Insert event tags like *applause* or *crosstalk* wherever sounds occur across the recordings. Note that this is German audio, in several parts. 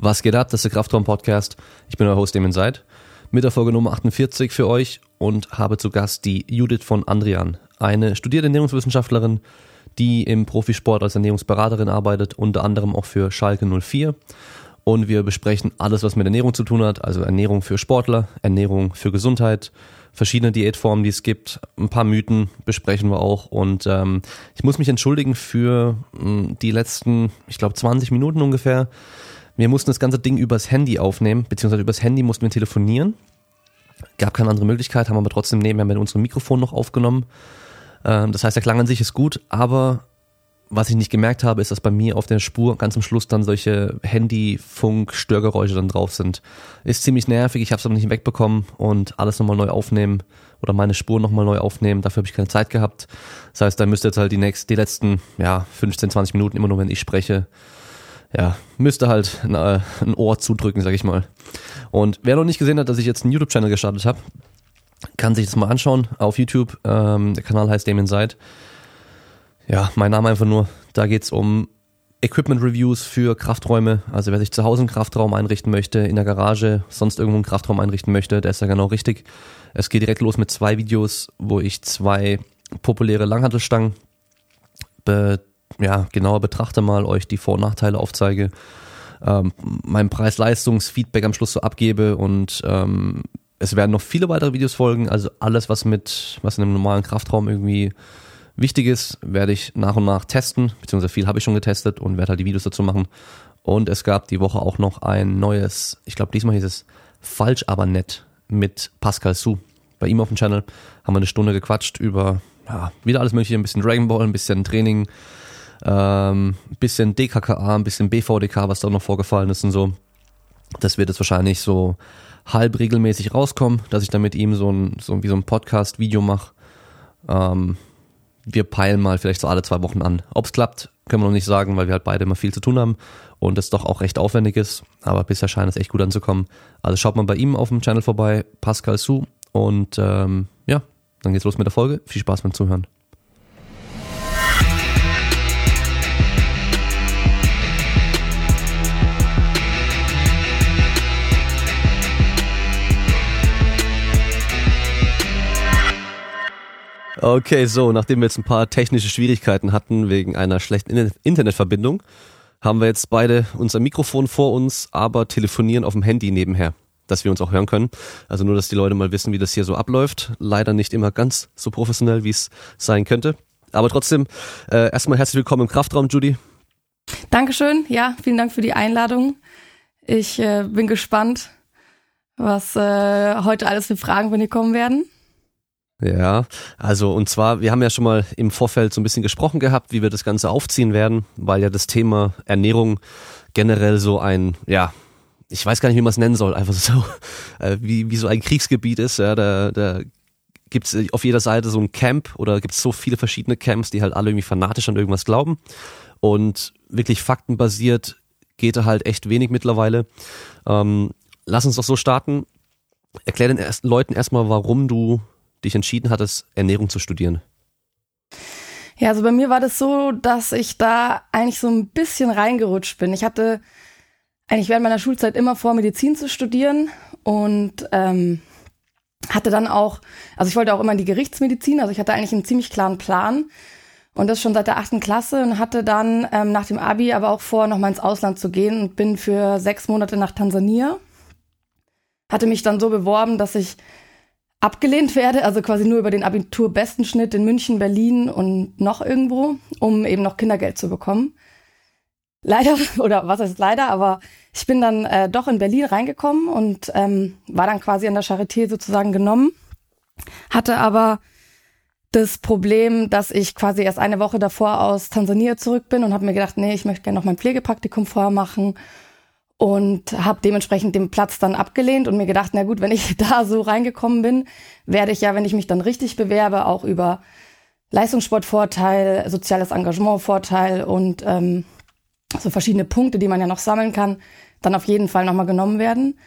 Was geht ab? Das ist der Kraftraum-Podcast. Ich bin euer Host Damon Seid. Mit der Folge Nummer 48 für euch und habe zu Gast die Judith von Andrian, eine studierte Ernährungswissenschaftlerin, die im Profisport als Ernährungsberaterin arbeitet, unter anderem auch für Schalke 04. Und wir besprechen alles, was mit Ernährung zu tun hat, also Ernährung für Sportler, Ernährung für Gesundheit, verschiedene Diätformen, die es gibt, ein paar Mythen besprechen wir auch. Und ähm, ich muss mich entschuldigen für mh, hm, die letzten, ich glaube, 20 Minuten ungefähr wir mussten das ganze Ding übers Handy aufnehmen, beziehungsweise übers Handy mussten wir telefonieren. Gab keine andere Möglichkeit, haben aber trotzdem nebenher mit unserem Mikrofon noch aufgenommen. Ähm, das heißt, der Klang an sich ist gut, aber was ich nicht gemerkt habe, ist, dass bei mir auf der Spur ganz am Schluss dann solche Handy-Funk-Störgeräusche dann drauf sind. Ist ziemlich nervig, ich habe es aber nicht wegbekommen und alles nochmal neu aufnehmen oder meine Spur nochmal neu aufnehmen, dafür habe ich keine Zeit gehabt. Das heißt, da müsste jetzt halt die nächsten, die letzten ja, 15, 20 Minuten immer nur, wenn ich spreche, ja, müsste halt ein, äh, ein Ohr zudrücken, sag ich mal. Und wer noch nicht gesehen hat, dass ich jetzt einen YouTube-Channel gestartet habe, kann sich das mal anschauen auf YouTube. Ähm, der Kanal heißt Damien Seid. Ja, mein Name einfach nur. Da geht's um Equipment-Reviews für Krafträume. Also wer sich zu Hause einen Kraftraum einrichten möchte, in der Garage, sonst irgendwo einen Kraftraum einrichten möchte, der ist da genau richtig. Es geht direkt los mit zwei Videos, wo ich zwei populäre Langhantelstangen ja, genauer betrachte mal, euch die Vor- und Nachteile aufzeige, ähm, mein Preis-Leistungs-Feedback am Schluss so abgebe und ähm, es werden noch viele weitere Videos folgen, also alles, was mit, was in einem normalen Kraftraum irgendwie wichtig ist, werde ich nach und nach testen, beziehungsweise viel habe ich schon getestet und werde halt die Videos dazu machen. Und es gab die Woche auch noch ein neues, ich glaube diesmal hieß es Falsch aber nett mit Pascal Su. Bei ihm auf dem Channel haben wir eine Stunde gequatscht über ja, wieder alles mögliche, ein bisschen Dragon Ball, ein bisschen Training, ähm, bisschen DKKA, ein bisschen BVDK, was da noch vorgefallen ist und so. Das wird jetzt wahrscheinlich so halb regelmäßig rauskommen, dass ich da mit ihm so ein, so wie so ein Podcast-Video mache. Ähm, wir peilen mal vielleicht so alle zwei Wochen an. Ob es klappt, können wir noch nicht sagen, weil wir halt beide immer viel zu tun haben und es doch auch recht aufwendig ist. Aber bisher scheint es echt gut anzukommen. Also schaut mal bei ihm auf dem Channel vorbei, Pascal Su. Und ähm, ja, dann geht's los mit der Folge. Viel Spaß beim Zuhören. Okay, so, nachdem wir jetzt ein paar technische Schwierigkeiten hatten wegen einer schlechten Internetverbindung, haben wir jetzt beide unser Mikrofon vor uns, aber telefonieren auf dem Handy nebenher, dass wir uns auch hören können. Also nur, dass die Leute mal wissen, wie das hier so abläuft. Leider nicht immer ganz so professionell, wie es sein könnte. Aber trotzdem, äh, erstmal herzlich willkommen im Kraftraum, Judy. Dankeschön. Ja, vielen Dank für die Einladung. Ich äh, bin gespannt, was äh, heute alles für Fragen von dir kommen werden. Ja, also und zwar, wir haben ja schon mal im Vorfeld so ein bisschen gesprochen gehabt, wie wir das Ganze aufziehen werden, weil ja das Thema Ernährung generell so ein, ja, ich weiß gar nicht, wie man es nennen soll, einfach so, *laughs* äh, wie, wie so ein Kriegsgebiet ist, ja, da, da gibt's auf jeder Seite so ein Camp oder gibt's so viele verschiedene Camps, die halt alle irgendwie fanatisch an irgendwas glauben und wirklich faktenbasiert geht da halt echt wenig mittlerweile. Ähm, lass uns doch so starten. Erklär den ersten Leuten erstmal, warum du dich entschieden hattest, Ernährung zu studieren? Ja, also bei mir war das so, dass ich da eigentlich so ein bisschen reingerutscht bin. Ich hatte eigentlich während meiner Schulzeit immer vor, Medizin zu studieren und ähm, hatte dann auch, also ich wollte auch immer in die Gerichtsmedizin, also ich hatte eigentlich einen ziemlich klaren Plan und das schon seit der achten Klasse und hatte dann ähm, nach dem Abi aber auch vor, nochmal ins Ausland zu gehen und bin für sechs Monate nach Tansania. Hatte mich dann so beworben, dass ich abgelehnt werde, also quasi nur über den Abiturbestenschnitt in München, Berlin und noch irgendwo, um eben noch Kindergeld zu bekommen. Leider, *laughs* oder was heißt leider, aber ich bin dann äh, doch in Berlin reingekommen und ähm, war dann quasi an der Charité sozusagen genommen, hatte aber das Problem, dass ich quasi erst eine Woche davor aus Tansania zurück bin und habe mir gedacht, nee, ich möchte gerne noch mein Pflegepraktikum vormachen und habe dementsprechend den Platz dann abgelehnt und mir gedacht, na gut, wenn ich *laughs* da so reingekommen bin, werde ich ja, wenn ich mich dann richtig bewerbe, auch über Leistungssportvorteil, soziales Engagementvorteil und ähm, so verschiedene Punkte, die man ja noch sammeln kann, dann auf jeden Fall nochmal genommen werden.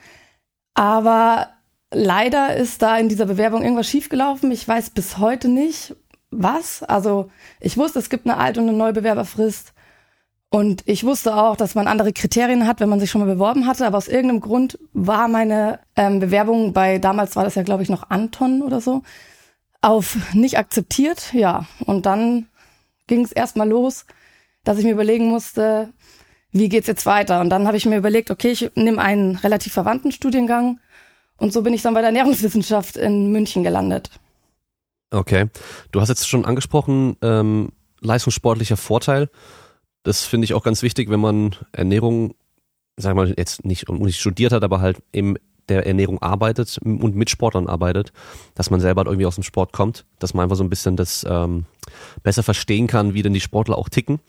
Aber leider ist da in dieser Bewerbung irgendwas schiefgelaufen. Ich weiß bis heute nicht, was. Also ich wusste, es gibt eine alte und eine neue Bewerberfrist. Und ich wusste auch, dass man andere Kriterien hat, wenn man sich schon mal beworben hatte. Aber aus irgendeinem Grund war meine ähm, Bewerbung bei, damals war das ja, glaube ich, noch Anton oder so, auf nicht akzeptiert. Ja, und dann ging es erstmal los, dass ich mir überlegen musste, wie geht's jetzt weiter? Und dann habe ich mir überlegt, okay, ich nehme einen relativ verwandten Studiengang. Und so bin ich dann bei der Ernährungswissenschaft in München gelandet. Okay. Du hast jetzt schon angesprochen, ähm, leistungssportlicher Vorteil. Das finde ich auch ganz wichtig, wenn man Ernährung, sagen wir mal, jetzt nicht, nicht studiert hat, aber halt im der Ernährung arbeitet und mit Sportlern arbeitet, dass man selber halt irgendwie aus dem Sport kommt, dass man einfach so ein bisschen das ähm, besser verstehen kann, wie denn die Sportler auch ticken.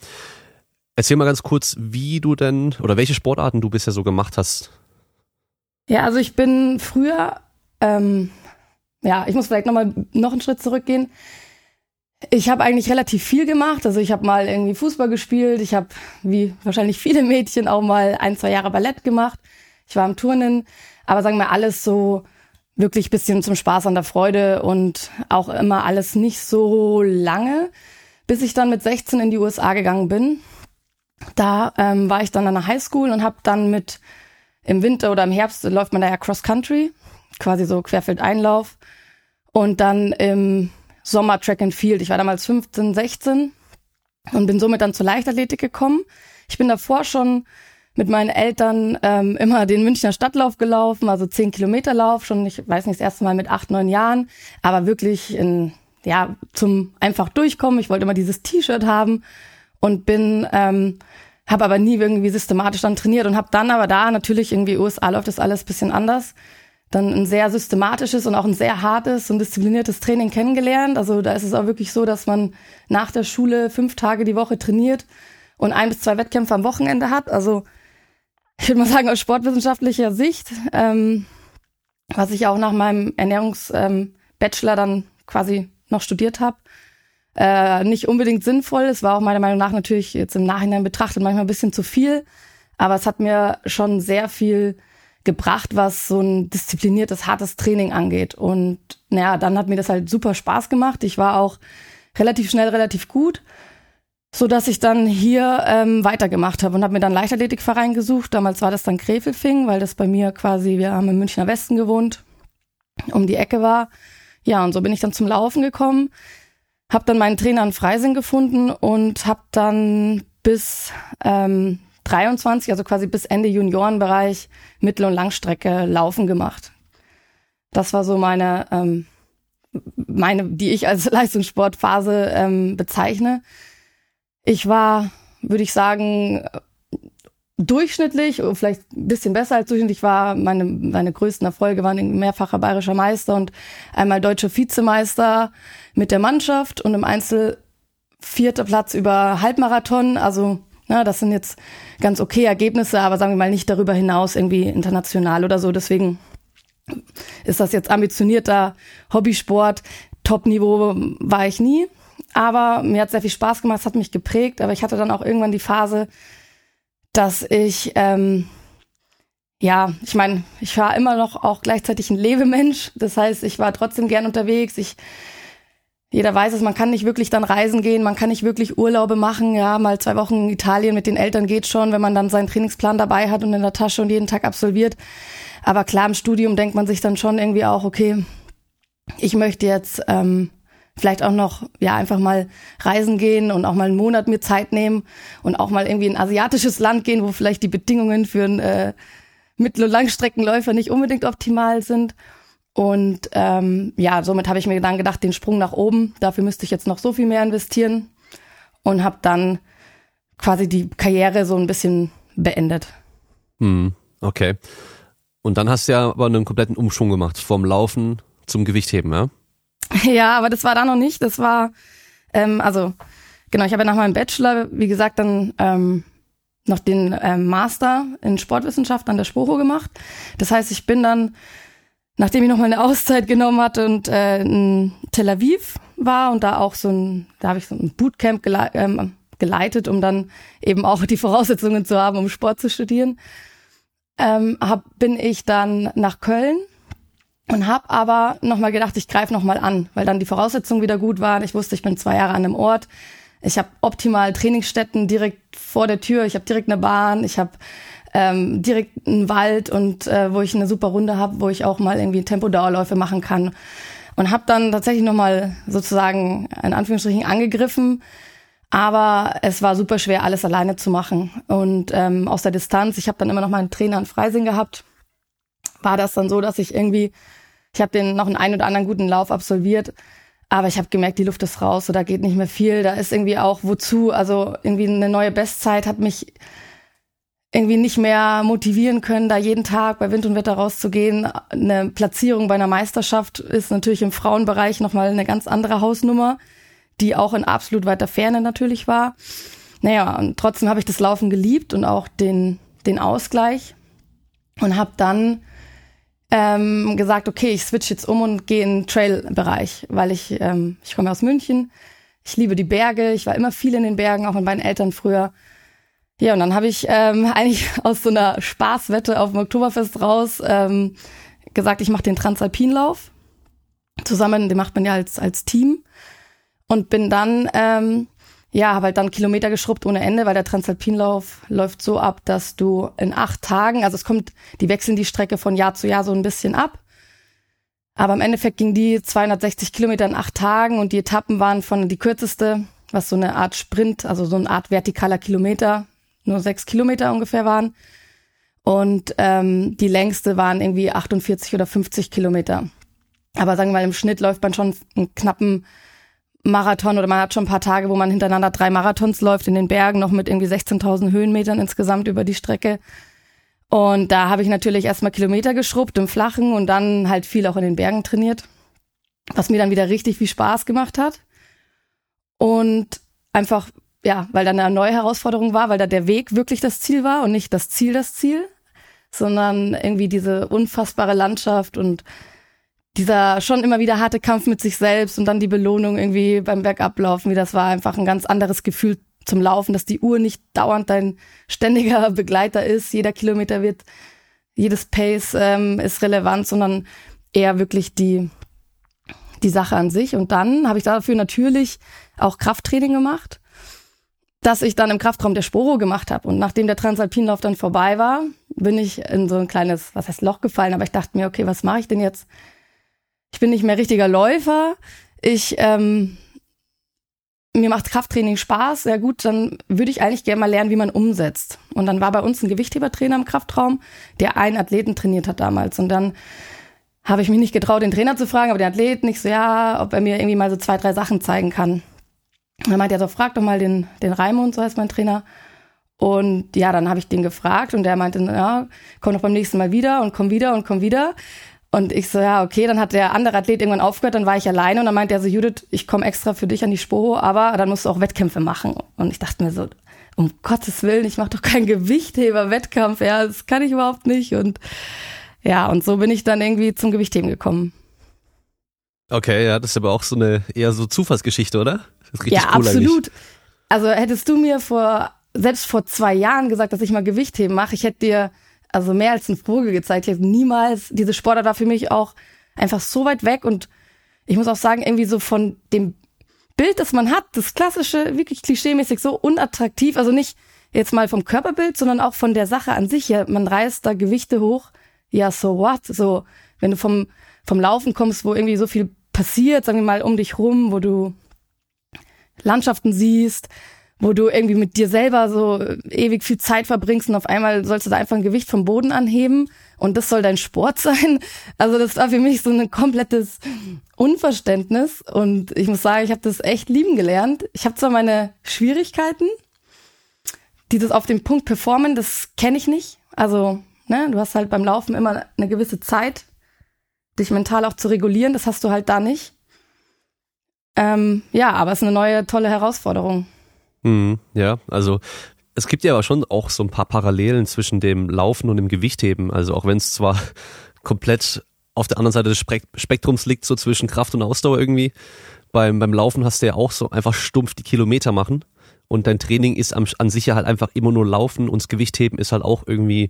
Erzähl mal ganz kurz, wie du denn oder welche Sportarten du bisher so gemacht hast. Ja, also ich bin früher, ähm, ja, ich muss vielleicht nochmal noch einen Schritt zurückgehen. Ich habe eigentlich relativ viel gemacht. Also ich habe mal irgendwie Fußball gespielt. Ich habe, wie wahrscheinlich viele Mädchen, auch mal ein, zwei Jahre Ballett gemacht. Ich war am Turnen. Aber sagen wir alles so wirklich bisschen zum Spaß an der Freude und auch immer alles nicht so lange, bis ich dann mit 16 in die USA gegangen bin. Da ähm, war ich dann an der Highschool und habe dann mit im Winter oder im Herbst läuft man da ja Cross Country, quasi so Querfeldeinlauf. Und dann im Sommer Track and Field. Ich war damals 15, 16 und bin somit dann zur Leichtathletik gekommen. Ich bin davor schon mit meinen Eltern ähm, immer den Münchner Stadtlauf gelaufen, also 10 Kilometer Lauf, schon, ich weiß nicht, das erste Mal mit acht, neun Jahren, aber wirklich in, ja, zum einfach durchkommen. Ich wollte immer dieses T-Shirt haben und bin, ähm, habe aber nie irgendwie systematisch dann trainiert und habe dann aber da natürlich irgendwie USA läuft das alles bisschen anders dann ein sehr systematisches und auch ein sehr hartes und diszipliniertes Training kennengelernt. Also da ist es auch wirklich so, dass man nach der Schule fünf Tage die Woche trainiert und ein bis zwei Wettkämpfe am Wochenende hat. Also ich würde mal sagen, aus sportwissenschaftlicher Sicht, ähm, was ich auch nach meinem Ernährungsbachelor ähm, dann quasi noch studiert habe, äh, nicht unbedingt sinnvoll. Es war auch meiner Meinung nach natürlich jetzt im Nachhinein betrachtet manchmal ein bisschen zu viel, aber es hat mir schon sehr viel gebracht, was so ein diszipliniertes, hartes Training angeht. Und naja, dann hat mir das halt super Spaß gemacht. Ich war auch relativ schnell relativ gut, so dass ich dann hier ähm, weitergemacht habe und habe mir dann Leichtathletikverein gesucht. Damals war das dann Krefelfing, weil das bei mir quasi, wir haben im Münchner Westen gewohnt, um die Ecke war. Ja, und so bin ich dann zum Laufen gekommen, habe dann meinen Trainer in Freising gefunden und habe dann bis ähm, 23, also quasi bis Ende Juniorenbereich, Mittel- und Langstrecke Laufen gemacht. Das war so meine, ähm, meine, die ich als *laughs* Leistungssportphase ähm, bezeichne. Ich war, würde ich sagen, durchschnittlich, vielleicht ein bisschen besser als durchschnittlich war. Meine, meine größten Erfolge waren mehrfacher bayerischer Meister und einmal deutscher Vizemeister mit der Mannschaft und im Einzel vierter Platz über Halbmarathon. Also na, das sind jetzt ganz okay Ergebnisse, aber sagen wir mal nicht darüber hinaus irgendwie international oder so. Deswegen ist das jetzt ambitionierter Hobbysport. Top-Niveau war ich nie. Aber mir hat sehr viel Spaß gemacht, es hat mich geprägt. Aber ich hatte dann auch irgendwann die Phase, dass ich, ähm, ja, ich meine, ich war immer noch auch gleichzeitig ein Lebemensch. Das heißt, ich war trotzdem gern unterwegs. Ich jeder weiß es, man kann nicht wirklich dann reisen gehen, man kann nicht wirklich Urlaube machen, ja, mal zwei Wochen in Italien mit den Eltern geht schon, wenn man dann seinen Trainingsplan dabei hat und in der Tasche und jeden Tag absolviert. Aber klar, im Studium denkt man sich dann schon irgendwie auch, okay, ich möchte jetzt ähm, vielleicht auch noch, ja, einfach mal reisen gehen und auch mal einen Monat mir Zeit nehmen und auch mal irgendwie in ein asiatisches Land gehen, wo vielleicht die Bedingungen für einen äh, Mittel- und Langstreckenläufer nicht unbedingt optimal sind. Und ähm, ja, somit habe ich mir dann gedacht, den Sprung nach oben, dafür müsste ich jetzt noch so viel mehr investieren und habe dann quasi die Karriere so ein bisschen beendet. Hm, okay. Und dann hast du ja aber einen kompletten Umschwung gemacht, vom Laufen zum Gewichtheben, ja? *laughs* Ja, aber das war da noch nicht. Das war, ähm, also genau, ich habe ja nach meinem Bachelor, wie gesagt, dann ähm, noch den ähm, Master in Sportwissenschaft an der Sporo gemacht. Das heißt, ich bin dann nachdem ich noch mal eine Auszeit genommen hatte und äh, in Tel Aviv war und da auch so ein, da habe ich so ein Bootcamp gele ähm, geleitet, um dann eben auch die Voraussetzungen zu haben, um Sport zu studieren, ähm, hab, bin ich dann nach Köln und habe aber noch mal gedacht, ich greife noch mal an, weil dann die Voraussetzungen wieder gut waren. Ich wusste, ich bin zwei Jahre an einem Ort. Ich habe optimal Trainingsstätten direkt vor der Tür. Ich habe direkt eine Bahn. Ich habe ähm, direkt einen Wald und äh, wo ich eine super Runde habe, wo ich auch mal irgendwie Tempodauerläufe machen kann. Und habe dann tatsächlich nochmal sozusagen in Anführungsstrichen angegriffen. Aber es war super schwer, alles alleine zu machen. Und ähm, aus der Distanz, ich habe dann immer noch meinen Trainer in Freising gehabt, war das dann so, dass ich irgendwie, ich habe den noch einen ein oder anderen guten Lauf absolviert, aber ich habe gemerkt, die Luft ist raus, so da geht nicht mehr viel. Da ist irgendwie auch wozu, also irgendwie eine neue Bestzeit hat mich irgendwie nicht mehr motivieren können, da jeden Tag bei Wind und Wetter rauszugehen. Eine Platzierung bei einer Meisterschaft ist natürlich im Frauenbereich nochmal eine ganz andere Hausnummer, die auch in absolut weiter Ferne natürlich war. Naja, und trotzdem habe ich das Laufen geliebt und auch den, den Ausgleich und habe dann ähm, gesagt, okay, ich switch jetzt um und gehe in den Trail-Bereich, weil ich, ähm, ich komme aus München, ich liebe die Berge, ich war immer viel in den Bergen, auch mit meinen Eltern früher. Ja, und dann habe ich ähm, *laughs* eigentlich aus so einer Spaßwette auf dem Oktoberfest raus ähm, gesagt, ich mache den Transalpinlauf. Zusammen, den macht man ja als, als Team. Und bin dann ähm, ja, habe halt dann Kilometer geschrubbt ohne Ende, weil der Transalpinlauf läuft so ab, dass du in acht Tagen, also es kommt, die wechseln die Strecke von Jahr zu Jahr so ein bisschen ab. Aber im Endeffekt ging die 260 Kilometer in acht Tagen und die Etappen waren von die kürzeste, was so eine Art Sprint, also so eine Art vertikaler Kilometer, nur sechs Kilometer ungefähr waren. Und ähm, die längste waren irgendwie 48 oder 50 Kilometer. Aber sagen wir mal, im Schnitt läuft man schon einen knappen Marathon oder man hat schon ein paar Tage, wo man hintereinander drei Marathons läuft in den Bergen, noch mit irgendwie 16.000 Höhenmetern insgesamt über die Strecke. Und da habe ich natürlich erstmal Kilometer geschrubbt im Flachen und dann halt viel auch in den Bergen trainiert, was mir dann wieder richtig viel Spaß gemacht hat. Und einfach, ja, weil dann eine neue Herausforderung war, weil da der Weg wirklich das Ziel war und nicht das Ziel das Ziel, sondern irgendwie diese unfassbare Landschaft und dieser schon immer wieder harte Kampf mit sich selbst und dann die Belohnung irgendwie beim Bergablaufen, wie das war einfach ein ganz anderes Gefühl zum Laufen, dass die Uhr nicht dauernd dein ständiger *laughs* Begleiter ist. Jeder Kilometer wird, jedes Pace ähm, ist relevant, sondern eher wirklich die, die Sache an sich. Und dann habe ich dafür natürlich auch Krafttraining gemacht, das ich dann im Kraftraum der Sporo gemacht habe. Und nachdem der Transalpinlauf dann vorbei war, bin ich in so ein kleines, was heißt Loch gefallen, aber ich dachte mir, okay, was mache ich denn jetzt? ich bin nicht mehr richtiger Läufer. Ich ähm, mir macht Krafttraining Spaß, sehr gut, dann würde ich eigentlich gerne mal lernen, wie man umsetzt. Und dann war bei uns ein Gewichthebertrainer im Kraftraum, der einen Athleten trainiert hat damals. Und dann habe ich mich nicht getraut, den Trainer zu fragen, aber den Athleten nicht so, ja, ob er mir irgendwie mal so zwei, drei Sachen zeigen kann. Und dann meinte er so, frag doch mal den, den Raimund, so heißt mein Trainer. Und ja, dann habe ich den gefragt und der meinte, ja, komm doch beim nächsten Mal wieder und komm wieder und komm wieder. Und ich so, ja, okay, dann hat der andere Athlet irgendwann aufgehört, dann war ich alleine und dann meinte er so, Judith, ich komme extra für dich an die Sporo, aber dann musst du auch Wettkämpfe machen. Und ich dachte mir so, um Gottes Willen, ich mache doch keinen Gewichtheber-Wettkampf, ja, das kann ich überhaupt nicht. Und ja, und so bin ich dann irgendwie zum Gewichtheben gekommen. Okay, ja, das ist aber auch so eine eher so Zufallsgeschichte, oder? ja, cool absolut. Eigentlich. Also hättest du mir vor, selbst vor zwei Jahren gesagt, dass ich mal Gewichtheben mache, ich hätte dir also mehr als ein Vogel gezeigt. Ich habe niemals, diese Sportart war für mich auch einfach so weit weg und ich muss auch sagen, irgendwie so von dem Bild, das man hat, das klassische, wirklich klischeemäßig so unattraktiv, also nicht jetzt mal vom Körperbild, sondern auch von der Sache an sich. Ja, man reißt da Gewichte hoch. Ja, so what? So, wenn du vom, vom Laufen kommst, wo irgendwie so viel passiert, sagen wir mal, um dich rum, wo du Landschaften siehst, wo du irgendwie mit dir selber so ewig viel Zeit verbringst und auf einmal sollst du da einfach ein Gewicht vom Boden anheben und das soll dein Sport *laughs* sein. Also das war für mich so ein komplettes Unverständnis und ich muss sagen, ich habe das echt lieben gelernt. Ich habe zwar meine Schwierigkeiten, dieses auf dem Punkt performen, das kenne ich nicht. Also ne, du hast halt beim Laufen immer eine gewisse Zeit, dich mental auch zu regulieren. Das hast du halt da nicht. Ähm, ja, aber es ist eine neue tolle Herausforderung. Mhm, ja, also es gibt ja aber schon auch so ein paar Parallelen zwischen dem Laufen und dem Gewichtheben. Also auch wenn es zwar *laughs* komplett auf der anderen Seite des Spektrums liegt, so zwischen Kraft und Ausdauer irgendwie. Beim, beim Laufen hast du ja auch so einfach stumpf die Kilometer machen. Und dein Training ist an, sich halt einfach immer nur Laufen und das Gewichtheben ist halt auch irgendwie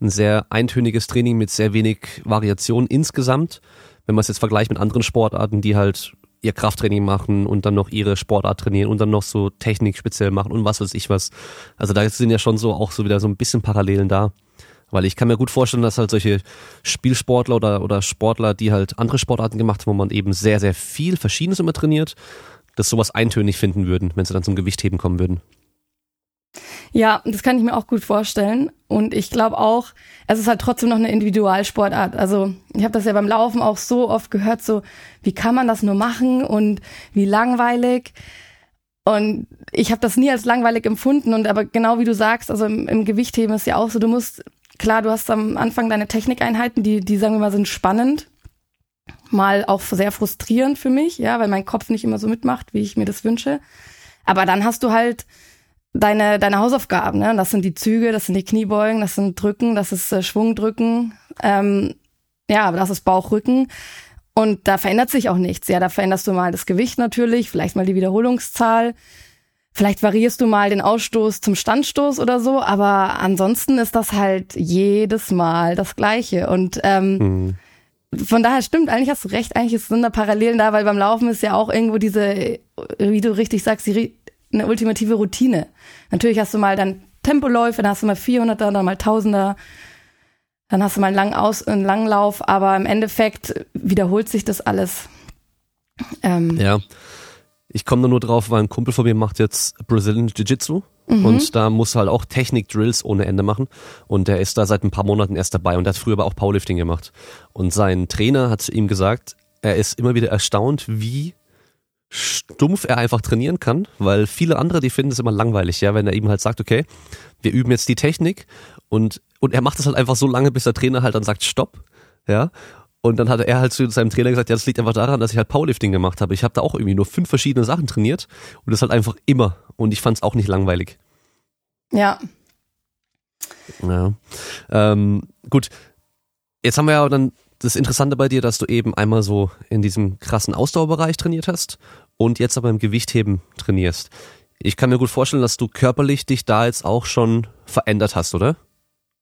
ein sehr eintöniges Training mit sehr wenig Variation insgesamt. Wenn man es jetzt vergleicht mit anderen Sportarten, die halt ihr Krafttraining machen und dann noch ihre Sportart trainieren und dann noch so Technik speziell machen und was weiß ich was. Also da sind ja schon so auch so wieder so ein bisschen Parallelen da. Weil ich kann mir gut vorstellen, dass halt solche Spielsportler oder, oder Sportler, die halt andere Sportarten gemacht haben, wo man eben sehr, sehr viel Verschiedenes immer trainiert, das sowas eintönig finden würden, wenn sie dann zum Gewichtheben kommen würden. Ja, das kann ich mir auch gut vorstellen. Und ich glaube auch, es ist halt trotzdem noch eine Individualsportart. Also ich habe das ja beim Laufen auch so oft gehört, so wie kann man das nur machen und wie langweilig. Und ich habe das nie als langweilig empfunden. Und aber genau wie du sagst, also im, im Gewichtheben ist ja auch so, du musst, klar, du hast am Anfang deine Technikeinheiten, die, die sagen wir mal, sind spannend. Mal auch sehr frustrierend für mich, ja, weil mein Kopf nicht immer so mitmacht, wie ich mir das wünsche. Aber dann hast du halt deine, deine Hausaufgaben. Ne? Das sind die Züge, das sind die Kniebeugen, das sind Drücken, das ist äh, Schwungdrücken. Ähm, ja, aber das ist Bauchrücken. Und da verändert sich auch nichts. Ja, da veränderst du mal das Gewicht natürlich, vielleicht mal die Wiederholungszahl. Vielleicht variierst du mal den Ausstoß zum Standstoß oder so, aber ansonsten ist das halt jedes Mal das Gleiche. Und ähm, mhm. von daher stimmt, eigentlich hast du recht, eigentlich sind da Parallelen da, weil beim Laufen ist ja auch irgendwo diese, wie du richtig sagst, die eine ultimative Routine. Natürlich hast du mal dann Tempoläufe, dann hast du mal 400er, dann mal 1000er, dann hast du mal einen langen, Aus einen langen Lauf, aber im Endeffekt wiederholt sich das alles. Ähm, ja, ich komme nur drauf, weil ein Kumpel von mir macht jetzt Brazilian Jiu-Jitsu mhm. und da muss halt auch Technik-Drills ohne Ende machen und der ist da seit ein paar Monaten erst dabei und der hat früher aber auch Powerlifting gemacht und sein Trainer hat ihm gesagt, er ist immer wieder erstaunt, wie stumpf er einfach trainieren kann, weil viele andere, die finden es immer langweilig, ja, wenn er ihm halt sagt, okay, wir üben jetzt die Technik und, und er macht das halt einfach so lange, bis der Trainer halt dann sagt, stopp, ja. Und dann hat er halt zu seinem Trainer gesagt, ja, das liegt einfach daran, dass ich halt Powerlifting gemacht habe. Ich habe da auch irgendwie nur fünf verschiedene Sachen trainiert und das halt einfach immer. Und ich fand es auch nicht langweilig. Ja. Ja. Ähm, gut. Jetzt haben wir ja dann das Interessante bei dir, dass du eben einmal so in diesem krassen Ausdauerbereich trainiert hast und jetzt aber im Gewichtheben trainierst. Ich kann mir gut vorstellen, dass du körperlich dich da jetzt auch schon verändert hast, oder?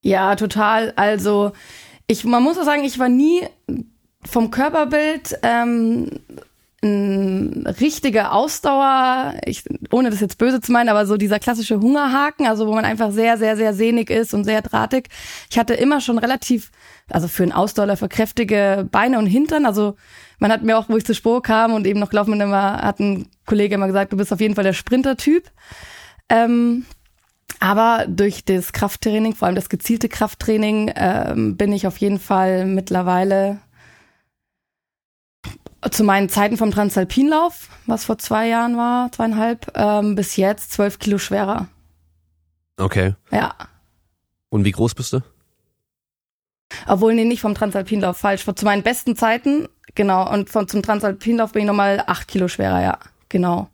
Ja, total. Also ich, man muss auch sagen, ich war nie vom Körperbild ähm, ein richtiger Ausdauer, ich, ohne das jetzt böse zu meinen, aber so dieser klassische Hungerhaken, also wo man einfach sehr, sehr, sehr sehnig ist und sehr drahtig. Ich hatte immer schon relativ also für einen Ausdauerläufer kräftige Beine und Hintern. Also man hat mir auch, wo ich zur Spur kam und eben noch gelaufen bin, immer, hat ein Kollege immer gesagt, du bist auf jeden Fall der Sprinter-Typ. Ähm, aber durch das Krafttraining, vor allem das gezielte Krafttraining, ähm, bin ich auf jeden Fall mittlerweile zu meinen Zeiten vom Transalpinlauf, was vor zwei Jahren war, zweieinhalb, ähm, bis jetzt zwölf Kilo schwerer. Okay. Ja. Und wie groß bist du? Obwohl, nee, nicht vom Transalpinlauf, falsch. Zu meinen besten Zeiten, genau. Und von, zum Transalpinlauf bin ich nochmal acht Kilo schwerer, ja. Genau.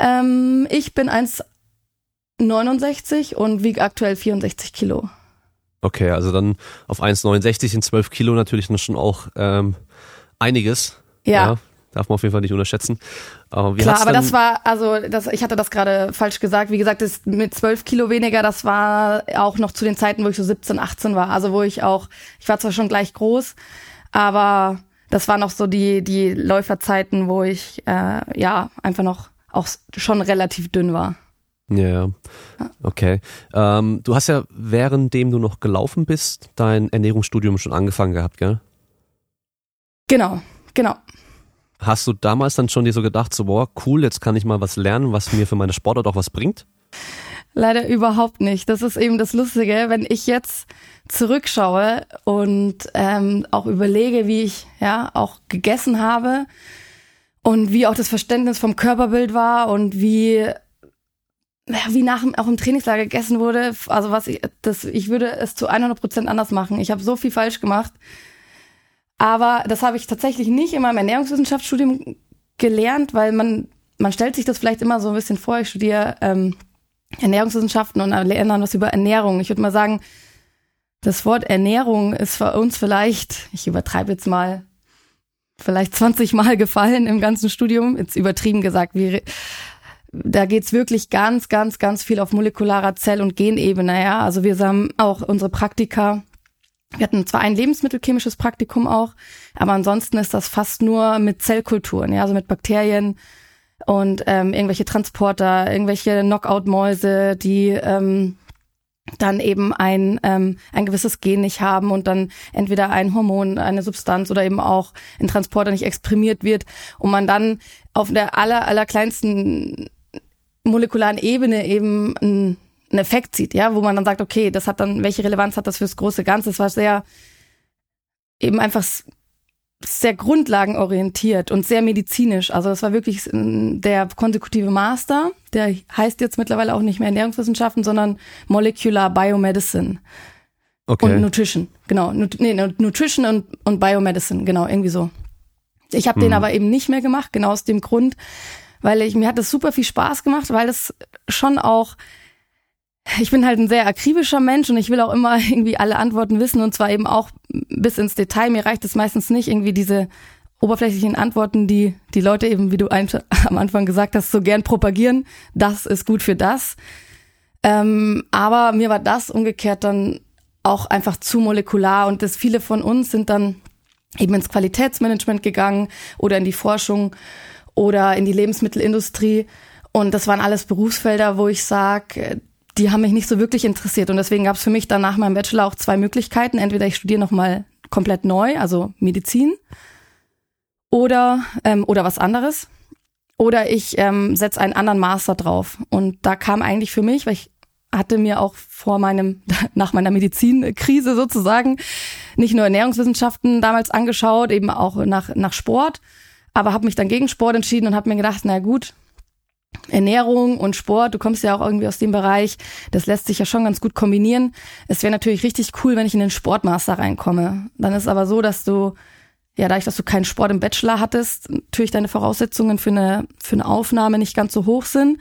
Ähm, ich bin 1,69 und wiege aktuell 64 Kilo. Okay, also dann auf 1,69 in 12 Kilo natürlich schon auch ähm, einiges. Ja. ja. Darf man auf jeden Fall nicht unterschätzen. Aber Klar, aber das war, also das, ich hatte das gerade falsch gesagt. Wie gesagt, das mit zwölf Kilo weniger, das war auch noch zu den Zeiten, wo ich so 17, 18 war. Also wo ich auch, ich war zwar schon gleich groß, aber das waren noch so die, die Läuferzeiten, wo ich äh, ja einfach noch auch schon relativ dünn war. Ja, ja. Okay. Ähm, du hast ja währenddem du noch gelaufen bist, dein Ernährungsstudium schon angefangen gehabt, gell? Genau, genau. Hast du damals dann schon dir so gedacht, so, boah, cool, jetzt kann ich mal was lernen, was mir für meine Sportart auch was bringt? Leider überhaupt nicht. Das ist eben das Lustige, wenn ich jetzt zurückschaue und ähm, auch überlege, wie ich ja auch gegessen habe und wie auch das Verständnis vom Körperbild war und wie wie nach auch im Trainingslager gegessen wurde. Also was ich, das, ich würde es zu 100 Prozent anders machen. Ich habe so viel falsch gemacht. Aber das habe ich tatsächlich nicht in meinem Ernährungswissenschaftsstudium gelernt, weil man, man stellt sich das vielleicht immer so ein bisschen vor. Ich studiere ähm, Ernährungswissenschaften und lerne dann was über Ernährung. Ich würde mal sagen, das Wort Ernährung ist für uns vielleicht, ich übertreibe jetzt mal, vielleicht 20 Mal gefallen im ganzen Studium. Jetzt übertrieben gesagt, wie, da geht's wirklich ganz, ganz, ganz viel auf molekularer Zell- und Genebene. Ja? Also wir haben auch unsere Praktika Wir hatten zwar ein lebensmittelchemisches Praktikum auch, aber ansonsten ist das fast nur mit Zellkulturen, ja, also mit Bakterien und ähm, irgendwelche Transporter, irgendwelche Knockout-Mäuse, die ähm, dann eben ein, ähm, ein gewisses Gen nicht haben und dann entweder ein Hormon, eine Substanz oder eben auch ein Transporter nicht exprimiert wird und man dann auf der aller, aller kleinsten molekularen Ebene eben einen, einen Effekt sieht, ja, wo man dann sagt, okay, das hat dann, welche Relevanz hat das fürs große Ganze? Es war sehr eben einfach sehr grundlagenorientiert und sehr medizinisch. Also das war wirklich der konsekutive Master. Der heißt jetzt mittlerweile auch nicht mehr Ernährungswissenschaften, sondern Molecular Biomedicine. Okay. Und Nutrition, genau. Nut nee, Nutrition und, und Biomedicine, genau, irgendwie so. Ich habe hm. den aber eben nicht mehr gemacht, genau aus dem Grund, weil ich mir hat das super viel Spaß gemacht, weil das schon auch ich bin halt ein sehr akribischer Mensch und ich will auch immer *laughs* irgendwie alle Antworten wissen und zwar eben auch bis ins Detail. Mir reicht es meistens nicht, irgendwie diese oberflächlichen Antworten, die die Leute eben, wie du *laughs* am Anfang gesagt hast, so gern propagieren. Das ist gut für das. Ähm, aber mir war das umgekehrt dann auch einfach zu molekular und das viele von uns sind dann eben ins Qualitätsmanagement gegangen oder in die Forschung oder in die Lebensmittelindustrie. Und das waren alles Berufsfelder, wo ich sage, die haben mich nicht so wirklich interessiert. Und deswegen gab es für mich dann nach meinem Bachelor auch zwei Möglichkeiten. Entweder ich studiere nochmal komplett neu, also Medizin, oder, ähm, oder was anderes. Oder ich ähm, setze einen anderen Master drauf. Und da kam eigentlich für mich, weil ich hatte mir auch vor meinem, *laughs* nach meiner Medizinkrise sozusagen, nicht nur Ernährungswissenschaften damals angeschaut, eben auch nach, nach Sport, aber habe mich dann gegen Sport entschieden und habe mir gedacht, na gut, Ernährung und Sport, du kommst ja auch irgendwie aus dem Bereich, das lässt sich ja schon ganz gut kombinieren. Es wäre natürlich richtig cool, wenn ich in den Sportmaster reinkomme. Dann ist aber so, dass du, ja, dadurch, dass du keinen Sport im Bachelor hattest, natürlich deine Voraussetzungen für eine, für eine Aufnahme nicht ganz so hoch sind.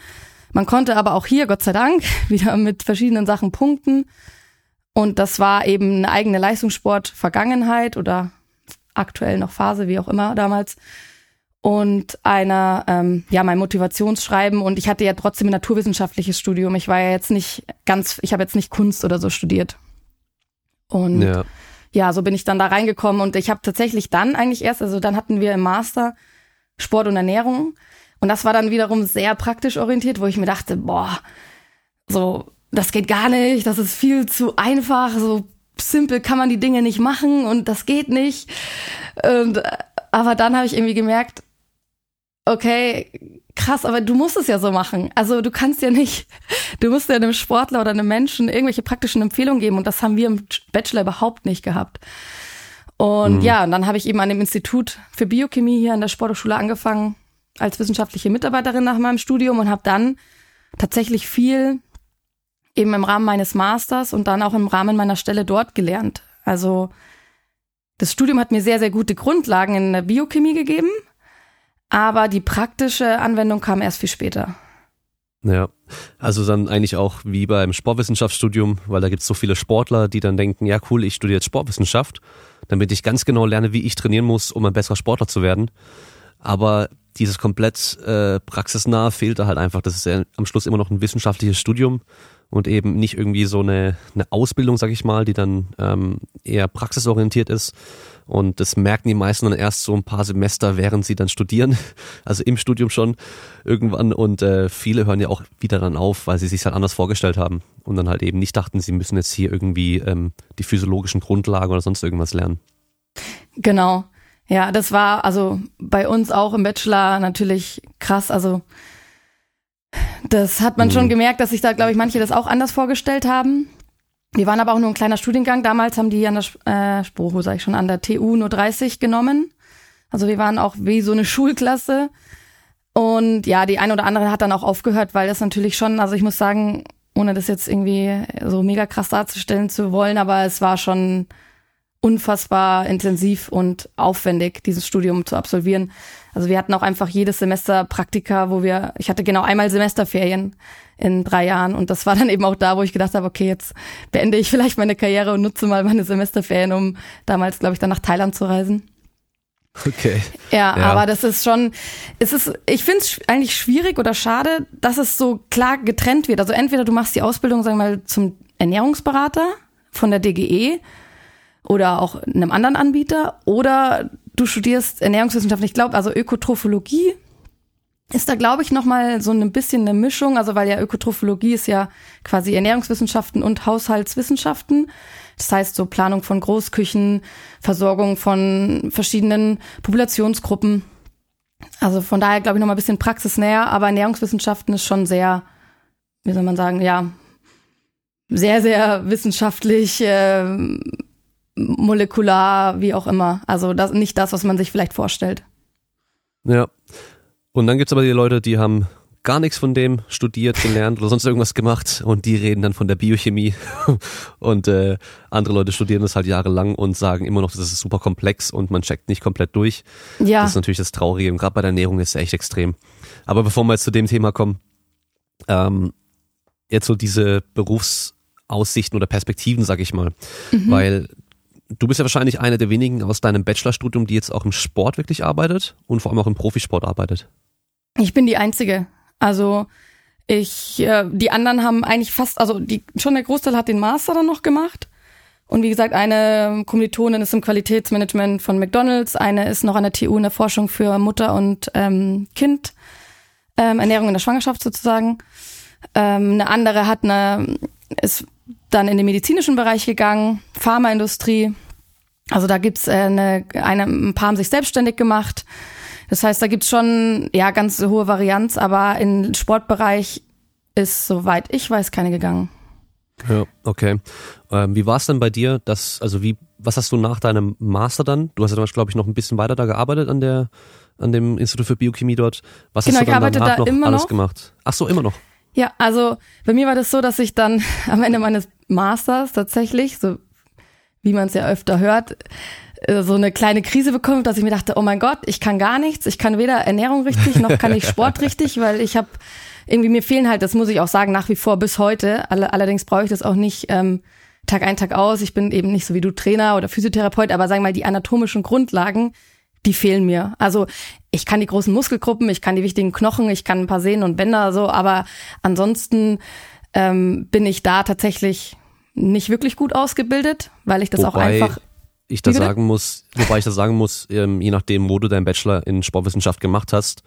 Man konnte aber auch hier, Gott sei Dank, *laughs* wieder mit verschiedenen Sachen punkten. Und das war eben eine eigene Leistungssport-Vergangenheit oder aktuell noch Phase, wie auch immer damals und einer, ähm, ja, mein Motivationsschreiben und ich hatte ja trotzdem ein naturwissenschaftliches Studium. Ich war ja jetzt nicht ganz, ich habe jetzt nicht Kunst oder so studiert. Und ja. ja, so bin ich dann da reingekommen und ich habe tatsächlich dann eigentlich erst, also dann hatten wir im Master Sport und Ernährung und das war dann wiederum sehr praktisch orientiert, wo ich mir dachte, boah, so, das geht gar nicht, das ist viel zu einfach, so simpel kann man die Dinge nicht machen und das geht nicht. Und, aber dann habe ich irgendwie gemerkt, okay, krass, aber du musst es ja so machen. Also du kannst ja nicht, *laughs* du musst ja einem Sportler oder einem Menschen irgendwelche praktischen Empfehlungen geben und das haben wir im Bachelor überhaupt nicht gehabt. Und mhm. ja, und dann habe ich eben an dem Institut für Biochemie hier an der Sporthochschule angefangen als wissenschaftliche Mitarbeiterin nach meinem Studium und habe dann tatsächlich viel eben im Rahmen meines Masters und dann auch im Rahmen meiner Stelle dort gelernt. Also das Studium hat mir sehr, sehr gute Grundlagen in der Biochemie gegeben aber die praktische Anwendung kam erst viel später. Ja, also dann eigentlich auch wie beim Sportwissenschaftsstudium, weil da gibt es so viele Sportler, die dann denken, ja cool, ich studiere jetzt Sportwissenschaft, damit ich ganz genau lerne, wie ich trainieren muss, um ein besserer Sportler zu werden. Aber dieses komplett äh, praxisnahe fehlt da halt einfach. Das ist ja am Schluss immer noch ein wissenschaftliches Studium und eben nicht irgendwie so eine, eine Ausbildung, sag ich mal, die dann ähm, eher praxisorientiert ist. Und das merken die meisten dann erst so ein paar Semester, während sie dann studieren, *laughs* also im Studium schon irgendwann. Und äh, viele hören ja auch wieder dann auf, weil sie sich halt anders vorgestellt haben und dann halt eben nicht dachten, sie müssen jetzt hier irgendwie ähm, die physiologischen Grundlagen oder sonst irgendwas lernen. Genau. Ja, das war also bei uns auch im Bachelor natürlich krass. Also das hat man mhm. schon gemerkt, dass sich da, glaube ich, manche das auch anders vorgestellt haben. Wir waren aber auch nur ein kleiner Studiengang. Damals haben die an der äh, Spruch, sag ich schon, an der TU nur 30 genommen. Also wir waren auch wie so eine *laughs* Schulklasse. Und ja, die eine oder andere hat dann auch aufgehört, weil das natürlich schon, also ich muss sagen, ohne das jetzt irgendwie so mega krass darzustellen zu wollen, aber es war schon unfassbar intensiv und aufwendig, dieses Studium zu absolvieren. Also wir hatten auch einfach jedes Semester Praktika, wo wir, ich hatte genau einmal Semesterferien in drei Jahren und das war dann eben auch da, wo ich gedacht habe, okay, jetzt beende ich vielleicht meine Karriere und nutze mal meine Semesterferien, um damals, glaube ich, dann nach Thailand zu reisen. Okay. Ja, ja, aber das ist schon, es ist, ich finde es eigentlich schwierig oder schade, dass es so klar getrennt wird. Also entweder du machst die Ausbildung, sagen wir mal, zum Ernährungsberater von der DGE oder auch einem anderen Anbieter oder du studierst Ernährungswissenschaften. Ich glaube, also Ökotrophologie ist da, glaube ich, nochmal so ein bisschen eine Mischung, also weil ja Ökotrophologie ist ja quasi Ernährungswissenschaften und Haushaltswissenschaften. Das heißt so Planung von Großküchen, Versorgung von verschiedenen Populationsgruppen. Also von daher, glaube ich, nochmal ein bisschen praxisnäher, aber Ernährungswissenschaften ist schon sehr, wie soll man sagen, ja, sehr, sehr wissenschaftlich, äh, molekular, wie auch immer. Also das, nicht das, was man sich vielleicht vorstellt. Ja. Und dann gibt's aber die Leute, die haben gar nichts von dem studiert, gelernt oder sonst irgendwas gemacht und die reden dann von der Biochemie *laughs* und äh, andere Leute studieren das halt jahrelang und sagen immer noch, das ist super komplex und man checkt nicht komplett durch. Ja. Das ist natürlich das Traurige und gerade bei der Ernährung ist es echt extrem. Aber bevor wir jetzt zu dem Thema kommen, ähm, jetzt so diese Berufsaussichten oder Perspektiven, sag ich mal, mhm. weil du bist ja wahrscheinlich einer der wenigen aus deinem Bachelorstudium, die jetzt auch im Sport wirklich arbeitet und vor allem auch im Profisport arbeitet. Ich bin die Einzige. Also ich, äh, die anderen haben eigentlich fast, also die, schon der Großteil hat den Master dann noch gemacht. Und wie gesagt, eine Kommilitonin ist im Qualitätsmanagement von McDonalds, eine ist noch an der TU in der Forschung für Mutter und ähm, Kind, ähm, Ernährung in der Schwangerschaft sozusagen. Ähm, eine andere hat eine, ist dann in den medizinischen Bereich gegangen, Pharmaindustrie. Also da gibt's äh, eine, eine, ein paar haben sich selbstständig gemacht. Das heißt, da gibt's schon ja ganz hohe Varianz, aber im Sportbereich ist, soweit ich weiß, keine gegangen. Ja, okay. Ähm, wie war es denn bei dir? Dass, also wie, was hast du nach deinem Master dann? Du hast ja, glaube ich, noch ein bisschen weiter da gearbeitet an der, an dem Institut für Biochemie dort. Was genau, hast du dann danach da noch alles noch. gemacht? Ach so, immer noch. Ja, also bei mir war das so, dass ich dann *laughs* am Ende meines Masters tatsächlich, so wie man es ja öfter hört, äh, so eine kleine Krise bekommen, dass ich mir dachte, oh mein Gott, ich kann gar nichts, ich kann weder Ernährung richtig, noch kann ich Sport *laughs* richtig, weil ich habe irgendwie mir fehlen halt, das muss ich auch sagen, nach wie vor bis heute. Allerdings brauche ich das auch nicht ähm, Tag ein, Tag aus. Ich bin eben nicht so wie du Trainer oder Physiotherapeut, aber sagen wir mal, die anatomischen Grundlagen, die fehlen mir. Also ich kann die großen Muskelgruppen, ich kann die wichtigen Knochen, ich kann ein paar Sehnen und Bänder so, aber ansonsten ähm, bin ich da tatsächlich nicht wirklich gut ausgebildet, weil ich das wobei auch einfach. Ich da sagen muss, wobei ich da sagen muss, ähm, je nachdem, wo du deinen Bachelor in Sportwissenschaft gemacht hast,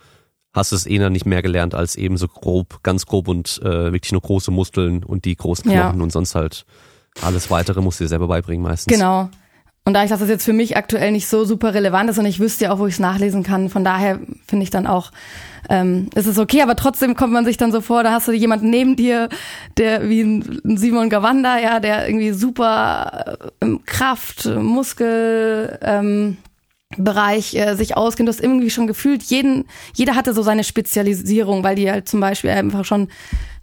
hast du es eher nicht mehr gelernt als eben so grob, ganz grob und äh, wirklich nur große Muskeln und die großen Knochen ja. und sonst halt alles weitere musst du dir selber beibringen meistens. Genau. Und da ich das jetzt für mich aktuell nicht so super relevant ist und ich wüsste ja auch, wo ich es nachlesen kann, von daher finde ich dann auch, ähm, ist es okay, aber trotzdem kommt man sich dann so vor, da hast du jemanden neben dir, der wie ein Simon Gawanda, ja, der irgendwie super ähm, Kraft, Muskel, ähm, Bereich äh, sich auskennt. Du hast irgendwie schon gefühlt, jeden, jeder hatte so seine Spezialisierung, weil die halt zum Beispiel einfach schon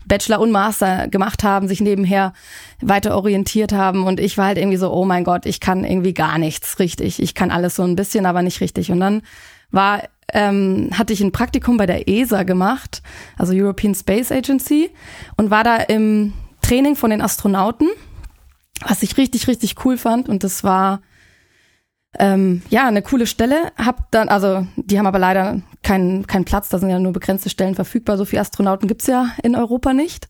Bachelor und Master gemacht haben, sich nebenher weiter orientiert haben und ich war halt irgendwie so, oh mein Gott, ich kann irgendwie gar nichts richtig. Ich kann alles so ein bisschen, aber nicht richtig. Und dann war ähm, hatte ich ein Praktikum bei der ESA gemacht, also European Space Agency, und war da im Training von den Astronauten, was ich richtig, richtig cool fand. Und das war ähm, ja, eine coole Stelle. Hab dann, also die haben aber leider keinen keinen Platz, da sind ja nur begrenzte Stellen verfügbar. So viele Astronauten gibt's ja in Europa nicht.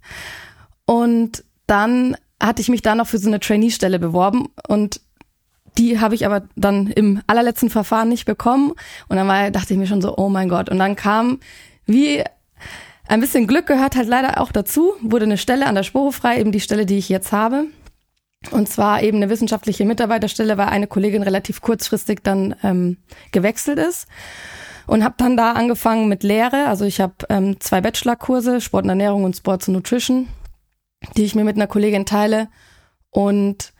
Und dann hatte ich mich da noch für so eine Trainee-Stelle beworben und die habe ich aber dann im allerletzten Verfahren nicht bekommen. Und dann war, dachte ich mir schon so, oh mein Gott. Und dann kam, wie ein bisschen Glück gehört halt leider auch dazu, wurde eine Stelle an der Sporo frei, eben die Stelle, die ich jetzt habe. Und zwar eben eine wissenschaftliche Mitarbeiterstelle, weil eine Kollegin relativ kurzfristig dann ähm, gewechselt ist. Und habe dann da angefangen mit Lehre. Also ich habe ähm, zwei Bachelorkurse, Sport und Ernährung und Sports und Nutrition, die ich mir mit einer Kollegin teile. Und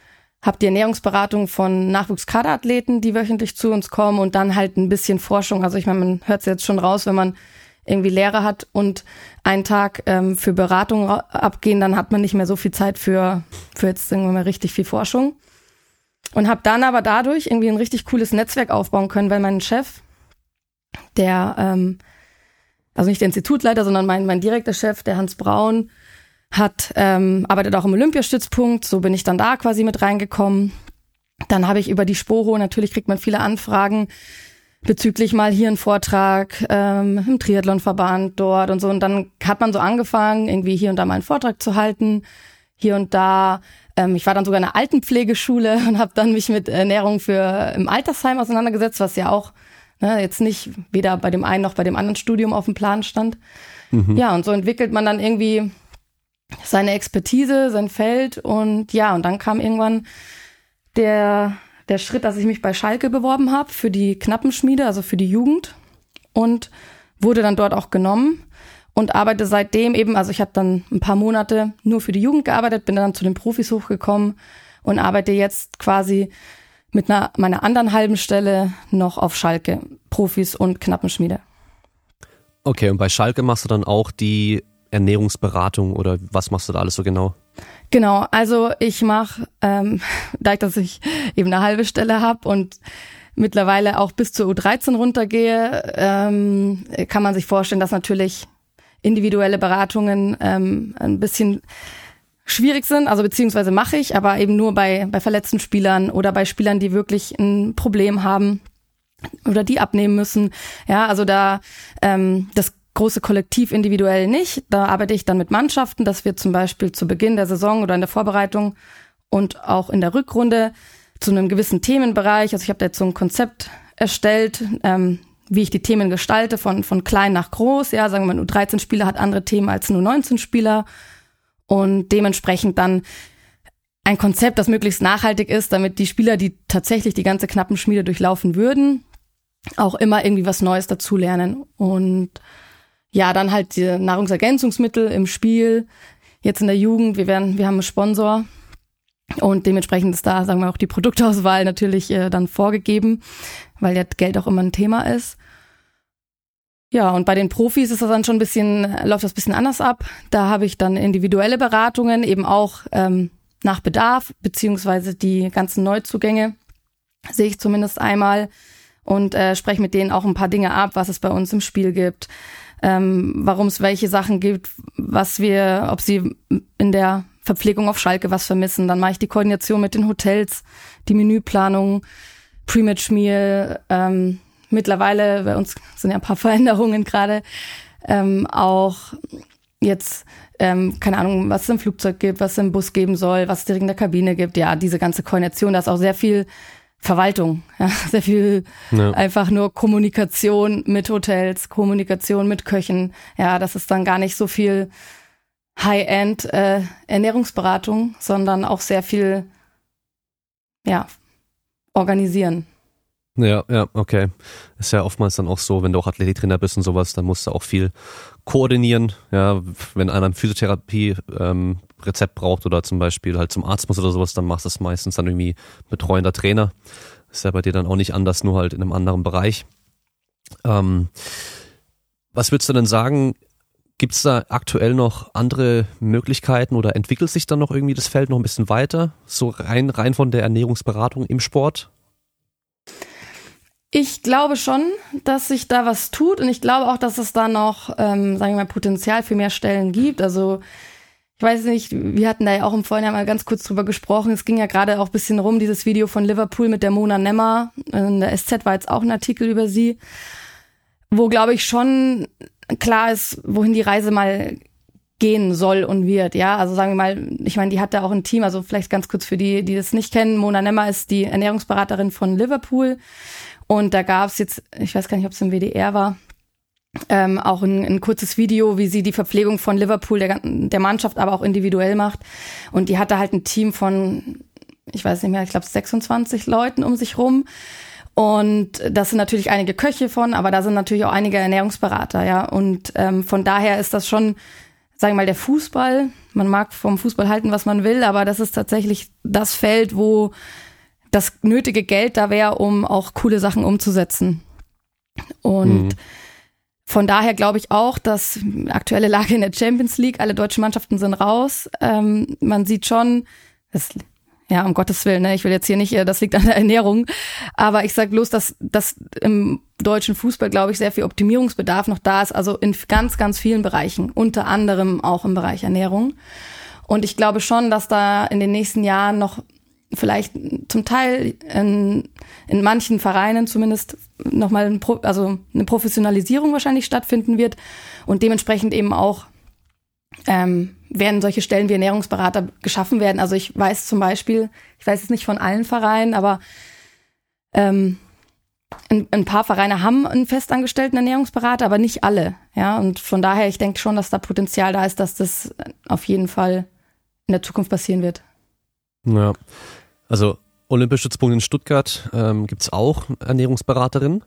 habe die Ernährungsberatung von Nachwuchskaderathleten, die wöchentlich zu uns kommen und dann halt ein bisschen Forschung. Also ich meine, man hört es jetzt schon raus, wenn man irgendwie Lehre hat und einen Tag ähm, für Beratung abgehen, dann hat man nicht mehr so viel Zeit für, für jetzt irgendwann mal richtig viel Forschung. Und habe dann aber dadurch irgendwie ein richtig cooles Netzwerk aufbauen können, weil mein Chef, der, ähm, also nicht der Institutleiter, sondern mein, mein direkter Chef, der Hans Braun, hat ähm, arbeitet auch im Olympiastützpunkt. So bin ich dann da quasi mit reingekommen. Dann habe ich über die Sporo, natürlich kriegt man viele Anfragen, bezüglich mal hier ein Vortrag ähm, im Triathlonverband dort und so. Und dann hat man so angefangen, irgendwie hier und da mal einen Vortrag zu halten, hier und da Ähm, ich war dann sogar in einer Altenpflegeschule *laughs* und habe dann mich mit Ernährung für im Altersheim auseinandergesetzt, was ja auch ne, jetzt nicht weder bei dem einen noch bei dem anderen Studium auf dem Plan stand. Mhm. Ja, und so entwickelt man dann irgendwie seine Expertise, sein Feld und ja, und dann kam irgendwann der, der Schritt, dass ich mich bei Schalke beworben habe für die Knappenschmiede, also für die Jugend und wurde dann dort auch genommen und arbeite seitdem eben, also ich habe dann ein paar Monate nur für die Jugend gearbeitet, bin dann zu den Profis hochgekommen und arbeite jetzt quasi mit einer, meiner anderen halben Stelle noch auf Schalke, Profis und Knappenschmiede. Okay, und bei Schalke machst du dann auch die Ernährungsberatung oder was machst du da alles so genau? Genau, also ich mache, ähm, *laughs* da ich, dass ich eben eine halbe Stelle habe und mittlerweile auch bis zur U13 runtergehe, ähm, kann man sich vorstellen, dass natürlich individuelle Beratungen ähm, ein bisschen schwierig sind, also beziehungsweise mache ich, aber eben nur bei, bei verletzten Spielern oder bei Spielern, die wirklich ein Problem haben oder die abnehmen müssen. Ja, also da ähm, das große Kollektiv individuell nicht. Da arbeite ich dann mit Mannschaften, dass wir zum Beispiel zu Beginn der Saison oder in der Vorbereitung und auch in der Rückrunde zu einem gewissen Themenbereich, also ich habe da jetzt so ein Konzept erstellt, ähm, wie ich die Themen gestalte, von, von klein nach groß. Ja, sagen wir nur 13 Spieler hat andere Themen als nur 19 Spieler. Und dementsprechend dann ein Konzept, das möglichst nachhaltig ist, damit die Spieler, die tatsächlich die ganze knappen Schmiede durchlaufen würden, auch immer irgendwie was Neues dazulernen. Und ja, dann halt die Nahrungsergänzungsmittel im Spiel. Jetzt in der Jugend, wir werden, wir haben einen Sponsor, und dementsprechend ist da, sagen wir auch, die Produktauswahl natürlich äh, dann vorgegeben, weil ja Geld auch immer ein Thema ist. Ja, und bei den Profis ist das dann schon ein bisschen, läuft das ein bisschen anders ab. Da habe ich dann individuelle Beratungen, eben auch ähm, nach Bedarf, beziehungsweise die ganzen Neuzugänge sehe ich zumindest einmal und äh, spreche mit denen auch ein paar Dinge ab, was es bei uns im Spiel gibt, ähm, warum es welche Sachen gibt, was wir, ob sie in der Verpflegung auf Schalke was vermissen. Dann mache ich die Koordination mit den Hotels, die Menüplanung, Pre-Match-Meal. Ähm, mittlerweile, bei uns sind ja ein paar *laughs* Veränderungen gerade, ähm, auch jetzt, ähm, keine Ahnung, was es im Flugzeug gibt, was es im Bus geben soll, was es direkt in der Kabine gibt. Ja, diese ganze Koordination, da ist auch sehr viel Verwaltung, ja, *laughs* sehr viel ja. einfach nur Kommunikation mit Hotels, Kommunikation mit Köchen. Ja, das ist dann gar nicht so viel High-End äh, Ernährungsberatung, sondern auch sehr viel ja, organisieren. Ja, ja, okay. Ist ja oftmals dann auch so, wenn du auch Athletiktrainer bist und sowas, dann musst du auch viel koordinieren. Ja, wenn einer ein Physiotherapie ähm, braucht oder zum Beispiel halt zum Arzt muss oder sowas, dann machst du es meistens dann irgendwie betreuender Trainer. Ist ja bei dir dann auch nicht anders, nur halt in einem anderen Bereich. Ähm, was würdest du denn sagen, Gibt es da aktuell noch andere Möglichkeiten oder entwickelt sich dann noch irgendwie das Feld noch ein bisschen weiter? So rein, rein von der Ernährungsberatung im Sport? Ich glaube schon, dass sich da was tut und ich glaube auch, dass es da noch, ähm, sagen wir mal, Potenzial für mehr Stellen gibt. Also ich weiß nicht, wir hatten da ja auch im Vorhinein mal ganz kurz drüber gesprochen. Es ging ja gerade auch ein bisschen rum, dieses Video von Liverpool mit der Mona Nemmer. In der SZ war jetzt auch ein Artikel über sie, wo, glaube ich, schon klar ist, wohin die Reise mal gehen soll und wird. Ja, also sagen wir mal, ich meine, die hat da auch ein Team, also vielleicht ganz kurz für die, die das nicht kennen. Mona Nemmer ist die Ernährungsberaterin von Liverpool. Und da gab es jetzt, ich weiß gar nicht, ob es im WDR war, ähm, auch ein, ein kurzes Video, wie sie die Verpflegung von Liverpool, der, der Mannschaft, aber auch individuell macht. Und die hatte halt ein Team von, ich weiß nicht mehr, ich glaube 26 Leuten um sich rum. Und das sind natürlich einige Köche von, aber da sind natürlich auch einige Ernährungsberater, ja. Und ähm, von daher ist das schon, sagen wir mal, der Fußball. Man mag vom Fußball halten, was man will, aber das ist tatsächlich das Feld, wo das nötige Geld da wäre, um auch coole Sachen umzusetzen. Und mhm. von daher glaube ich auch, dass aktuelle Lage in der Champions League, alle deutschen Mannschaften sind raus. Ähm, man sieht schon, das ja, um Gottes Willen, ne? ich will jetzt hier nicht, äh, das liegt an der Ernährung, aber ich sag bloß, dass, dass im deutschen Fußball, glaube ich, sehr viel Optimierungsbedarf noch da ist, also in ganz, ganz vielen Bereichen, unter anderem auch im Bereich Ernährung. Und ich glaube schon, dass da in den nächsten Jahren noch vielleicht zum Teil in, in manchen Vereinen zumindest nochmal ein Pro, also eine Professionalisierung wahrscheinlich stattfinden wird und dementsprechend eben auch ähm, werden solche Stellen wie Ernährungsberater geschaffen werden. Also ich weiß zum Beispiel, ich weiß es nicht von allen Vereinen, aber ähm, ein, ein paar Vereine haben einen festangestellten Ernährungsberater, aber nicht alle. Ja, und von daher, ich denke schon, dass da Potenzial da ist, dass das auf jeden Fall in der Zukunft passieren wird. Ja, also Olympischstützpunkt in Stuttgart ähm, gibt es auch Ernährungsberaterinnen.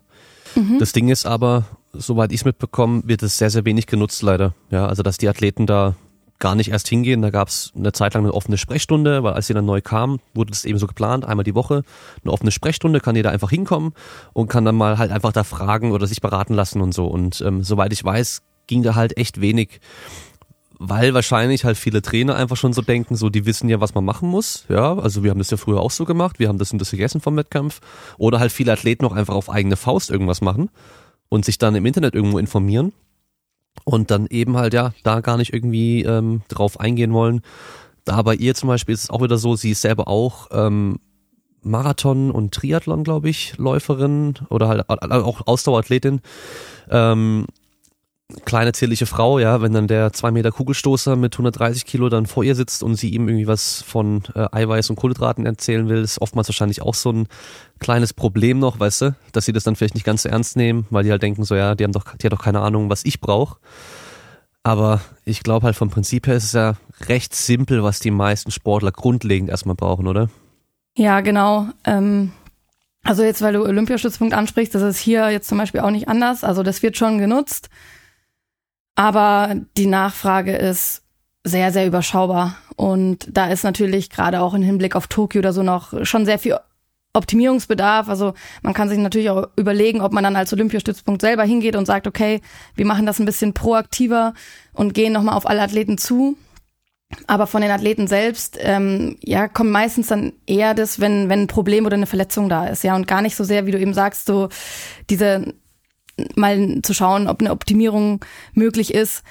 Mhm. Das Ding ist aber, soweit ich es mitbekomme, wird es sehr, sehr wenig genutzt leider. Ja, also dass die Athleten da gar nicht erst hingehen. Da gab es eine Zeit lang eine offene Sprechstunde, weil als sie dann neu kam, wurde das eben so geplant, einmal die Woche eine offene Sprechstunde, kann jeder einfach hinkommen und kann dann mal halt einfach da fragen oder sich beraten lassen und so. Und ähm, soweit ich weiß, ging da halt echt wenig weil wahrscheinlich halt viele Trainer einfach schon so denken, so die wissen ja, was man machen muss. Ja, also wir haben das ja früher auch so gemacht, wir haben das und das gegessen vom Wettkampf. Oder halt viele Athleten auch einfach auf eigene Faust irgendwas machen und sich dann im Internet irgendwo informieren und dann eben halt ja da gar nicht irgendwie ähm, drauf eingehen wollen. Da bei ihr zum Beispiel ist es auch wieder so, sie ist selber auch ähm, Marathon und Triathlon, glaube ich, Läuferin oder halt auch Ausdauerathletin. Ähm, kleine zierliche Frau, ja, wenn dann der zwei Meter Kugelstoßer mit 130 Kilo dann vor ihr sitzt und sie ihm irgendwie was von äh, Eiweiß und Kohlenhydraten erzählen will, ist oftmals wahrscheinlich auch so ein kleines Problem noch, weißt du, dass sie das dann vielleicht nicht ganz so ernst nehmen, weil die halt denken so, ja, die haben doch, die hat doch keine Ahnung, was ich brauche. Aber ich glaube halt vom Prinzip her ist es ja recht simpel, was die meisten Sportler grundlegend erstmal brauchen, oder? Ja, genau. Ähm also jetzt, weil du Olympiastützpunkt ansprichst, das ist hier jetzt zum Beispiel auch nicht anders. Also das wird schon genutzt. Aber die Nachfrage ist sehr, sehr überschaubar. Und da ist natürlich gerade auch im Hinblick auf Tokio oder so noch schon sehr viel Optimierungsbedarf. Also man kann sich natürlich auch überlegen, ob man dann als Olympiastützpunkt selber hingeht und sagt, okay, wir machen das ein bisschen proaktiver und gehen nochmal auf alle Athleten zu. Aber von den Athleten selbst, ähm, ja, kommt meistens dann eher das, wenn, wenn ein Problem oder eine Verletzung da ist, ja, und gar nicht so sehr, wie du eben sagst, so diese mal zu schauen, ob eine Optimierung möglich ist.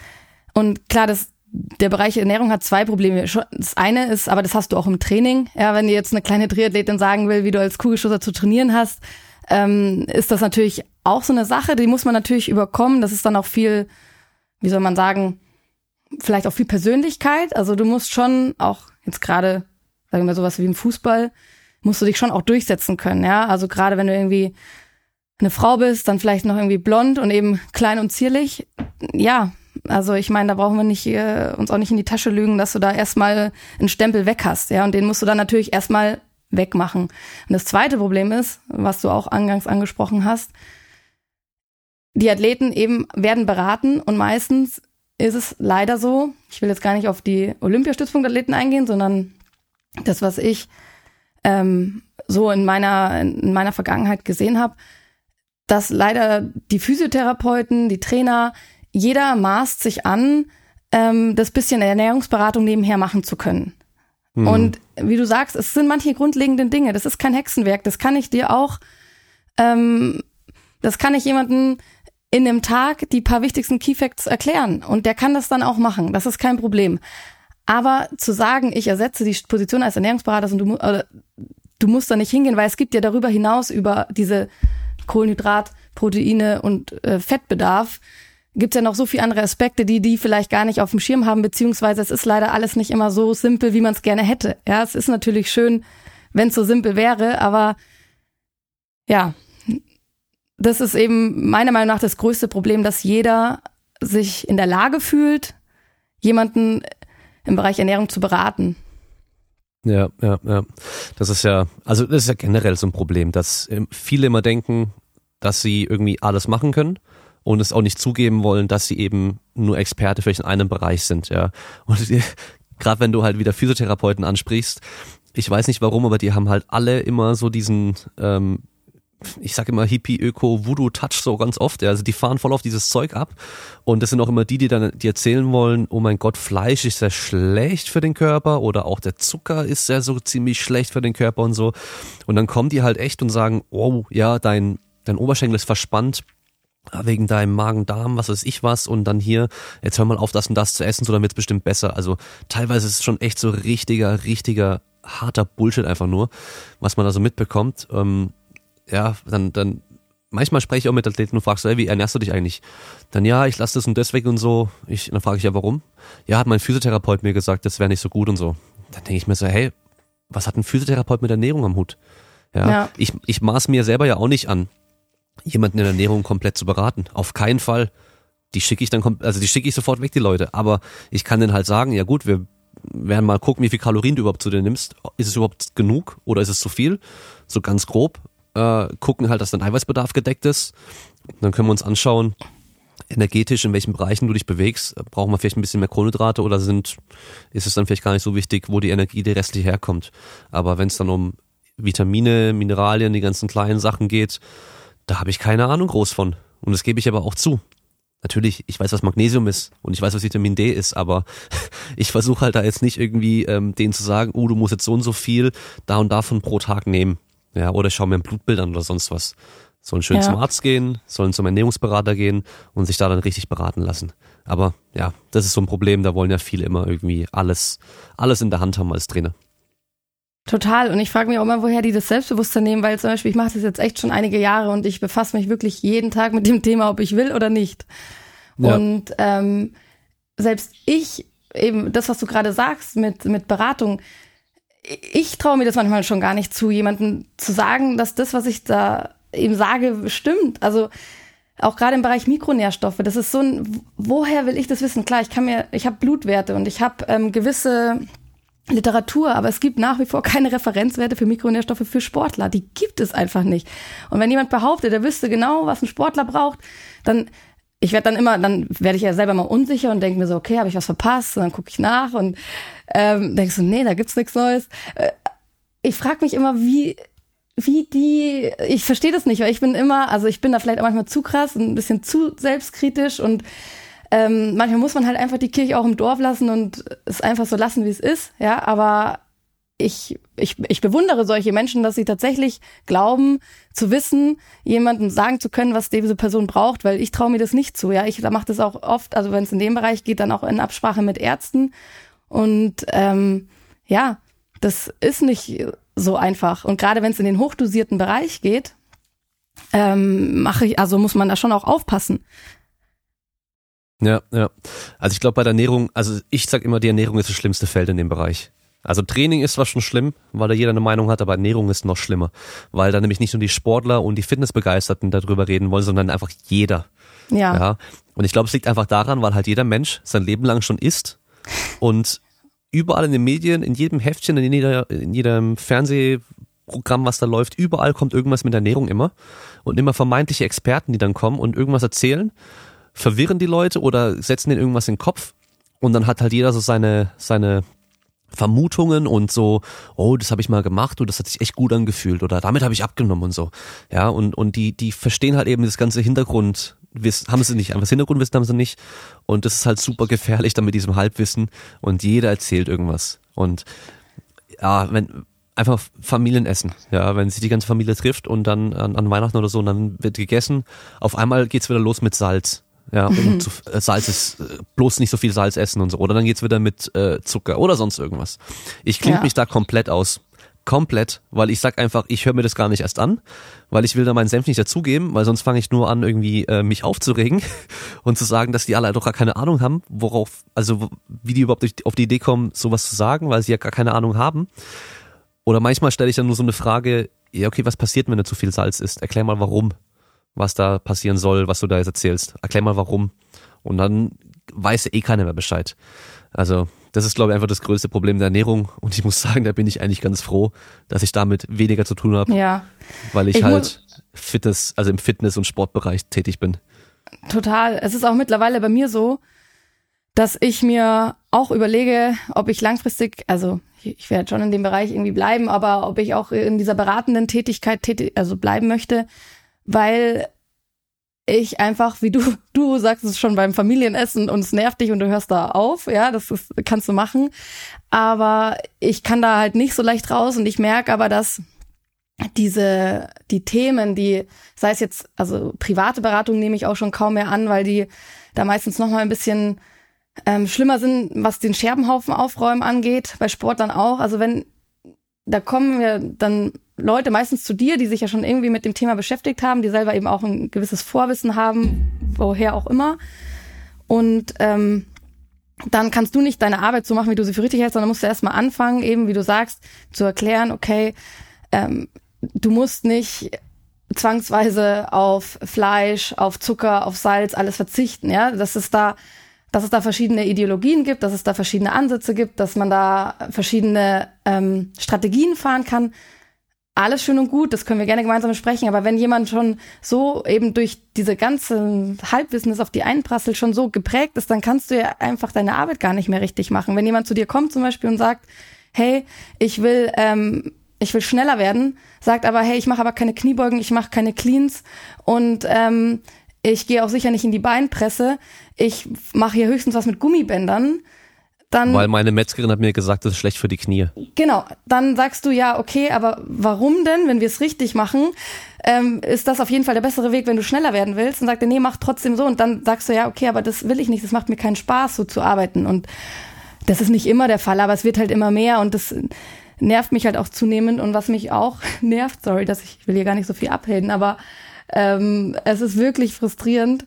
Und klar, das, der Bereich Ernährung hat zwei Probleme. Das eine ist, aber das hast du auch im Training. Ja, wenn dir jetzt eine kleine Triathletin sagen will, wie du als Kugelstoßer zu trainieren hast, ähm, ist das natürlich auch so eine Sache, die muss man natürlich überkommen. Das ist dann auch viel, wie soll man sagen, vielleicht auch viel Persönlichkeit. Also du musst schon auch jetzt gerade, sagen wir sowas wie im Fußball, musst du dich schon auch durchsetzen können. Ja, also gerade wenn du irgendwie eine Frau bist, dann vielleicht noch irgendwie blond und eben klein und zierlich. Ja, also ich meine, da brauchen wir nicht äh, uns auch nicht in die Tasche lügen, dass du da erstmal einen Stempel weg hast, ja, und den musst du dann natürlich erstmal wegmachen. Und das zweite Problem ist, was du auch angangs angesprochen hast, die Athleten eben werden beraten und meistens ist es leider so, ich will jetzt gar nicht auf die Olympiastützpunktathleten eingehen, sondern das, was ich ähm, so in meiner, in meiner Vergangenheit gesehen habe, dass leider die Physiotherapeuten, die Trainer, jeder maßt sich an, ähm, das bisschen Ernährungsberatung nebenher machen zu können. Mhm. Und wie du sagst, es sind manche grundlegenden Dinge. Das ist kein Hexenwerk. Das kann ich dir auch, ähm, das kann ich jemanden in einem Tag die paar wichtigsten Key Facts erklären. Und der kann das dann auch machen. Das ist kein Problem. Aber zu sagen, ich ersetze die Position als Ernährungsberater und du, äh, du musst da nicht hingehen, weil es gibt ja darüber hinaus über diese Kohlenhydrat, Proteine und äh, Fettbedarf, gibt es ja noch so viele andere Aspekte, die die vielleicht gar nicht auf dem Schirm haben, beziehungsweise es ist leider alles nicht immer so simpel, wie man es gerne hätte. Ja, es ist natürlich schön, wenn es so simpel wäre, aber ja, das ist eben meiner Meinung nach das größte Problem, dass jeder sich in der Lage fühlt, jemanden im Bereich Ernährung zu beraten. Ja, ja, ja. Das ist ja, also das ist ja generell so ein Problem, dass ähm, viele immer denken, dass sie irgendwie alles machen können und es auch nicht zugeben wollen, dass sie eben nur Experte vielleicht in einem Bereich sind, ja. Und *laughs* gerade wenn du halt wieder Physiotherapeuten ansprichst, ich weiß nicht warum, aber die haben halt alle immer so diesen ähm, ich sage immer Hippie, Öko, Voodoo Touch so ganz oft. Also die fahren voll auf dieses Zeug ab. Und das sind auch immer die, die dann die erzählen wollen, oh mein Gott, Fleisch ist sehr schlecht für den Körper oder auch der Zucker ist sehr so ziemlich schlecht für den Körper und so. Und dann kommen die halt echt und sagen, oh ja, dein, dein Oberschenkel ist verspannt wegen deinem Magen-Darm, was weiß ich was, und dann hier, jetzt hör mal auf, das und das zu essen, so dann wird's bestimmt besser. Also teilweise ist es schon echt so richtiger, richtiger, harter Bullshit einfach nur, was man da so mitbekommt. Ähm, ja, dann, dann manchmal spreche ich auch mit Athleten und frage so, hey, wie ernährst du dich eigentlich? Dann ja, ich lasse das und das weg und so. Ich, dann frage ich ja, warum? Ja, hat mein Physiotherapeut mir gesagt, das wäre nicht so gut und so. Dann denke ich mir so, hey, was hat ein Physiotherapeut mit Ernährung am Hut? Ja, ja. Ich, ich maß mir selber ja auch nicht an, jemanden in Ernährung komplett zu beraten. Auf keinen Fall. Die schicke ich dann, also die schicke ich sofort weg, die Leute. Aber ich kann denen halt sagen, ja gut, wir werden mal gucken, wie viel Kalorien du überhaupt zu dir nimmst. Ist es überhaupt genug oder ist es zu viel? So ganz grob. Äh, gucken halt, dass dein Eiweißbedarf gedeckt ist. Dann können wir uns anschauen, energetisch, in welchen Bereichen du dich bewegst. Brauchen wir vielleicht ein bisschen mehr Kohlenhydrate oder sind, ist es dann vielleicht gar nicht so wichtig, wo die Energie die restlich herkommt. Aber wenn es dann um Vitamine, Mineralien, die ganzen kleinen Sachen geht, da habe ich keine Ahnung groß von. Und das gebe ich aber auch zu. Natürlich, ich weiß, was Magnesium ist und ich weiß, was Vitamin D ist, aber *laughs* ich versuche halt da jetzt nicht irgendwie ähm, denen zu sagen, oh, du musst jetzt so und so viel da und davon pro Tag nehmen. Ja, oder schau mir ein Blutbild an oder sonst was. Sollen schön ja. zum Arzt gehen, sollen zum Ernährungsberater gehen und sich da dann richtig beraten lassen. Aber ja, das ist so ein Problem, da wollen ja viele immer irgendwie alles, alles in der Hand haben als Trainer. Total. Und ich frage mich auch immer, woher die das Selbstbewusstsein nehmen, weil zum Beispiel ich mache das jetzt echt schon einige Jahre und ich befasse mich wirklich jeden Tag mit dem Thema, ob ich will oder nicht. Ja. Und ähm, selbst ich, eben das, was du gerade sagst mit, mit Beratung, ich traue mir das manchmal schon gar nicht zu, jemandem zu sagen, dass das, was ich da eben sage, stimmt. Also auch gerade im Bereich Mikronährstoffe, das ist so ein, woher will ich das wissen? Klar, ich kann mir, ich habe Blutwerte und ich habe ähm, gewisse Literatur, aber es gibt nach wie vor keine Referenzwerte für Mikronährstoffe für Sportler. Die gibt es einfach nicht. Und wenn jemand behauptet, er wüsste genau, was ein Sportler braucht, dann ich werde dann immer, dann werde ich ja selber mal unsicher und denke mir so, okay, habe ich was verpasst? Und dann gucke ich nach und ähm, denke so, nee, da gibt's nichts Neues. Äh, ich frage mich immer, wie wie die, ich verstehe das nicht, weil ich bin immer, also ich bin da vielleicht auch manchmal zu krass und ein bisschen zu selbstkritisch und ähm, manchmal muss man halt einfach die Kirche auch im Dorf lassen und es einfach so lassen, wie es ist, ja, aber ich, ich, ich bewundere solche Menschen, dass sie tatsächlich glauben, zu wissen, jemandem sagen zu können, was diese Person braucht, weil ich traue mir das nicht zu. Ja, ich mache das auch oft, also wenn es in dem Bereich geht, dann auch in Absprache mit Ärzten. Und ähm, ja, das ist nicht so einfach. Und gerade wenn es in den hochdosierten Bereich geht, ähm, mache ich, also muss man da schon auch aufpassen. Ja, ja. Also ich glaube bei der Ernährung, also ich sag immer, die Ernährung ist das schlimmste Feld in dem Bereich. Also Training ist zwar schon schlimm, weil da jeder eine Meinung hat, aber Ernährung ist noch schlimmer, weil da nämlich nicht nur die Sportler und die Fitnessbegeisterten darüber reden wollen, sondern einfach jeder. Ja. ja. Und ich glaube, es liegt einfach daran, weil halt jeder Mensch sein Leben lang schon isst und überall in den Medien, in jedem Heftchen, in, jeder, in jedem Fernsehprogramm, was da läuft, überall kommt irgendwas mit Ernährung immer und immer vermeintliche Experten, die dann kommen und irgendwas erzählen verwirren die Leute oder setzen denen irgendwas in den Kopf und dann hat halt jeder so seine, seine Vermutungen und so, oh, das habe ich mal gemacht und das hat sich echt gut angefühlt oder damit habe ich abgenommen und so. Ja, und, und die, die verstehen halt eben das ganze Hintergrund, haben sie nicht, einfach das Hintergrundwissen haben sie nicht und das ist halt super gefährlich dann mit diesem Halbwissen und jeder erzählt irgendwas und ja, wenn, einfach Familienessen, ja, wenn sich die ganze Familie trifft und dann an, an Weihnachten oder so, und dann wird gegessen, auf einmal geht's wieder los mit Salz ja, und mhm. zu, äh, Salz ist äh, bloß nicht so viel Salz essen und so. Oder dann geht's wieder mit äh, Zucker oder sonst irgendwas. Ich klinge ja. mich da komplett aus. Komplett, weil ich sag einfach, ich höre mir das gar nicht erst an, weil ich will da meinen Senf nicht dazugeben, weil sonst fange ich nur an, irgendwie äh, mich aufzuregen *laughs* und zu sagen, dass die alle doch gar keine Ahnung haben, worauf, also wie die überhaupt auf die Idee kommen, sowas zu sagen, weil sie ja gar keine Ahnung haben. Oder manchmal stelle ich dann nur so eine Frage, ja, okay, was passiert, wenn du zu viel Salz isst? Erklär mal warum was da passieren soll, was du da jetzt erzählst. Erklär mal warum. Und dann weiß eh keiner mehr Bescheid. Also, das ist, glaube ich, einfach das größte Problem der Ernährung. Und ich muss sagen, da bin ich eigentlich ganz froh, dass ich damit weniger zu tun habe. Ja. Weil ich, ich halt Fitness, also im Fitness- und Sportbereich tätig bin. Total. Es ist auch mittlerweile bei mir so, dass ich mir auch überlege, ob ich langfristig, also ich werde schon in dem Bereich irgendwie bleiben, aber ob ich auch in dieser beratenden Tätigkeit tätig, also bleiben möchte, weil ich einfach, wie du, *laughs* du sagst es schon beim Familienessen und es nervt dich und du hörst da auf, ja, das ist, kannst du machen. Aber ich kann da halt nicht so leicht raus und ich merke aber, dass diese, die Themen, die, sei es jetzt, also private Beratung nehme ich auch schon kaum mehr an, weil die da meistens nochmal ein bisschen ähm, schlimmer sind, was den Scherbenhaufen aufräumen angeht, bei Sportlern auch. Also wenn, da kommen wir dann Leute meistens zu dir, die sich ja schon irgendwie mit dem Thema beschäftigt haben, die selber eben auch ein gewisses Vorwissen haben, woher auch immer. Und ähm, dann kannst du nicht deine Arbeit so machen, wie du sie für richtig hältst, sondern musst du erstmal anfangen, eben wie du sagst, zu erklären, okay, ähm, du musst nicht zwangsweise auf Fleisch, auf Zucker, auf Salz, alles verzichten, ja, dass es da, dass es da verschiedene Ideologien gibt, dass es da verschiedene Ansätze gibt, dass man da verschiedene ähm, Strategien fahren kann. Alles schön und gut, das können wir gerne gemeinsam besprechen, aber wenn jemand schon so eben durch diese ganze Halbwissen, das auf die einprasselt, schon so geprägt ist, dann kannst du ja einfach deine Arbeit gar nicht mehr richtig machen. Wenn jemand zu dir kommt zum Beispiel und sagt, hey, ich will ähm, ich will schneller werden, sagt aber, hey, ich mache aber keine Kniebeugen, ich mache keine Cleans und ähm, ich gehe auch sicher nicht in die Beinpresse, ich mache hier höchstens was mit Gummibändern. Dann, Weil meine Metzgerin hat mir gesagt, das ist schlecht für die Knie. Genau, dann sagst du ja, okay, aber warum denn, wenn wir es richtig machen, ähm, ist das auf jeden Fall der bessere Weg, wenn du schneller werden willst? Und sagt er, nee, mach trotzdem so. Und dann sagst du ja, okay, aber das will ich nicht, das macht mir keinen Spaß, so zu arbeiten. Und das ist nicht immer der Fall, aber es wird halt immer mehr und das nervt mich halt auch zunehmend und was mich auch *laughs* nervt, sorry, dass ich, ich will hier gar nicht so viel abhängen, aber ähm, es ist wirklich frustrierend,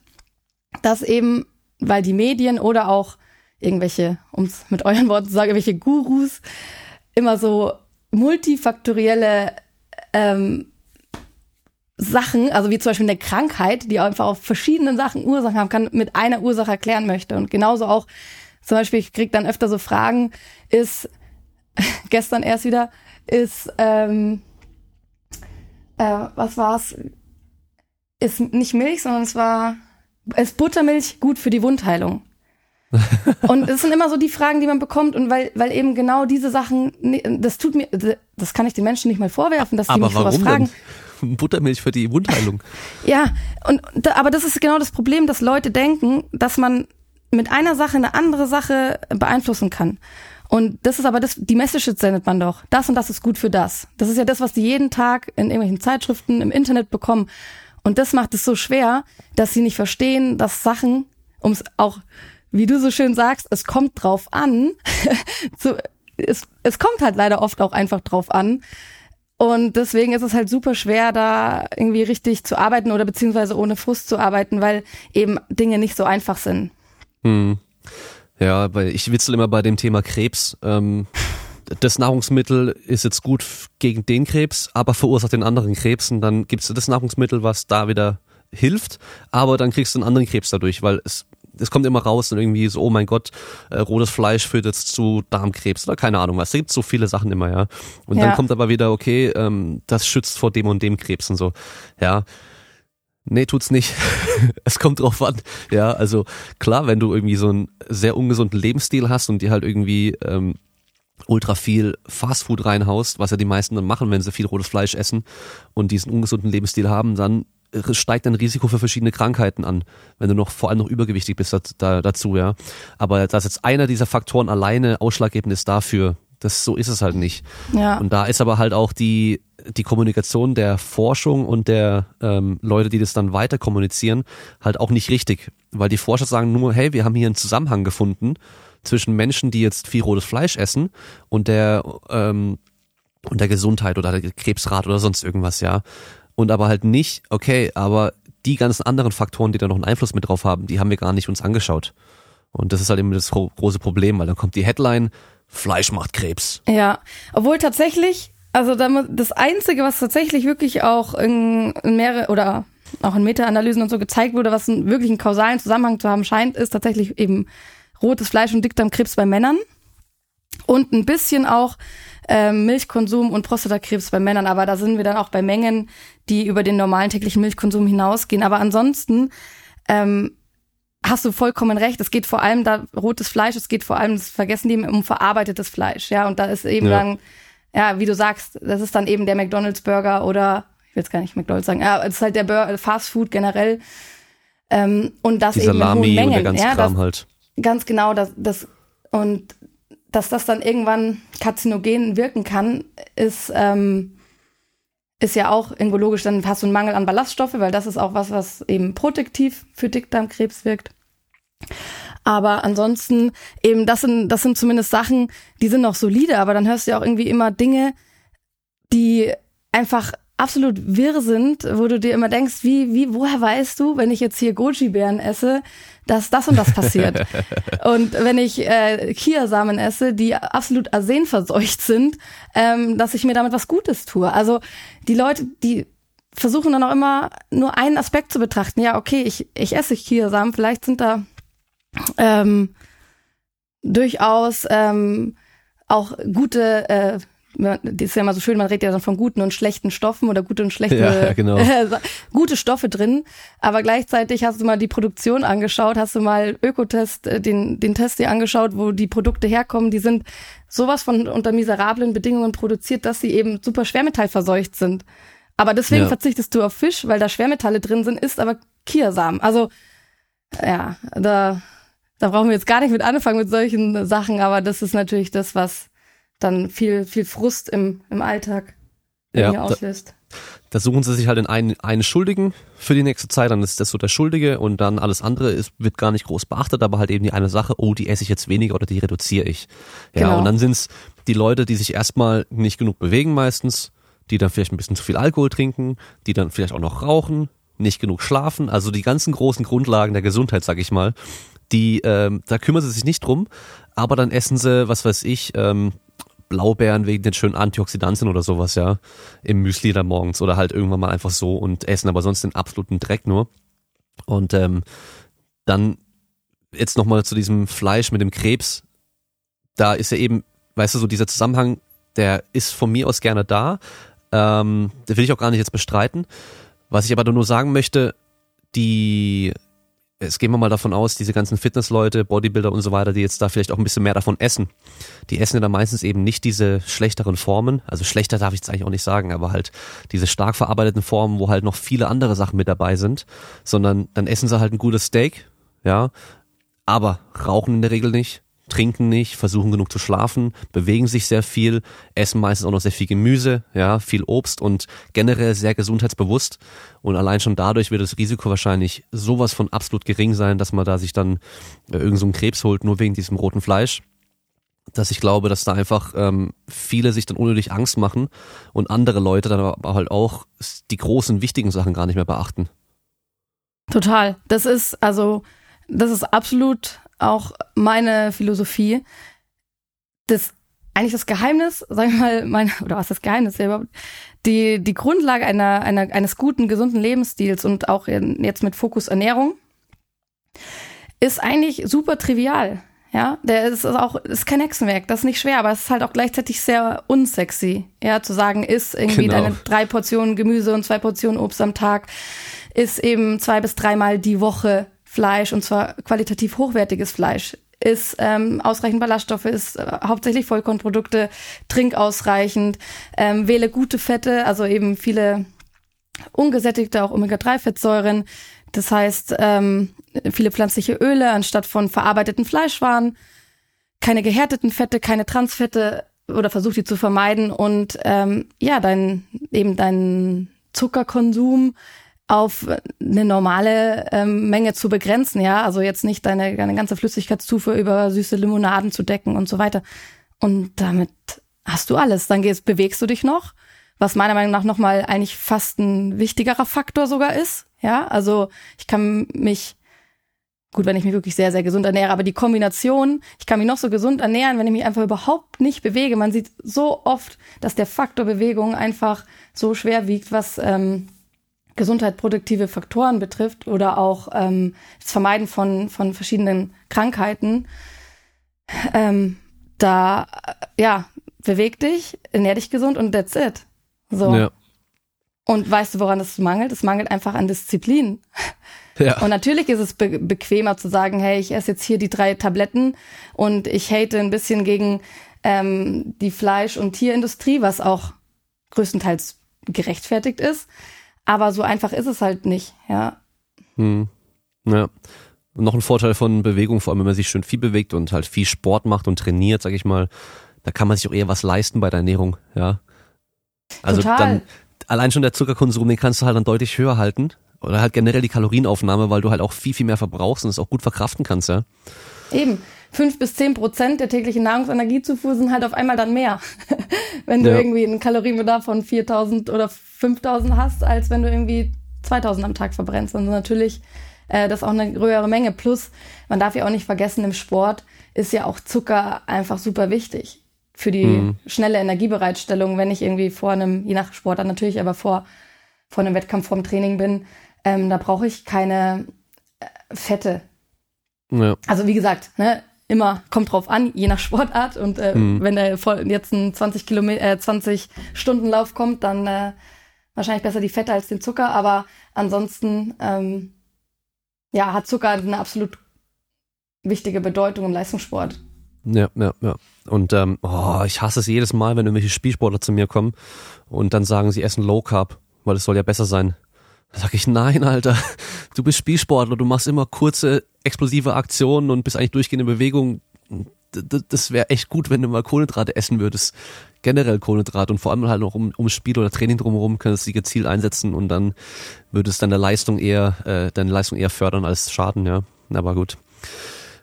dass eben, weil die Medien oder auch irgendwelche, um es mit euren Worten zu sagen, irgendwelche Gurus immer so multifaktorielle ähm, Sachen, also wie zum Beispiel eine Krankheit, die einfach auf verschiedenen Sachen Ursachen haben kann, mit einer Ursache erklären möchte. Und genauso auch, zum Beispiel, ich krieg dann öfter so Fragen, ist *laughs* gestern erst wieder, ist, ähm, äh, was war's? Ist nicht Milch, sondern es war, ist Buttermilch gut für die Wundheilung? Und es sind immer so die Fragen, die man bekommt und weil, weil eben genau diese Sachen, das tut mir, das kann ich den Menschen nicht mal vorwerfen, dass sie mich sowas fragen. Denn? *laughs* Buttermilch für die Wundheilung. *laughs* Ja, und aber das ist genau das Problem, dass Leute denken, dass man mit einer Sache eine andere Sache beeinflussen kann. Und das ist aber das, die Message sendet man doch. Das und das ist gut für das. Das ist ja das, was die jeden Tag in irgendwelchen Zeitschriften, im Internet bekommen. Und das macht es so schwer, dass sie nicht verstehen, dass Sachen, um es auch, wie du so schön sagst, es kommt drauf an. *laughs* so, es, es kommt halt leider oft auch einfach drauf an. Und deswegen ist es halt super schwer, da irgendwie richtig zu arbeiten oder beziehungsweise ohne Frust zu arbeiten, weil eben Dinge nicht so einfach sind. Hm. Ja, weil ich witzel immer bei dem Thema Krebs. Ähm, das Nahrungsmittel ist jetzt gut gegen den Krebs, aber verursacht den anderen Krebs und dann gibt's das Nahrungsmittel, was da wieder hilft, aber dann kriegst du einen anderen Krebs dadurch, weil es es kommt immer raus und irgendwie so, oh mein Gott, äh, rotes Fleisch führt jetzt zu Darmkrebs oder keine Ahnung was. Da gibt's so viele Sachen immer, ja. Und ja. dann kommt aber wieder, okay, ähm, das schützt vor dem und dem Krebs und so. Ja. Nee, tut's nicht. *laughs* es kommt drauf an. Ja, also klar, wenn du irgendwie so einen sehr ungesunden Lebensstil hast und dir halt irgendwie ähm, ultra viel Fastfood reinhaust, was ja die meisten dann machen, wenn sie viel rotes Fleisch essen und diesen ungesunden Lebensstil haben, dann steigt dein Risiko für verschiedene Krankheiten an, wenn du noch vor allem noch übergewichtig bist da, dazu, ja. Aber dass jetzt einer dieser Faktoren alleine ausschlaggebend ist dafür, das so ist es halt nicht. Ja. Und da ist aber halt auch die die Kommunikation der Forschung und der ähm, Leute, die das dann weiter kommunizieren, halt auch nicht richtig. Weil die Forscher sagen nur, hey, wir haben hier einen Zusammenhang gefunden zwischen Menschen, die jetzt viel rotes Fleisch essen und der ähm, und der Gesundheit oder der Krebsrat oder sonst irgendwas, ja. Und aber halt nicht, okay, aber die ganzen anderen Faktoren, die da noch einen Einfluss mit drauf haben, die haben wir gar nicht uns angeschaut. Und das ist halt eben das große Problem, weil dann kommt die Headline, Fleisch macht Krebs. Ja, obwohl tatsächlich also das Einzige, was tatsächlich wirklich auch in, mehrere oder auch in Meta-Analysen und so gezeigt wurde, was einen wirklich einen kausalen Zusammenhang zu haben scheint, ist tatsächlich eben rotes Fleisch und Dickdarmkrebs bei Männern und ein bisschen auch ähm, Milchkonsum und Prostatakrebs bei Männern. Aber da sind wir dann auch bei Mengen, die über den normalen täglichen Milchkonsum hinausgehen. Aber ansonsten ähm, hast du vollkommen recht. Es geht vor allem da rotes Fleisch. Es geht vor allem, das vergessen die um verarbeitetes Fleisch. Ja, und da ist eben ja. dann ja, wie du sagst, das ist dann eben der McDonalds Burger oder ich will jetzt gar nicht McDonalds sagen, ja, es ist halt der Burger, Fast Food generell. Ähm, und das Die eben Salami in hohen Mengen. Und der ganze ja, Kram das, halt. Ganz genau, das, das und dass das dann irgendwann karzinogen wirken kann, ist ähm, ist ja auch irgendwo logisch, dann hast du einen Mangel an Ballaststoffe, weil das ist auch was, was eben protektiv für Dickdarmkrebs wirkt. Aber ansonsten eben, das sind, das sind zumindest Sachen, die sind noch solide, aber dann hörst du ja auch irgendwie immer Dinge, die einfach absolut wirr sind, wo du dir immer denkst, wie, wie, woher weißt du, wenn ich jetzt hier Goji-Beeren esse, dass das und das passiert? *laughs* und wenn ich äh, Kiasamen esse, die absolut arsenverseucht sind, ähm, dass ich mir damit was Gutes tue. Also die Leute, die versuchen dann auch immer nur einen Aspekt zu betrachten. Ja, okay, ich, ich esse Kiasamen, vielleicht sind da ähm, durchaus ähm, auch gute äh, das ist ja immer so schön, man redet ja dann von guten und schlechten Stoffen oder gute und schlechte, ja, genau. *laughs* gute Stoffe drin. Aber gleichzeitig hast du mal die Produktion angeschaut, hast du mal Ökotest, äh, den, den Test dir angeschaut, wo die Produkte herkommen. Die sind sowas von unter miserablen Bedingungen produziert, dass sie eben super schwermetallverseucht sind. Aber deswegen ja. verzichtest du auf Fisch, weil da Schwermetalle drin sind, ist aber Kiasamen. Also, ja, da, da brauchen wir jetzt gar nicht mit anfangen mit solchen Sachen, aber das ist natürlich das, was dann viel, viel Frust im, im Alltag ja, auslöst. Da, da, suchen sie sich halt in einen, einen Schuldigen für die nächste Zeit, dann ist das so der Schuldige und dann alles andere ist, wird gar nicht groß beachtet, aber halt eben die eine Sache, oh, die esse ich jetzt weniger oder die reduziere ich. Ja, genau. und dann sind es die Leute, die sich erstmal nicht genug bewegen meistens, die dann vielleicht ein bisschen zu viel Alkohol trinken, die dann vielleicht auch noch rauchen, nicht genug schlafen, also die ganzen großen Grundlagen der Gesundheit, sag ich mal, die, ähm, da kümmern sie sich nicht drum, aber dann essen sie, was weiß ich, ähm, Blaubeeren wegen den schönen Antioxidantien oder sowas, ja, im Müsli da morgens oder halt irgendwann mal einfach so und essen aber sonst den absoluten Dreck nur. Und ähm, dann jetzt nochmal zu diesem Fleisch mit dem Krebs. Da ist ja eben, weißt du, so dieser Zusammenhang, der ist von mir aus gerne da. Ähm, den will ich auch gar nicht jetzt bestreiten. Was ich aber nur sagen möchte, die es gehen wir mal davon aus, diese ganzen Fitnessleute, Bodybuilder und so weiter, die jetzt da vielleicht auch ein bisschen mehr davon essen, die essen ja dann meistens eben nicht diese schlechteren Formen, also schlechter darf ich jetzt eigentlich auch nicht sagen, aber halt diese stark verarbeiteten Formen, wo halt noch viele andere Sachen mit dabei sind, sondern dann essen sie halt ein gutes Steak, ja, aber rauchen in der Regel nicht, trinken nicht, versuchen genug zu schlafen, bewegen sich sehr viel, essen meistens auch noch sehr viel Gemüse, ja, viel Obst und generell sehr gesundheitsbewusst. Und allein schon dadurch wird das Risiko wahrscheinlich sowas von absolut gering sein, dass man da sich dann äh, irgend so einen Krebs holt, nur wegen diesem roten Fleisch. Dass ich glaube, dass da einfach ähm, viele sich dann unnötig Angst machen und andere Leute dann aber halt auch die großen, wichtigen Sachen gar nicht mehr beachten. Total. Das ist also, das ist absolut auch meine Philosophie. Das eigentlich das Geheimnis, sagen wir mal, mein, oder was das Geheimnis überhaupt, die, die Grundlage einer, einer, eines guten, gesunden Lebensstils und auch in, jetzt mit Fokus Ernährung, ist eigentlich super trivial. Ja, der ist auch, ist kein Hexenwerk, das ist nicht schwer, aber es ist halt auch gleichzeitig sehr unsexy. Ja, zu sagen, isst irgendwie genau. deine drei Portionen Gemüse und zwei Portionen Obst am Tag, ist eben zwei bis dreimal die Woche Fleisch und zwar qualitativ hochwertiges Fleisch ist ähm, ausreichend Ballaststoffe, ist äh, hauptsächlich Vollkornprodukte, trink ausreichend, ähm, wähle gute Fette, also eben viele ungesättigte, auch Omega-3-Fettsäuren. Das heißt, ähm, viele pflanzliche Öle anstatt von verarbeiteten Fleischwaren, keine gehärteten Fette, keine Transfette oder versuch die zu vermeiden und ähm, ja, dein eben deinen Zuckerkonsum auf eine normale ähm, Menge zu begrenzen, ja, also jetzt nicht deine, deine ganze Flüssigkeitszufuhr über süße Limonaden zu decken und so weiter. Und damit hast du alles. Dann gehst, bewegst du dich noch, was meiner Meinung nach nochmal eigentlich fast ein wichtigerer Faktor sogar ist. Ja, also ich kann mich, gut, wenn ich mich wirklich sehr, sehr gesund ernähre, aber die Kombination, ich kann mich noch so gesund ernähren, wenn ich mich einfach überhaupt nicht bewege. Man sieht so oft, dass der Faktor Bewegung einfach so schwer wiegt, was ähm, gesundheitsproduktive Faktoren betrifft oder auch ähm, das Vermeiden von, von verschiedenen Krankheiten, ähm, da, äh, ja, beweg dich, ernähr dich gesund und that's it. So. Ja. Und weißt du, woran es mangelt? Es mangelt einfach an Disziplin. *laughs* Ja. Und natürlich ist es be bequemer zu sagen, hey, ich esse jetzt hier die drei Tabletten und ich hate ein bisschen gegen ähm, die Fleisch- und Tierindustrie, was auch größtenteils gerechtfertigt ist. Aber so einfach ist es halt nicht, ja. Hm. Ja. Und noch ein Vorteil von Bewegung, vor allem wenn man sich schön viel bewegt und halt viel Sport macht und trainiert, sag ich mal, da kann man sich auch eher was leisten bei der Ernährung, ja. Also Total. dann allein schon der Zuckerkonsum, den kannst du halt dann deutlich höher halten. Oder halt generell die Kalorienaufnahme, weil du halt auch viel, viel mehr verbrauchst und es auch gut verkraften kannst, ja. Eben. Fünf bis zehn Prozent der täglichen Nahrungsenergiezufuhr sind halt auf einmal dann mehr. *laughs* wenn du Ja. irgendwie einen Kalorienbedarf von 4000 oder 5000 hast, als wenn du irgendwie 2000 am Tag verbrennst. Dann ist natürlich äh, das auch eine höhere Menge. Plus, man darf ja auch nicht vergessen, im Sport ist ja auch Zucker einfach super wichtig für die Mhm. schnelle Energiebereitstellung, wenn ich irgendwie vor einem, je nach Sportart natürlich, aber vor, vor einem Wettkampf, vorm Training bin, ähm, da brauche ich keine äh, Fette. Ja. Also wie gesagt, ne, immer kommt drauf an, je nach Sportart. Und äh, Mhm. wenn der jetzt ein 20 Kilometer, äh, 20 Stunden Lauf kommt, dann äh, wahrscheinlich besser die Fette als den Zucker. Aber ansonsten, ähm, ja, hat Zucker eine absolut wichtige Bedeutung im Leistungssport. Ja, ja, ja. Und ähm, oh, ich hasse es jedes Mal, wenn irgendwelche Spielsportler zu mir kommen und dann sagen, sie essen Low Carb, weil es soll ja besser sein. Da sag ich, nein, Alter, du bist Spielsportler, du machst immer kurze, explosive Aktionen und bist eigentlich durchgehend in Bewegung. Das wäre echt gut, wenn du mal Kohlenhydrate essen würdest. Generell Kohlenhydrate und vor allem halt noch um, ums Spiel oder Training drumherum könntest du die gezielt einsetzen und dann würde es deine Leistung eher, äh, deine Leistung eher fördern als schaden, ja. Aber gut.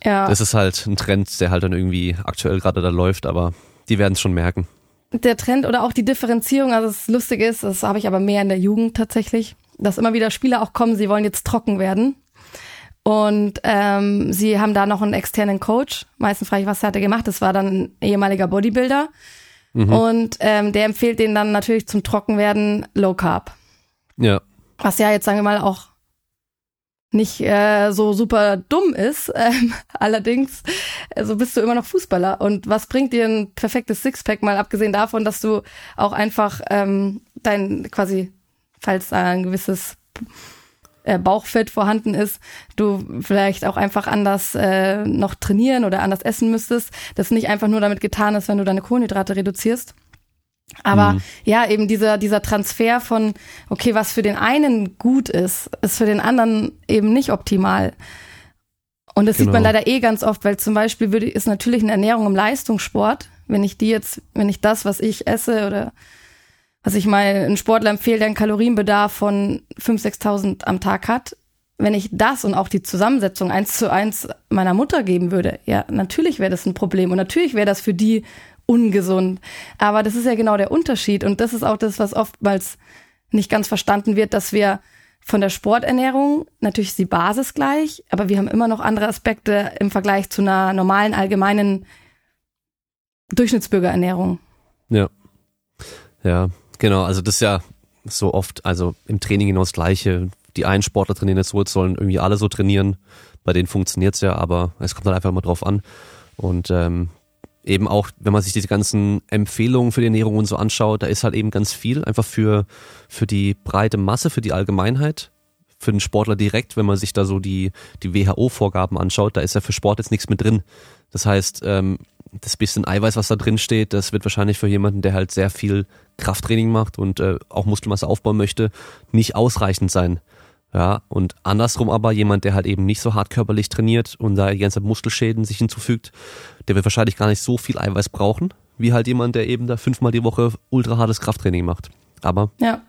Ja, Das ist halt ein Trend, der halt dann irgendwie aktuell gerade da läuft, aber die werden es schon merken. der Trend oder auch die Differenzierung, also das Lustige ist, das habe ich aber mehr in der Jugend tatsächlich, dass immer wieder Spieler auch kommen, sie wollen jetzt trocken werden. Und ähm, sie haben da noch einen externen Coach. Meistens frage ich, was hat er gemacht? Das war dann ein ehemaliger Bodybuilder. Und ähm, der empfiehlt denen dann natürlich zum Trockenwerden Low Carb. Ja, Was ja jetzt, sagen wir mal, auch nicht äh, so super dumm ist. *laughs* Ähm, allerdings, äh, so bist du immer noch Fußballer. Und was bringt dir ein perfektes Sixpack, mal abgesehen davon, dass du auch einfach ähm, dein quasi, falls da ein gewisses äh, Bauchfett vorhanden ist, du vielleicht auch einfach anders äh, noch trainieren oder anders essen müsstest. Das nicht einfach nur damit getan ist, wenn du deine Kohlenhydrate reduzierst. Aber Mhm. ja, eben dieser, dieser Transfer von, okay, was für den einen gut ist, ist für den anderen eben nicht optimal. Und das sieht man Genau. leider eh ganz oft, weil zum Beispiel würde, ist natürlich eine Ernährung im Leistungssport, wenn ich die jetzt, wenn ich das, was ich esse oder was ich mal einen Sportler empfehle, der einen Kalorienbedarf von 5.000, 6.000 am Tag hat, wenn ich das und auch die Zusammensetzung eins zu eins meiner Mutter geben würde, ja, natürlich wäre das ein Problem und natürlich wäre das für die ungesund. Aber das ist ja genau der Unterschied und das ist auch das, was oftmals nicht ganz verstanden wird, dass wir von der Sporternährung, natürlich ist die Basis gleich, aber wir haben immer noch andere Aspekte im Vergleich zu einer normalen, allgemeinen Durchschnittsbürgerernährung. ja. Ja, genau. Also das ist ja so oft, also im Training genau das Gleiche. Die einen Sportler trainieren jetzt so, jetzt sollen irgendwie alle so trainieren. Bei denen funktioniert's ja, aber es kommt halt einfach immer drauf an. Und ähm, eben auch, wenn man sich diese ganzen Empfehlungen für die Ernährung und so anschaut, da ist halt eben ganz viel einfach für, für die breite Masse, für die Allgemeinheit. Für den Sportler direkt, wenn man sich da so die, die WHO-Vorgaben anschaut, da ist ja für Sport jetzt nichts mit drin. Das heißt, ähm, das bisschen Eiweiß, was da drin steht, das wird wahrscheinlich für jemanden, der halt sehr viel Krafttraining macht und äh, auch Muskelmasse aufbauen möchte, nicht ausreichend sein. Ja, und andersrum aber jemand, der halt eben nicht so hart körperlich trainiert und da die ganze Zeit Muskelschäden sich hinzufügt, der wird wahrscheinlich gar nicht so viel Eiweiß brauchen, wie halt jemand, der eben da fünfmal die Woche ultra hartes Krafttraining macht. Aber Ja.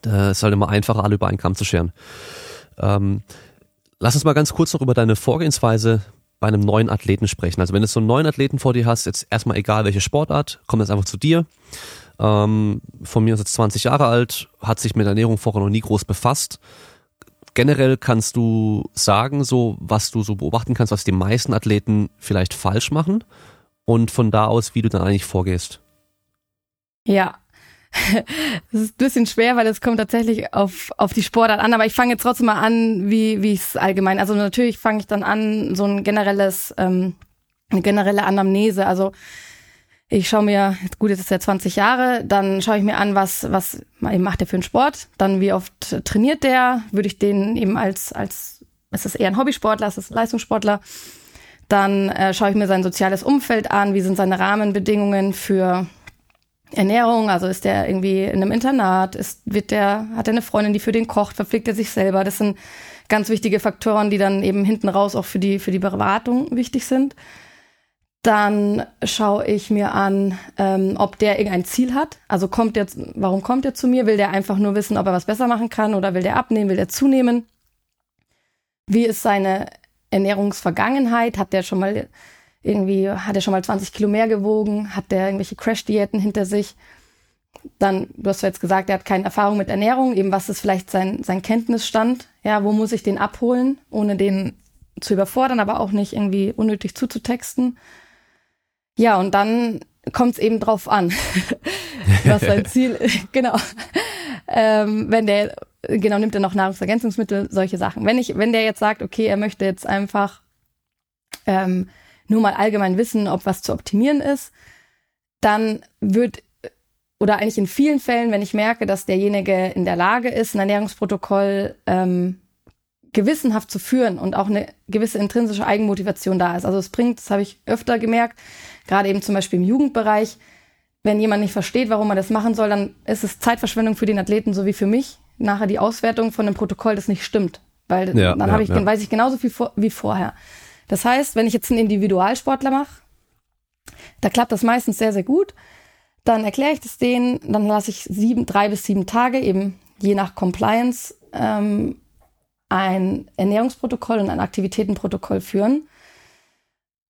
da ist halt immer einfacher, alle über einen Kamm zu scheren. Ähm, lass uns mal ganz kurz noch über deine Vorgehensweise bei einem neuen Athleten sprechen. Also wenn du so einen neuen Athleten vor dir hast, jetzt erstmal egal welche Sportart, kommt jetzt einfach zu dir. Ähm, von mir ist jetzt 20 Jahre alt, hat sich mit Ernährung vorher noch nie groß befasst. Generell kannst du sagen, so was du so beobachten kannst, was die meisten Athleten vielleicht falsch machen und von da aus, wie du dann eigentlich vorgehst. Ja. *laughs* Das ist ein bisschen schwer, weil es kommt tatsächlich auf, auf die Sportart an, aber ich fange jetzt trotzdem mal an, wie wie es allgemein. Also natürlich fange ich dann an, so ein generelles, ähm, eine generelle Anamnese. Also ich schaue mir, gut, jetzt ist er 20 Jahre, dann schaue ich mir an, was, was macht er für einen Sport, dann wie oft trainiert der, würde ich den eben als, als, ist das eher ein Hobbysportler, ist das ein Leistungssportler, dann äh, schaue ich mir sein soziales Umfeld an, wie sind seine Rahmenbedingungen für Ernährung, also ist der irgendwie in einem Internat, ist, wird der, hat er eine Freundin, die für den kocht, verpflegt er sich selber. Das sind ganz wichtige Faktoren, die dann eben hinten raus auch für die, für die Beratung wichtig sind. Dann schaue ich mir an, ähm, ob der irgendein Ziel hat. Also kommt der, warum kommt er zu mir? Will der einfach nur wissen, ob er was besser machen kann oder will der abnehmen, will der zunehmen? Wie ist seine Ernährungsvergangenheit? Hat der schon mal irgendwie hat er schon mal 20 Kilo mehr gewogen, hat der irgendwelche Crash-Diäten hinter sich. Dann, du hast ja jetzt gesagt, er hat keine Erfahrung mit Ernährung, eben was ist vielleicht sein, sein Kenntnisstand, ja, wo muss ich den abholen, ohne den zu überfordern, aber auch nicht irgendwie unnötig zuzutexten. Ja, und dann kommt es eben drauf an, *laughs* was sein *laughs* Ziel ist. *laughs* genau. Ähm, wenn der, genau, nimmt er noch Nahrungsergänzungsmittel, solche Sachen. Wenn ich, wenn der jetzt sagt, okay, er möchte jetzt einfach ähm, nur mal allgemein wissen, ob was zu optimieren ist, dann wird oder eigentlich in vielen Fällen, wenn ich merke, dass derjenige in der Lage ist, ein Ernährungsprotokoll ähm, gewissenhaft zu führen und auch eine gewisse intrinsische Eigenmotivation da ist. Also es bringt, das habe ich öfter gemerkt, gerade eben zum Beispiel im Jugendbereich, wenn jemand nicht versteht, warum man das machen soll, dann ist es Zeitverschwendung für den Athleten so wie für mich. Nachher die Auswertung von einem Protokoll, das nicht stimmt. Weil ja, dann ja, habe ich, ja. weiß ich genauso viel vor, wie vorher. Das heißt, wenn ich jetzt einen Individualsportler mache, da klappt das meistens sehr, sehr gut. Dann erkläre ich das denen, dann lasse ich sieben, drei bis sieben Tage, eben je nach Compliance, ähm, ein Ernährungsprotokoll und ein Aktivitätenprotokoll führen,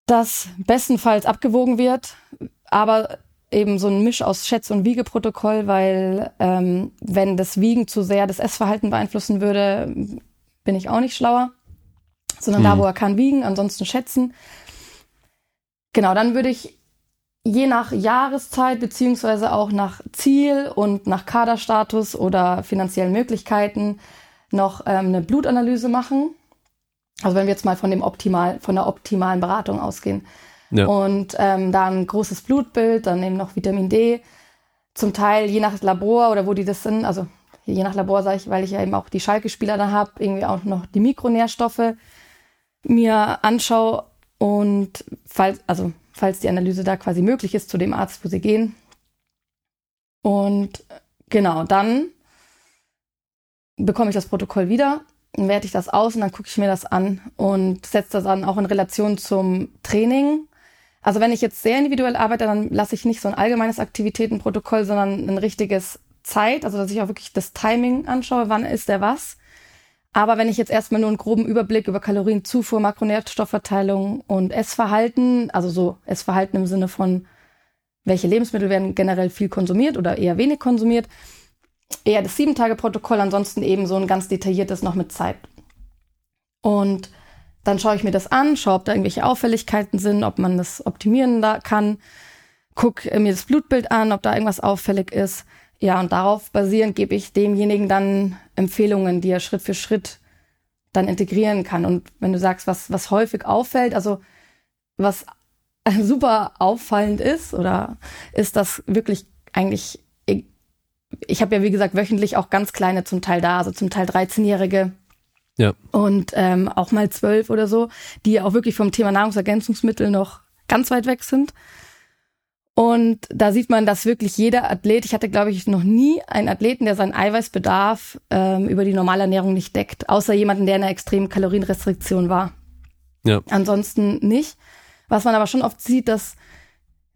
das bestenfalls abgewogen wird, aber eben so ein Misch aus Schätz- und Wiegeprotokoll, weil ähm, wenn das Wiegen zu sehr das Essverhalten beeinflussen würde, bin ich auch nicht schlauer, sondern hm. da, wo er kann, wiegen, ansonsten schätzen. Genau, dann würde ich je nach Jahreszeit beziehungsweise auch nach Ziel und nach Kaderstatus oder finanziellen Möglichkeiten noch ähm, eine Blutanalyse machen. Also wenn wir jetzt mal von dem optimal, von der optimalen Beratung ausgehen. Ja. Und ähm, dann großes Blutbild, dann eben noch Vitamin D. Zum Teil je nach Labor oder wo die das sind, also je nach Labor sage ich, weil ich ja eben auch die Schalke-Spieler da habe, irgendwie auch noch die Mikronährstoffe mir anschaue und falls, also falls die Analyse da quasi möglich ist, zu dem Arzt, wo sie gehen. Und genau, dann bekomme ich das Protokoll wieder, werte ich das aus und dann gucke ich mir das an und setze das dann auch in Relation zum Training. Also wenn ich jetzt sehr individuell arbeite, dann lasse ich nicht so ein allgemeines Aktivitätenprotokoll, sondern ein richtiges Zeit, also dass ich auch wirklich das Timing anschaue, wann ist der was. Aber wenn ich jetzt erstmal nur einen groben Überblick über Kalorienzufuhr, Makronährstoffverteilung und Essverhalten, also so Essverhalten im Sinne von, welche Lebensmittel werden generell viel konsumiert oder eher wenig konsumiert, eher das Sieben-Tage-Protokoll, ansonsten eben so ein ganz detailliertes noch mit Zeit. Und dann schaue ich mir das an, schaue, ob da irgendwelche Auffälligkeiten sind, ob man das optimieren da kann, guck mir das Blutbild an, ob da irgendwas auffällig ist. Ja, und darauf basierend gebe ich demjenigen dann Empfehlungen, die er Schritt für Schritt dann integrieren kann. Und wenn du sagst, was, was häufig auffällt, also was *laughs* super auffallend ist, oder ist das wirklich eigentlich ich habe ja, wie gesagt, wöchentlich auch ganz kleine zum Teil da, also zum Teil 13-Jährige. Ja. Und ähm, auch mal zwölf oder so, die auch wirklich vom Thema Nahrungsergänzungsmittel noch ganz weit weg sind. Und da sieht man, dass wirklich jeder Athlet, ich hatte, glaube ich, noch nie einen Athleten, der seinen Eiweißbedarf ähm, über die normale Ernährung nicht deckt, außer jemanden, der in einer extremen Kalorienrestriktion war. Ja. Ansonsten nicht. Was man aber schon oft sieht, dass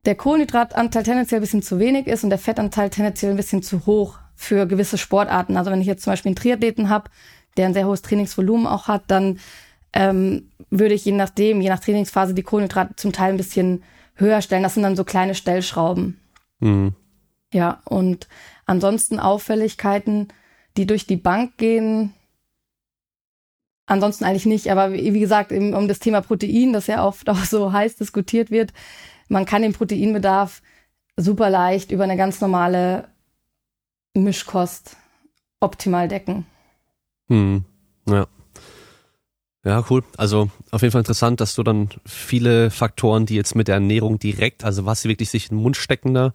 der Kohlenhydratanteil tendenziell ein bisschen zu wenig ist und der Fettanteil tendenziell ein bisschen zu hoch für gewisse Sportarten. Also wenn ich jetzt zum Beispiel einen Triathleten habe, der ein sehr hohes Trainingsvolumen auch hat, dann ähm, würde ich je nachdem, je nach Trainingsphase, die Kohlenhydrate zum Teil ein bisschen höher stellen. Das sind dann so kleine Stellschrauben. Mhm. Ja, und ansonsten Auffälligkeiten, die durch die Bank gehen, ansonsten eigentlich nicht. Aber wie, gesagt, um das Thema Protein, das ja oft *laughs* auch so heiß diskutiert wird, man kann den Proteinbedarf super leicht über eine ganz normale Mischkost optimal decken. Hm, ja. Ja, cool. Also auf jeden Fall interessant, dass du dann viele Faktoren, die jetzt mit der Ernährung direkt, also was sie wirklich sich in den Mund stecken da,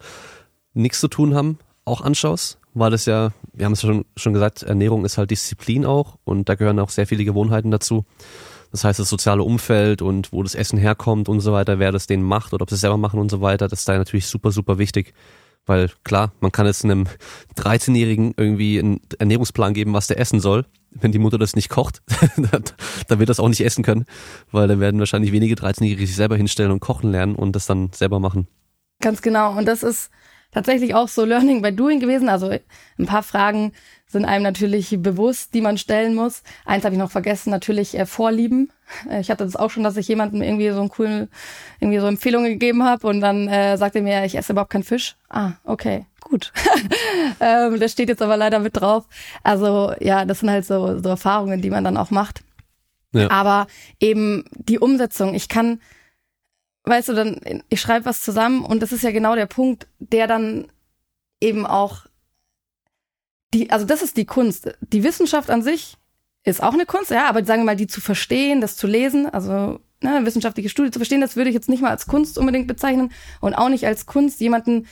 nichts zu tun haben, auch anschaust. Weil das ja, wir haben es schon, schon gesagt, Ernährung ist halt Disziplin auch und da gehören auch sehr viele Gewohnheiten dazu. Das heißt, das soziale Umfeld und wo das Essen herkommt und so weiter, wer das denen macht oder ob sie es selber machen und so weiter, das ist da natürlich super, super wichtig. Weil klar, man kann jetzt einem *laughs* 13-Jährigen irgendwie einen Ernährungsplan geben, was der essen soll. Wenn die Mutter das nicht kocht, *laughs* dann wird das auch nicht essen können, weil dann werden wahrscheinlich wenige 13-Jährige sich selber hinstellen und kochen lernen und das dann selber machen. Ganz genau. Und das ist tatsächlich auch so Learning by Doing gewesen. Also ein paar Fragen sind einem natürlich bewusst, die man stellen muss. Eins habe ich noch vergessen, natürlich äh, Vorlieben. Äh, ich hatte das auch schon, dass ich jemandem irgendwie so einen coolen, irgendwie so Empfehlungen gegeben habe und dann äh, sagte er mir, ich esse überhaupt keinen Fisch. Ah, okay, gut. *laughs* ähm, das steht jetzt aber leider mit drauf. Also ja, das sind halt so, so Erfahrungen, die man dann auch macht. Ja. Aber eben die Umsetzung, ich kann, weißt du, dann, ich schreibe was zusammen und das ist ja genau der Punkt, der dann eben auch die, also das ist die Kunst. Die Wissenschaft an sich ist auch eine Kunst, ja, aber sagen wir mal, die zu verstehen, das zu lesen, also ne, wissenschaftliche Studie zu verstehen, das würde ich jetzt nicht mal als Kunst unbedingt bezeichnen und auch nicht als Kunst, jemanden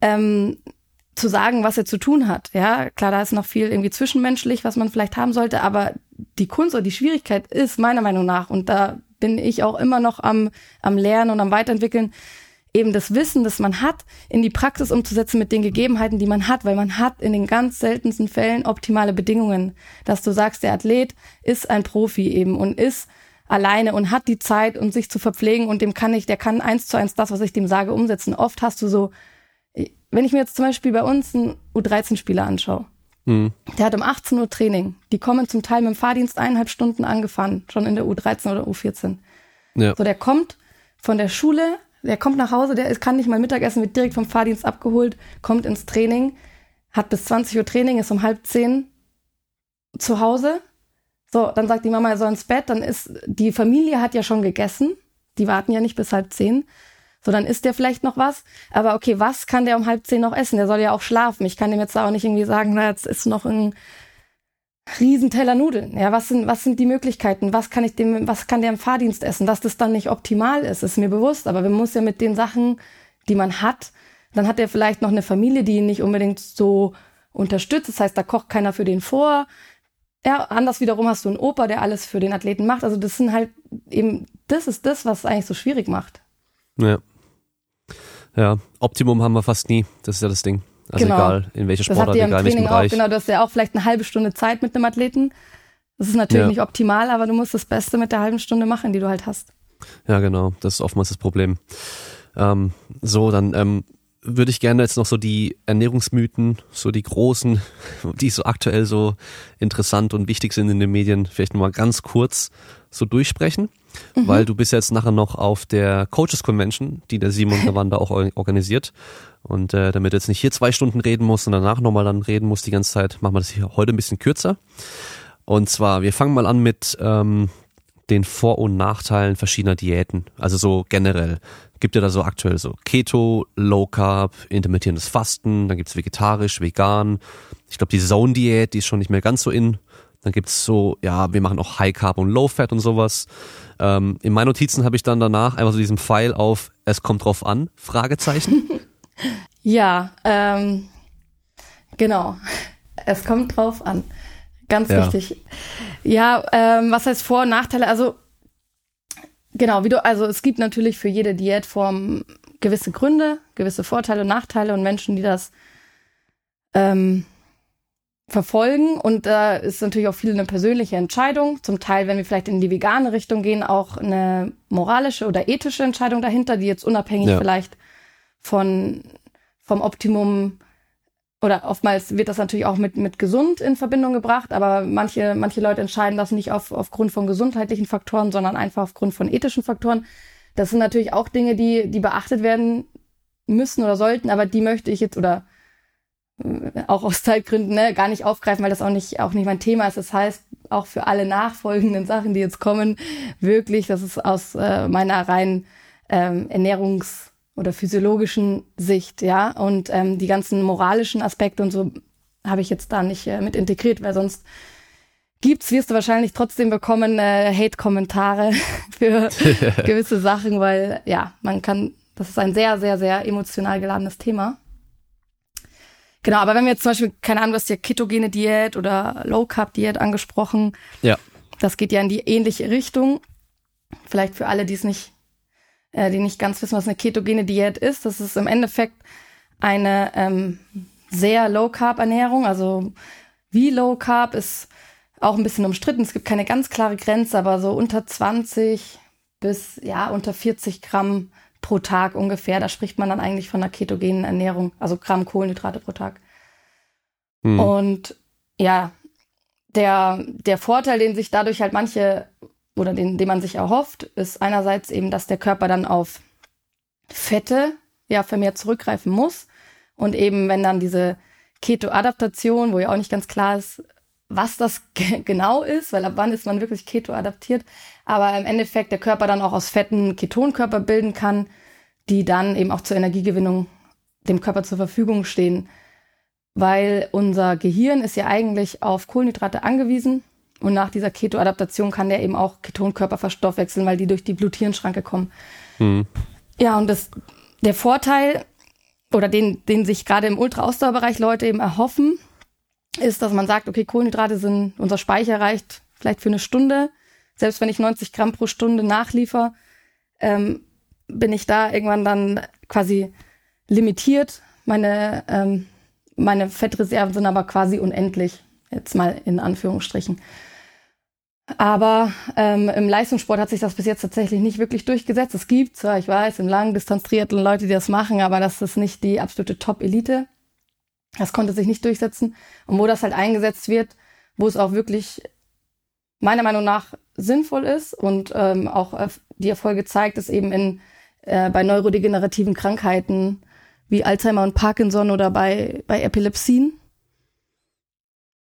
ähm, zu sagen, was er zu tun hat. Ja, klar, da ist noch viel irgendwie zwischenmenschlich, was man vielleicht haben sollte, aber die Kunst oder die Schwierigkeit ist meiner Meinung nach, und da bin ich auch immer noch am, am Lernen und am Weiterentwickeln, eben das Wissen, das man hat, in die Praxis umzusetzen mit den Gegebenheiten, die man hat, weil man hat in den ganz seltensten Fällen optimale Bedingungen, dass du sagst, der Athlet ist ein Profi eben und ist alleine und hat die Zeit, um sich zu verpflegen und dem kann ich, der kann eins zu eins das, was ich dem sage, umsetzen. Oft hast du so, wenn ich mir jetzt zum Beispiel bei uns einen U13-Spieler anschaue, mhm. der hat um 18 Uhr Training, die kommen zum Teil mit dem Fahrdienst eineinhalb Stunden angefahren, schon in der U13 oder U14. Ja. So, der kommt von der Schule der kommt nach Hause, der kann nicht mal Mittagessen, wird direkt vom Fahrdienst abgeholt, kommt ins Training, hat bis 20 Uhr Training, ist um halb zehn zu Hause. So, dann sagt die Mama, er soll ins Bett, dann ist, die Familie hat ja schon gegessen, die warten ja nicht bis halb zehn. So, dann isst der vielleicht noch was. Aber okay, was kann der um halb zehn noch essen? Der soll ja auch schlafen. Ich kann dem jetzt auch nicht irgendwie sagen, na, jetzt ist noch ein Riesenteller Nudeln. Ja, was sind, was sind die Möglichkeiten? Was kann ich dem, was kann der im Fahrdienst essen? Dass das dann nicht optimal ist, ist mir bewusst. Aber man muss ja mit den Sachen, die man hat, dann hat er vielleicht noch eine Familie, die ihn nicht unbedingt so unterstützt. Das heißt, da kocht keiner für den vor. Ja, anders wiederum hast du einen Opa, der alles für den Athleten macht. Also das sind halt eben, das ist das, was es eigentlich so schwierig macht. Ja. Ja, Optimum haben wir fast nie. Das ist ja das Ding. Also genau. egal in welcher Sportart, egal in welchem Bereich. Auch, genau, du hast ja auch vielleicht eine halbe Stunde Zeit mit einem Athleten. Das ist natürlich ja. nicht optimal, aber du musst das Beste mit der halben Stunde machen, die du halt hast. Ja, genau. Das ist oftmals das Problem. Ähm, so, dann ähm, würde ich gerne jetzt noch so die Ernährungsmythen, so die großen, *laughs* die so aktuell so interessant und wichtig sind in den Medien, vielleicht nochmal ganz kurz so durchsprechen, mhm. weil du bist jetzt nachher noch auf der Coaches Convention, die der Simon Gawanda auch organisiert. Und äh, damit jetzt nicht hier zwei Stunden reden muss und danach nochmal dann reden muss die ganze Zeit, machen wir das hier heute ein bisschen kürzer. Und zwar, wir fangen mal an mit ähm, den Vor- und Nachteilen verschiedener Diäten. Also so generell. Gibt ja da so aktuell so Keto, Low Carb, intermittierendes Fasten, dann gibt's vegetarisch, vegan. Ich glaube, die Zone-Diät, die ist schon nicht mehr ganz so in. Dann gibt's so, ja, wir machen auch High Carb und Low Fat und sowas. Ähm, in meinen Notizen habe ich dann danach einfach so diesen Pfeil auf, es kommt drauf an, Fragezeichen. *laughs* Ja, ähm, genau. Es kommt drauf an. Ganz ja. wichtig. Ja, ähm, was heißt Vor- und Nachteile? Also, genau, wie du, also es gibt natürlich für jede Diätform gewisse Gründe, gewisse Vorteile und Nachteile und Menschen, die das ähm, verfolgen. Und da äh, ist natürlich auch viel eine persönliche Entscheidung. Zum Teil, wenn wir vielleicht in die vegane Richtung gehen, auch eine moralische oder ethische Entscheidung dahinter, die jetzt unabhängig ja. vielleicht von vom Optimum oder oftmals wird das natürlich auch mit, mit gesund in Verbindung gebracht, aber manche, manche Leute entscheiden das nicht auf, aufgrund von gesundheitlichen Faktoren, sondern einfach aufgrund von ethischen Faktoren. Das sind natürlich auch Dinge, die, die beachtet werden müssen oder sollten, aber die möchte ich jetzt oder auch aus Zeitgründen ne, gar nicht aufgreifen, weil das auch nicht, auch nicht mein Thema ist. Das heißt, auch für alle nachfolgenden Sachen, die jetzt kommen, wirklich, das ist aus äh, meiner rein ähm, Ernährungs- oder physiologischen Sicht, ja. Und ähm, die ganzen moralischen Aspekte und so habe ich jetzt da nicht äh, mit integriert, weil sonst gibt's, wirst du wahrscheinlich trotzdem bekommen, äh, Hate-Kommentare *laughs* für *laughs* gewisse Sachen, weil ja, man kann, das ist ein sehr, sehr, sehr emotional geladenes Thema. Genau, aber wenn wir jetzt zum Beispiel, keine Ahnung, du hast ja ketogene Diät oder Low Carb Diät angesprochen. Ja. Das geht ja in die ähnliche Richtung. Vielleicht für alle, die es nicht äh, die nicht ganz wissen, was eine ketogene Diät ist. Das ist im Endeffekt eine ähm, sehr Low-Carb-Ernährung. Also wie Low-Carb ist auch ein bisschen umstritten. Es gibt keine ganz klare Grenze, aber so unter 20 bis ja unter 40 Gramm pro Tag ungefähr. Da spricht man dann eigentlich von einer ketogenen Ernährung, also Gramm Kohlenhydrate pro Tag. Hm. Und ja, der, der Vorteil, den sich dadurch halt manche oder den, den man sich erhofft, ist einerseits eben, dass der Körper dann auf Fette ja vermehrt zurückgreifen muss. Und eben, wenn dann diese Keto-Adaptation, wo ja auch nicht ganz klar ist, was das *laughs* genau ist, weil ab wann ist man wirklich Keto-adaptiert, aber im Endeffekt der Körper dann auch aus Fetten Ketonkörper bilden kann, die dann eben auch zur Energiegewinnung dem Körper zur Verfügung stehen. Weil unser Gehirn ist ja eigentlich auf Kohlenhydrate angewiesen und nach dieser Keto-Adaptation kann der eben auch Ketonkörper verstoffwechseln, weil die durch die Blut-Hirn-Schranke kommen. Mhm. Ja, und das, der Vorteil oder den, den sich gerade im Ultra-Ausdauerbereich Leute eben erhoffen, ist, dass man sagt, okay, Kohlenhydrate sind, unser Speicher reicht vielleicht für eine Stunde. Selbst wenn ich 90 Gramm pro Stunde nachliefer, ähm, bin ich da irgendwann dann quasi limitiert. Meine, ähm, meine Fettreserven sind aber quasi unendlich. Jetzt mal in Anführungsstrichen. Aber ähm, im Leistungssport hat sich das bis jetzt tatsächlich nicht wirklich durchgesetzt. Es gibt zwar, ich weiß, im Langdistanz-Triathlon Leute, die das machen, aber das ist nicht die absolute Top-Elite. Das konnte sich nicht durchsetzen. Und wo das halt eingesetzt wird, wo es auch wirklich meiner Meinung nach sinnvoll ist und ähm, auch die Erfolge zeigt, ist eben in, äh, bei neurodegenerativen Krankheiten wie Alzheimer und Parkinson oder bei, bei Epilepsien.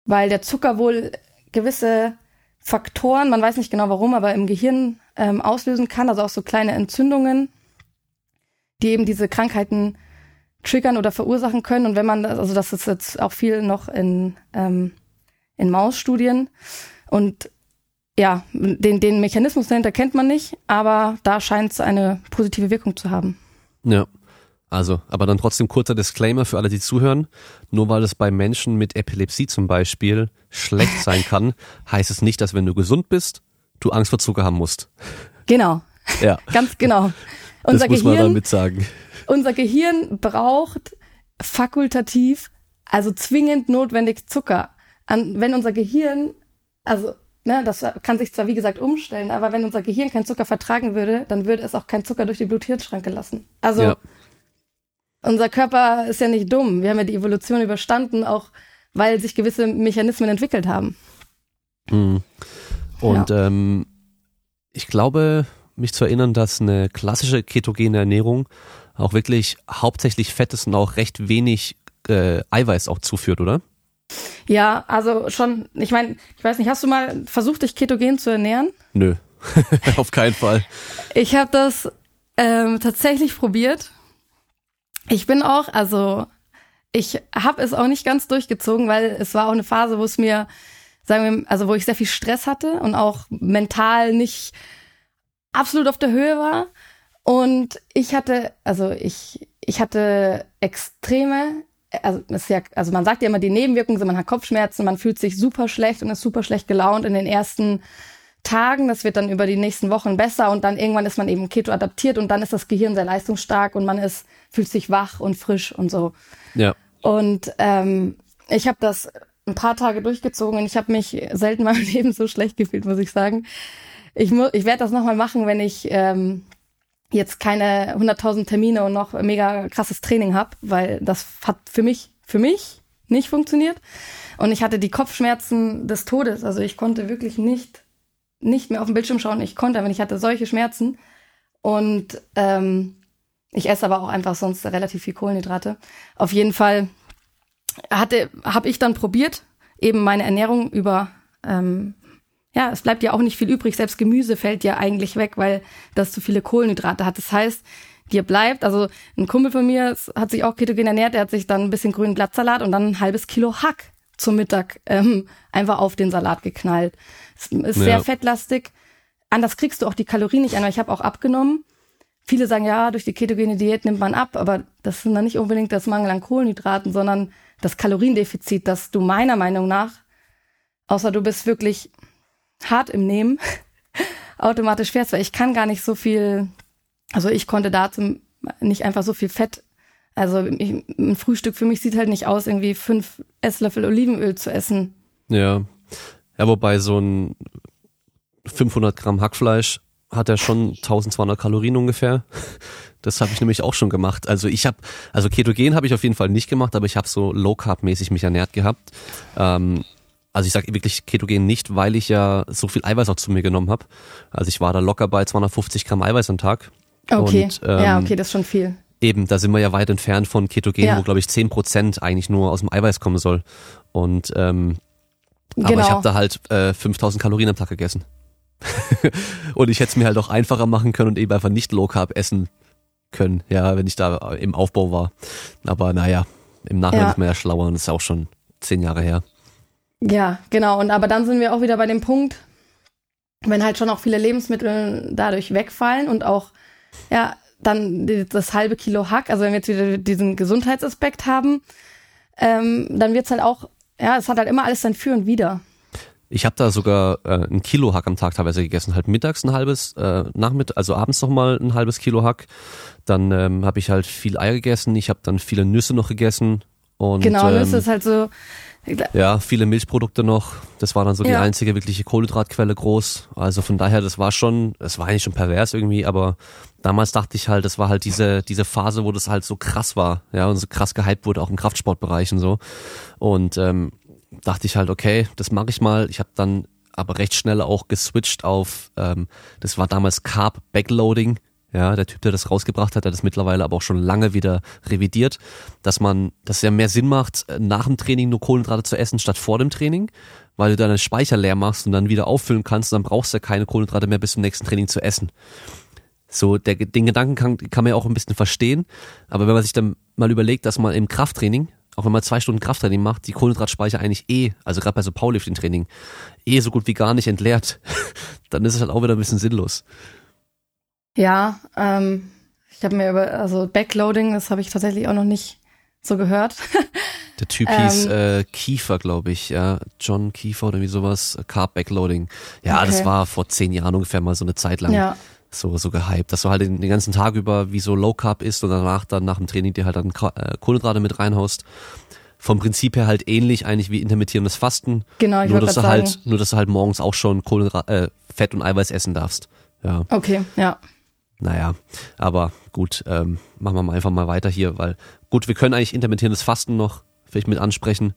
Weil der Zucker wohl gewisse Faktoren, man weiß nicht genau warum, aber im Gehirn ähm, auslösen kann, also auch so kleine Entzündungen, die eben diese Krankheiten triggern oder verursachen können. Und wenn man, also das ist jetzt auch viel noch in, ähm, in Mausstudien. Und ja, den, den Mechanismus dahinter kennt man nicht, aber da scheint es eine positive Wirkung zu haben. Ja. Also, aber dann trotzdem kurzer Disclaimer für alle, die zuhören. Nur weil es bei Menschen mit Epilepsie zum Beispiel schlecht sein *laughs* kann, heißt es nicht, dass wenn du gesund bist, du Angst vor Zucker haben musst. Genau. Ja. *laughs* Ganz genau. Unser das muss Gehirn, man damit sagen. Unser Gehirn braucht fakultativ, also zwingend notwendig Zucker. An, wenn unser Gehirn, also ne, das kann sich zwar wie gesagt umstellen, aber wenn unser Gehirn keinen Zucker vertragen würde, dann würde es auch keinen Zucker durch die Blut-Hirn-Schranke lassen. Also ja unser Körper ist ja nicht dumm. Wir haben ja die Evolution überstanden, auch weil sich gewisse Mechanismen entwickelt haben. Mhm. Und ja. ähm, ich glaube, mich zu erinnern, dass eine klassische ketogene Ernährung auch wirklich hauptsächlich Fett ist und auch recht wenig äh, Eiweiß auch zuführt, oder? Ja, also schon, ich meine, ich weiß nicht, hast du mal versucht, dich ketogen zu ernähren? Nö, *laughs* auf keinen Fall. Ich habe das ähm, tatsächlich probiert ich bin auch, also ich habe es auch nicht ganz durchgezogen, weil es war auch eine Phase, wo es mir, sagen wir, also wo ich sehr viel Stress hatte und auch mental nicht absolut auf der Höhe war. Und ich hatte, also ich, ich hatte extreme, also, ist ja, also man sagt ja immer, die Nebenwirkungen sind, man hat Kopfschmerzen, man fühlt sich super schlecht und ist super schlecht gelaunt in den ersten Tagen. Das wird dann über die nächsten Wochen besser und dann irgendwann ist man eben Keto adaptiert und dann ist das Gehirn sehr leistungsstark und man ist fühlt sich wach und frisch und so. Ja. Und ähm, ich habe das ein paar Tage durchgezogen und ich habe mich selten in meinem *laughs* Leben so schlecht gefühlt, muss ich sagen. Ich, mu ich werde das nochmal machen, wenn ich ähm, jetzt keine 100.000 Termine und noch mega krasses Training habe, weil das hat für mich, für mich nicht funktioniert. Und ich hatte die Kopfschmerzen des Todes. Also ich konnte wirklich nicht, nicht mehr auf den Bildschirm schauen. Ich konnte, wenn ich hatte solche Schmerzen. Und ähm, ich esse aber auch einfach sonst relativ viel Kohlenhydrate. Auf jeden Fall hatte, habe ich dann probiert, eben meine Ernährung über, ähm, ja, es bleibt ja auch nicht viel übrig. Selbst Gemüse fällt ja eigentlich weg, weil das zu viele Kohlenhydrate hat. Das heißt, dir bleibt, also ein Kumpel von mir hat sich auch ketogen ernährt, der hat sich dann ein bisschen grünen Blattsalat und dann ein halbes Kilo Hack zum Mittag ähm, einfach auf den Salat geknallt. Es ist ja. sehr fettlastig. Anders kriegst du auch die Kalorien nicht ein, weil ich habe auch abgenommen viele sagen, ja, durch die ketogene Diät nimmt man ab, aber das ist dann nicht unbedingt das Mangel an Kohlenhydraten, sondern das Kaloriendefizit, das du meiner Meinung nach, außer du bist wirklich hart im Nehmen, *laughs* automatisch fährst, weil ich kann gar nicht so viel, also ich konnte dazu nicht einfach so viel Fett, also ich, ein Frühstück für mich sieht halt nicht aus, irgendwie fünf Esslöffel Olivenöl zu essen. Ja, ja, wobei so ein 500 Gramm Hackfleisch hat er schon 1200 Kalorien ungefähr. *laughs* Das habe ich nämlich auch schon gemacht. Also ich habe, also Ketogen habe ich auf jeden Fall nicht gemacht, aber ich habe so Low Carb mäßig mich ernährt gehabt. Ähm, also ich sage wirklich Ketogen nicht, weil ich ja so viel Eiweiß auch zu mir genommen habe. Also ich war da locker bei 250 Gramm Eiweiß am Tag. Okay, und, ähm, ja, okay, das ist schon viel. Eben, da sind wir ja weit entfernt von Ketogen, ja. wo glaube ich 10 Prozent eigentlich nur aus dem Eiweiß kommen soll. Und ähm, genau. aber ich habe da halt äh, 5000 Kalorien am Tag gegessen. *laughs* und ich hätte es mir halt auch einfacher machen können und eben einfach nicht Low Carb essen können, ja, wenn ich da im Aufbau war. Aber naja, im Nachhinein ja. ist man ja schlauer und das ist auch schon zehn Jahre her. Ja, genau. Und aber dann sind wir auch wieder bei dem Punkt, wenn halt schon auch viele Lebensmittel dadurch wegfallen und auch, ja, dann das halbe Kilo Hack, also wenn wir jetzt wieder diesen Gesundheitsaspekt haben, ähm, dann wird's halt auch, ja, es hat halt immer alles sein Für und Wider. Ich habe da sogar äh, ein Kilo Hack am Tag teilweise gegessen, halt mittags ein halbes, äh, Nachmittag, also abends nochmal ein halbes Kilo Hack. Dann ähm, habe ich halt viel Eier gegessen, ich habe dann viele Nüsse noch gegessen. Und, genau, Nüsse ähm, ist halt so. Ja, viele Milchprodukte noch. Das war dann so die einzige wirkliche Kohlenhydratquelle groß. Also von daher, das war schon, es war eigentlich schon pervers irgendwie, aber damals dachte ich halt, das war halt diese, diese Phase, wo das halt so krass war, ja, und so krass gehypt wurde, auch im Kraftsportbereich und so. Und ähm, dachte ich halt, okay, das mache ich mal. Ich habe dann aber recht schnell auch geswitcht auf, ähm, das war damals Carb Backloading. Ja, der Typ, der das rausgebracht hat, der das mittlerweile aber auch schon lange wieder revidiert, dass man, dass es ja mehr Sinn macht, nach dem Training nur Kohlenhydrate zu essen statt vor dem Training, weil du deinen Speicher leer machst und dann wieder auffüllen kannst, dann brauchst du ja keine Kohlenhydrate mehr bis zum nächsten Training zu essen. So, der, den Gedanken kann, kann man ja auch ein bisschen verstehen, aber wenn man sich dann mal überlegt, dass man im Krafttraining auch wenn man zwei Stunden Krafttraining macht, die Kohlenhydratspeicher eigentlich eh, also gerade bei so Powerlifting-Training, eh so gut wie gar nicht entleert, *laughs* dann ist es halt auch wieder ein bisschen sinnlos. Ja, ähm, ich habe mir über, also Backloading, das habe ich tatsächlich auch noch nicht so gehört. *laughs* Der Typ hieß ähm, äh, Kiefer, glaube ich, ja, John Kiefer oder wie sowas, Carb Backloading. Ja, okay. das war vor zehn Jahren ungefähr mal so eine Zeit lang. Ja so, so gehypt, dass du halt den, den ganzen Tag über wie so Low Carb isst und danach dann nach dem Training dir halt dann äh, Kohlenhydrate mit reinhaust. Vom Prinzip her halt ähnlich eigentlich wie intermittierendes Fasten. Genau, ich nur dass du sagen. halt, nur dass du halt morgens auch schon Kohlenhydrate, äh, Fett und Eiweiß essen darfst. Ja. Okay, ja. Naja, aber gut, ähm, machen wir mal einfach mal weiter hier, weil gut, wir können eigentlich intermittierendes Fasten noch vielleicht mit ansprechen.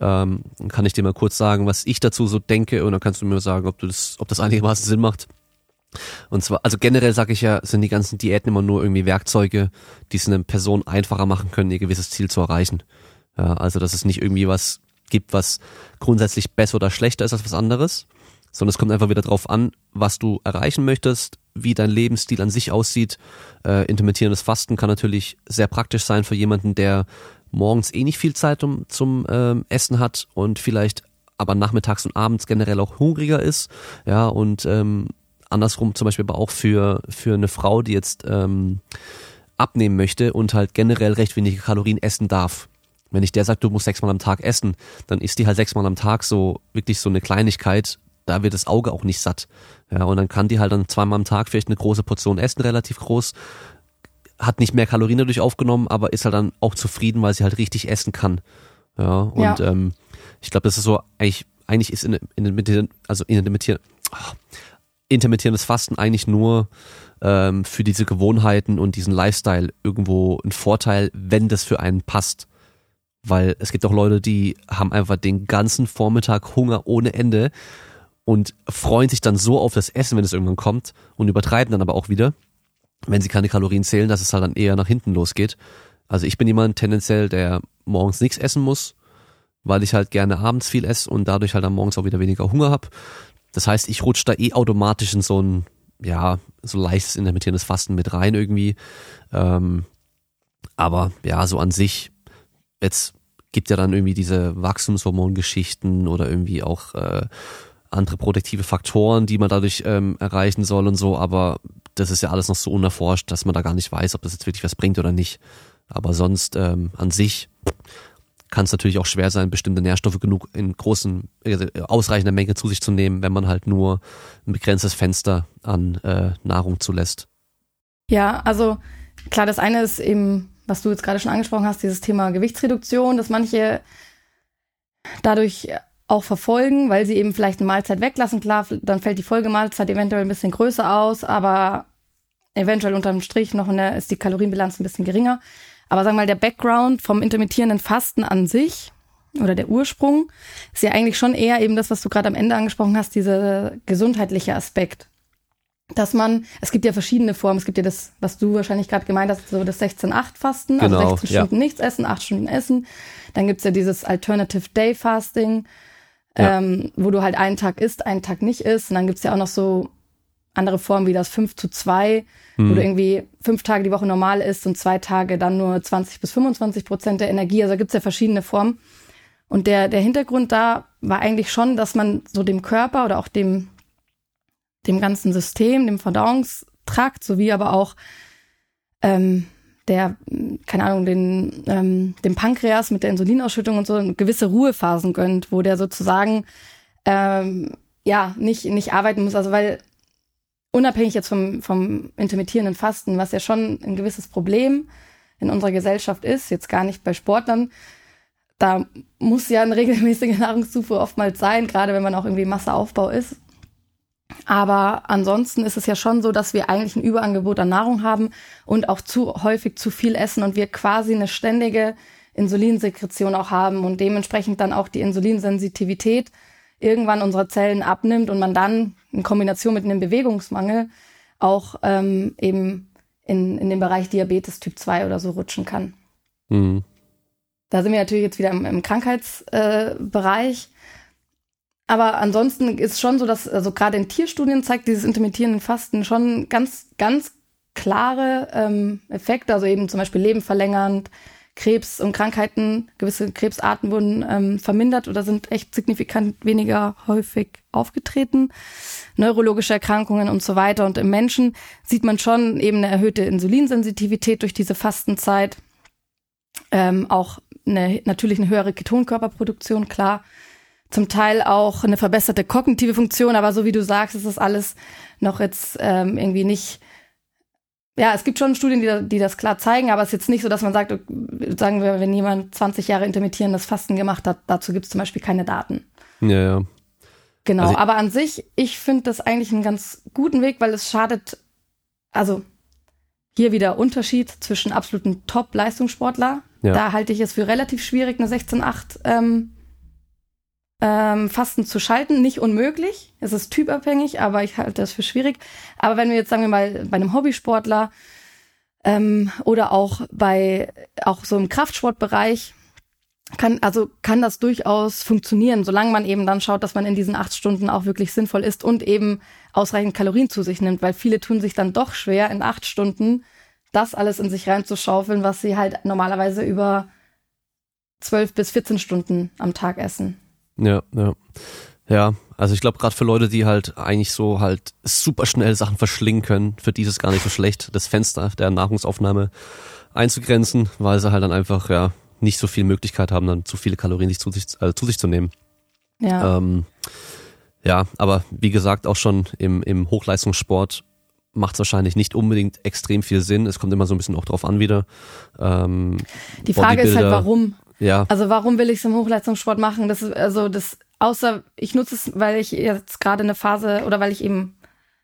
Ähm, dann kann ich dir mal kurz sagen, was ich dazu so denke und dann kannst du mir sagen, ob du das, ob das einigermaßen Sinn macht. Und zwar, also generell sage ich ja, sind die ganzen Diäten immer nur irgendwie Werkzeuge, die es einer Person einfacher machen können, ihr gewisses Ziel zu erreichen. Ja, also dass es nicht irgendwie was gibt, was grundsätzlich besser oder schlechter ist als was anderes, sondern es kommt einfach wieder drauf an, was du erreichen möchtest, wie dein Lebensstil an sich aussieht. Äh, intermittierendes Fasten kann natürlich sehr praktisch sein für jemanden, der morgens eh nicht viel Zeit um, zum ähm, Essen hat und vielleicht aber nachmittags und abends generell auch hungriger ist, ja, und ähm, andersrum zum Beispiel aber auch für, für eine Frau, die jetzt ähm, abnehmen möchte und halt generell recht wenige Kalorien essen darf. Wenn ich der sagt, du musst sechsmal am Tag essen, dann isst die halt sechsmal am Tag so wirklich so eine Kleinigkeit, da wird das Auge auch nicht satt. Ja, und dann kann die halt dann zweimal am Tag vielleicht eine große Portion essen, relativ groß, hat nicht mehr Kalorien dadurch aufgenommen, aber ist halt dann auch zufrieden, weil sie halt richtig essen kann. Ja, und ja. Ähm, ich glaube, das ist so, eigentlich, eigentlich ist in, in, also in, in, in, intermittierendes Fasten eigentlich nur ähm, für diese Gewohnheiten und diesen Lifestyle irgendwo ein Vorteil, wenn das für einen passt. Weil es gibt auch Leute, die haben einfach den ganzen Vormittag Hunger ohne Ende und freuen sich dann so auf das Essen, wenn es irgendwann kommt und übertreiben dann aber auch wieder, wenn sie keine Kalorien zählen, dass es halt dann eher nach hinten losgeht. Also ich bin jemand tendenziell, der morgens nichts essen muss, weil ich halt gerne abends viel esse und dadurch halt dann morgens auch wieder weniger Hunger habe. Das heißt, ich rutsche da eh automatisch in so ein, ja, so leichtes intermittierendes Fasten mit rein irgendwie. Ähm, aber ja, so an sich, jetzt gibt ja dann irgendwie diese Wachstumshormongeschichten oder irgendwie auch äh, andere protektive Faktoren, die man dadurch ähm, erreichen soll und so, aber das ist ja alles noch so unerforscht, dass man da gar nicht weiß, ob das jetzt wirklich was bringt oder nicht. Aber sonst ähm, an sich kann es natürlich auch schwer sein, bestimmte Nährstoffe genug in großen, äh, ausreichender Menge zu sich zu nehmen, wenn man halt nur ein begrenztes Fenster an äh, Nahrung zulässt. Ja, also klar, das eine ist eben, was du jetzt gerade schon angesprochen hast, dieses Thema Gewichtsreduktion, dass manche dadurch auch verfolgen, weil sie eben vielleicht eine Mahlzeit weglassen. Klar, dann fällt die Folgemahlzeit eventuell ein bisschen größer aus, aber eventuell unterm Strich noch eine, ist die Kalorienbilanz ein bisschen geringer. Aber sagen wir mal, der Background vom intermittierenden Fasten an sich oder der Ursprung ist ja eigentlich schon eher eben das, was du gerade am Ende angesprochen hast, dieser gesundheitliche Aspekt. Dass man, es gibt ja verschiedene Formen, es gibt ja das, was du wahrscheinlich gerade gemeint hast, so das 16-8-Fasten, Genau, also 16 ja. Stunden nichts essen, 8 Stunden essen. Dann gibt's ja dieses Alternative Day Fasting, Ja. ähm, wo du halt einen Tag isst, einen Tag nicht isst. Und dann gibt's ja auch noch so andere Formen wie das 5 zu 2, Hm. wo du irgendwie fünf Tage die Woche normal isst und zwei Tage dann nur 20 bis 25 Prozent der Energie. Also gibt's ja verschiedene Formen. Und der, der Hintergrund da war eigentlich schon, dass man so dem Körper oder auch dem, dem ganzen System, dem Verdauungstrakt, sowie aber auch ähm, der, keine Ahnung, den, ähm, dem Pankreas mit der Insulinausschüttung und so gewisse Ruhephasen gönnt, wo der sozusagen ähm, ja nicht, nicht arbeiten muss. Also weil unabhängig jetzt vom, vom intermittierenden Fasten, was ja schon ein gewisses Problem in unserer Gesellschaft ist, jetzt gar nicht bei Sportlern, da muss ja eine *laughs* regelmäßige Nahrungszufuhr oftmals sein, gerade wenn man auch irgendwie Masseaufbau ist. Aber ansonsten ist es ja schon so, dass wir eigentlich ein Überangebot an Nahrung haben und auch zu häufig zu viel essen und wir quasi eine ständige Insulinsekretion auch haben und dementsprechend dann auch die Insulinsensitivität irgendwann unserer Zellen abnimmt und man dann in Kombination mit einem Bewegungsmangel auch ähm, eben in, in den Bereich Diabetes Typ 2 oder so rutschen kann. Mhm. Da sind wir natürlich jetzt wieder im, im Krankheitsbereich. Äh. Aber ansonsten ist schon so, dass also gerade in Tierstudien zeigt dieses intermittierende Fasten schon ganz, ganz klare ähm, Effekte, also eben zum Beispiel Leben verlängernd, Krebs und Krankheiten, gewisse Krebsarten wurden ähm, vermindert oder sind echt signifikant weniger häufig aufgetreten, neurologische Erkrankungen und so weiter. Und im Menschen sieht man schon eben eine erhöhte Insulinsensitivität durch diese Fastenzeit, ähm, auch eine, natürlich eine höhere Ketonkörperproduktion, klar. Zum Teil auch eine verbesserte kognitive Funktion, aber so wie du sagst, ist das alles noch jetzt ähm, irgendwie nicht. Ja, es gibt schon Studien, die, die das klar zeigen, aber es ist jetzt nicht so, dass man sagt, sagen wir, wenn jemand 20 Jahre intermittierendes Fasten gemacht hat, dazu gibt es zum Beispiel keine Daten. Ja, ja. Genau, Also aber an sich, ich finde das eigentlich einen ganz guten Weg, weil es schadet, also hier wieder Unterschied zwischen absoluten Top-Leistungssportler. Ja. Da halte ich es für relativ schwierig, eine 16-8 ähm, ähm, Fasten zu schalten. Nicht unmöglich, es ist typabhängig, aber ich halte das für schwierig. Aber wenn wir jetzt, sagen wir mal, bei einem Hobbysportler ähm, oder auch bei auch so im Kraftsportbereich, kann, also kann das durchaus funktionieren, solange man eben dann schaut, dass man in diesen acht Stunden auch wirklich sinnvoll ist und eben ausreichend Kalorien zu sich nimmt, weil viele tun sich dann doch schwer, in acht Stunden das alles in sich reinzuschaufeln, was sie halt normalerweise über zwölf bis 14 Stunden am Tag essen. Ja, ja. Ja, also ich glaube gerade für Leute, die halt eigentlich so halt super schnell Sachen verschlingen können, für die ist es gar nicht so schlecht, das Fenster der Nahrungsaufnahme einzugrenzen, weil sie halt dann einfach ja nicht so viel Möglichkeit haben, dann zu viele Kalorien sich zu sich, äh, zu, sich zu nehmen. Ja, Ähm, ja, aber wie gesagt, auch schon im, im Hochleistungssport macht es wahrscheinlich nicht unbedingt extrem viel Sinn. Es kommt immer so ein bisschen auch drauf an wieder. Ähm, die Frage ist halt, warum. Ja, Also warum will ich es im Hochleistungssport machen? Das ist also das außer ich nutze es, weil ich jetzt gerade eine Phase oder weil ich eben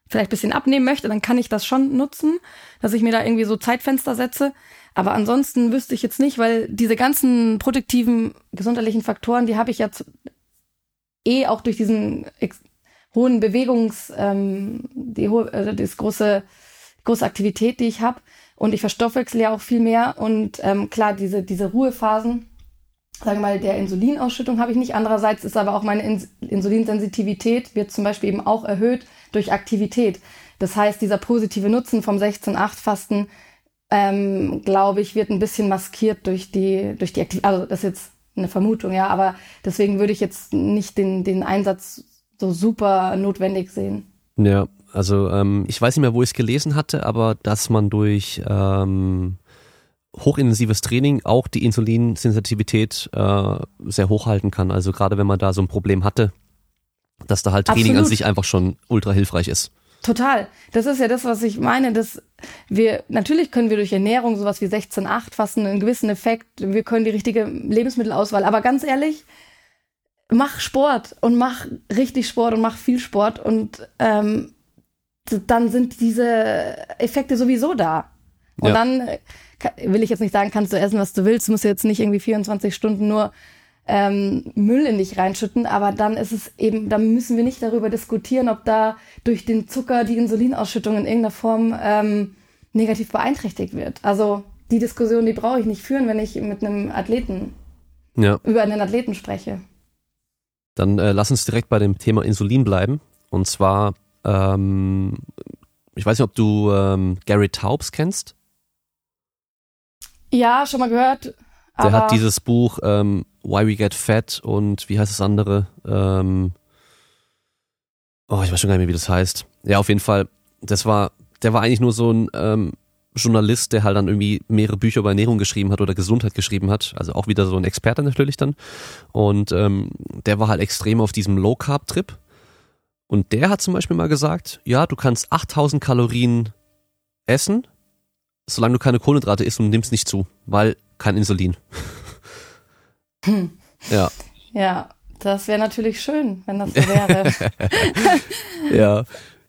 vielleicht bisschen abnehmen möchte, dann kann ich das schon nutzen, dass ich mir da irgendwie so Zeitfenster setze. Aber ansonsten wüsste ich jetzt nicht, weil diese ganzen produktiven gesundheitlichen Faktoren, die habe ich jetzt eh auch durch diesen hohen Bewegungs, ähm, die hohe, also das große, große Aktivität, die ich habe. Und ich verstoffwechsel ja auch viel mehr. Und ähm, klar, diese, diese Ruhephasen, sagen wir mal, der Insulinausschüttung habe ich nicht. Andererseits ist aber auch meine Ins Insulinsensitivität wird zum Beispiel eben auch erhöht durch Aktivität. Das heißt, dieser positive Nutzen vom 16-8-Fasten, ähm, glaube ich, wird ein bisschen maskiert durch die, durch die Aktivität. Also das ist jetzt eine Vermutung, ja, aber deswegen würde ich jetzt nicht den, den Einsatz so super notwendig sehen. Ja, also ähm, ich weiß nicht mehr, wo ich es gelesen hatte, aber dass man durch ähm, hochintensives Training auch die Insulinsensitivität äh, sehr hoch halten kann. Also gerade wenn man da so ein Problem hatte, dass da halt Training an Absolut. sich einfach schon ultra hilfreich ist. Total. Das ist ja das, was ich meine, dass wir, natürlich können wir durch Ernährung sowas wie 16,8 fassen, einen gewissen Effekt, wir können die richtige Lebensmittelauswahl, aber ganz ehrlich, mach Sport und mach richtig Sport und mach viel Sport und ähm, dann sind diese Effekte sowieso da. Und ja. dann will ich jetzt nicht sagen, kannst du essen, was du willst, du musst jetzt nicht irgendwie 24 Stunden nur ähm, Müll in dich reinschütten, aber dann ist es eben, dann müssen wir nicht darüber diskutieren, ob da durch den Zucker die Insulinausschüttung in irgendeiner Form ähm, negativ beeinträchtigt wird. Also die Diskussion, die brauche ich nicht führen, wenn ich mit einem Athleten ja. über einen Athleten spreche. Dann äh, lass uns direkt bei dem Thema Insulin bleiben. Und zwar, ähm, ich weiß nicht, ob du ähm, Gary Taubes kennst. Ja, schon mal gehört. Der hat dieses Buch ähm, Why We Get Fat und wie heißt das andere? Ähm, oh, ich weiß schon gar nicht mehr, wie das heißt. Ja, auf jeden Fall. Das war, der war eigentlich nur so ein ähm, Journalist, der halt dann irgendwie mehrere Bücher über Ernährung geschrieben hat oder Gesundheit geschrieben hat. Also auch wieder so ein Experte natürlich dann. Und ähm, der war halt extrem auf diesem Low Carb Trip. Und der hat zum Beispiel mal gesagt, ja, du kannst 8000 Kalorien essen, solange du keine Kohlenhydrate isst und nimmst nicht zu, weil kein Insulin. Hm. Ja. Ja, das wäre natürlich schön, wenn das so wäre. *laughs* ja,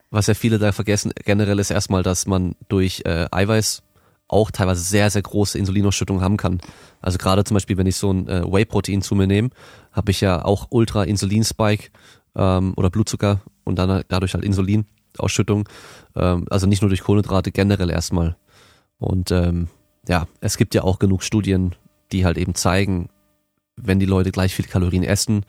was ja viele da vergessen generell ist erstmal, dass man durch äh, Eiweiß auch teilweise sehr, sehr große Insulinausschüttung haben kann. Also gerade zum Beispiel, wenn ich so ein äh, Whey-Protein zu mir nehme, habe ich ja auch Ultra-Insulin-Spike ähm, oder Blutzucker und dann dadurch halt Insulinausschüttung. Ähm, also nicht nur durch Kohlenhydrate, generell erstmal. Und ähm, ja, es gibt ja auch genug Studien, die halt eben zeigen, wenn die Leute gleich viel Kalorien essen,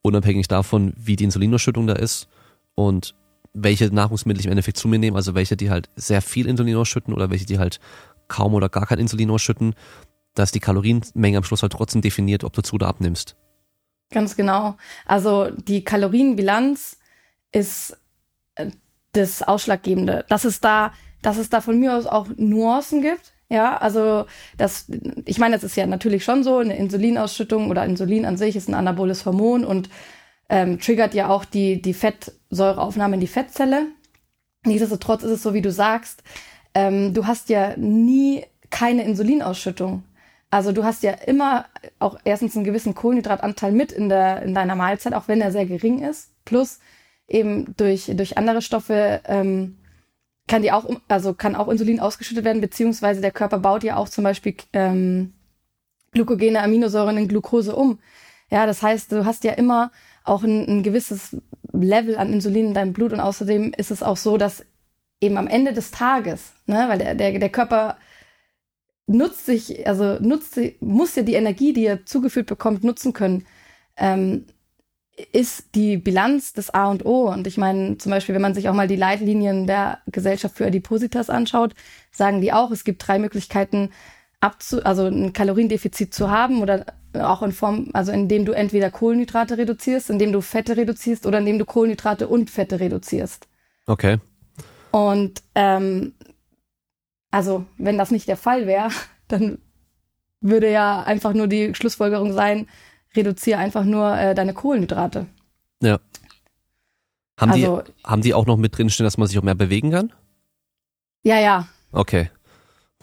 unabhängig davon, wie die Insulinausschüttung da ist und welche Nahrungsmittel ich im Endeffekt zu mir nehme, also welche, die halt sehr viel Insulin ausschütten oder welche, die halt kaum oder gar kein Insulin ausschütten, dass die Kalorienmenge am Schluss halt trotzdem definiert, ob du zu oder abnimmst. Ganz genau. Also die Kalorienbilanz ist äh, das Ausschlaggebende. Dass es da, dass es da von mir aus auch Nuancen gibt, ja, also das, ich meine, das ist ja natürlich schon so, eine Insulinausschüttung oder Insulin an sich ist ein anaboles Hormon und ähm, triggert ja auch die, die Fettsäureaufnahme in die Fettzelle. Nichtsdestotrotz ist es so, wie du sagst, ähm, du hast ja nie keine Insulinausschüttung. Also du hast ja immer auch erstens einen gewissen Kohlenhydratanteil mit in, der, in deiner Mahlzeit, auch wenn er sehr gering ist. Plus eben durch, durch andere Stoffe ähm, kann die auch, also kann auch Insulin ausgeschüttet werden, beziehungsweise der Körper baut ja auch zum Beispiel ähm, glukogene Aminosäuren in Glucose um. Ja, das heißt, du hast ja immer auch ein, ein gewisses Level an Insulin in deinem Blut und außerdem ist es auch so, dass eben am Ende des Tages, ne, weil der, der, der Körper nutzt sich, also nutzt, muss ja die Energie, die er zugeführt bekommt, nutzen können. Ähm, ist die Bilanz des A und O. Und ich meine, zum Beispiel, wenn man sich auch mal die Leitlinien der Gesellschaft für Adipositas anschaut, sagen die auch, es gibt drei Möglichkeiten, abzu also ein Kaloriendefizit zu haben oder auch in Form, also indem du entweder Kohlenhydrate reduzierst, indem du Fette reduzierst oder indem du Kohlenhydrate und Fette reduzierst. Okay. Und ähm, also, wenn das nicht der Fall wäre, *laughs* dann würde ja einfach nur die Schlussfolgerung sein, reduziere einfach nur äh, deine Kohlenhydrate. Ja. Haben, also, die, haben die auch noch mit drin stehen, dass man sich auch mehr bewegen kann? Ja, ja. Okay.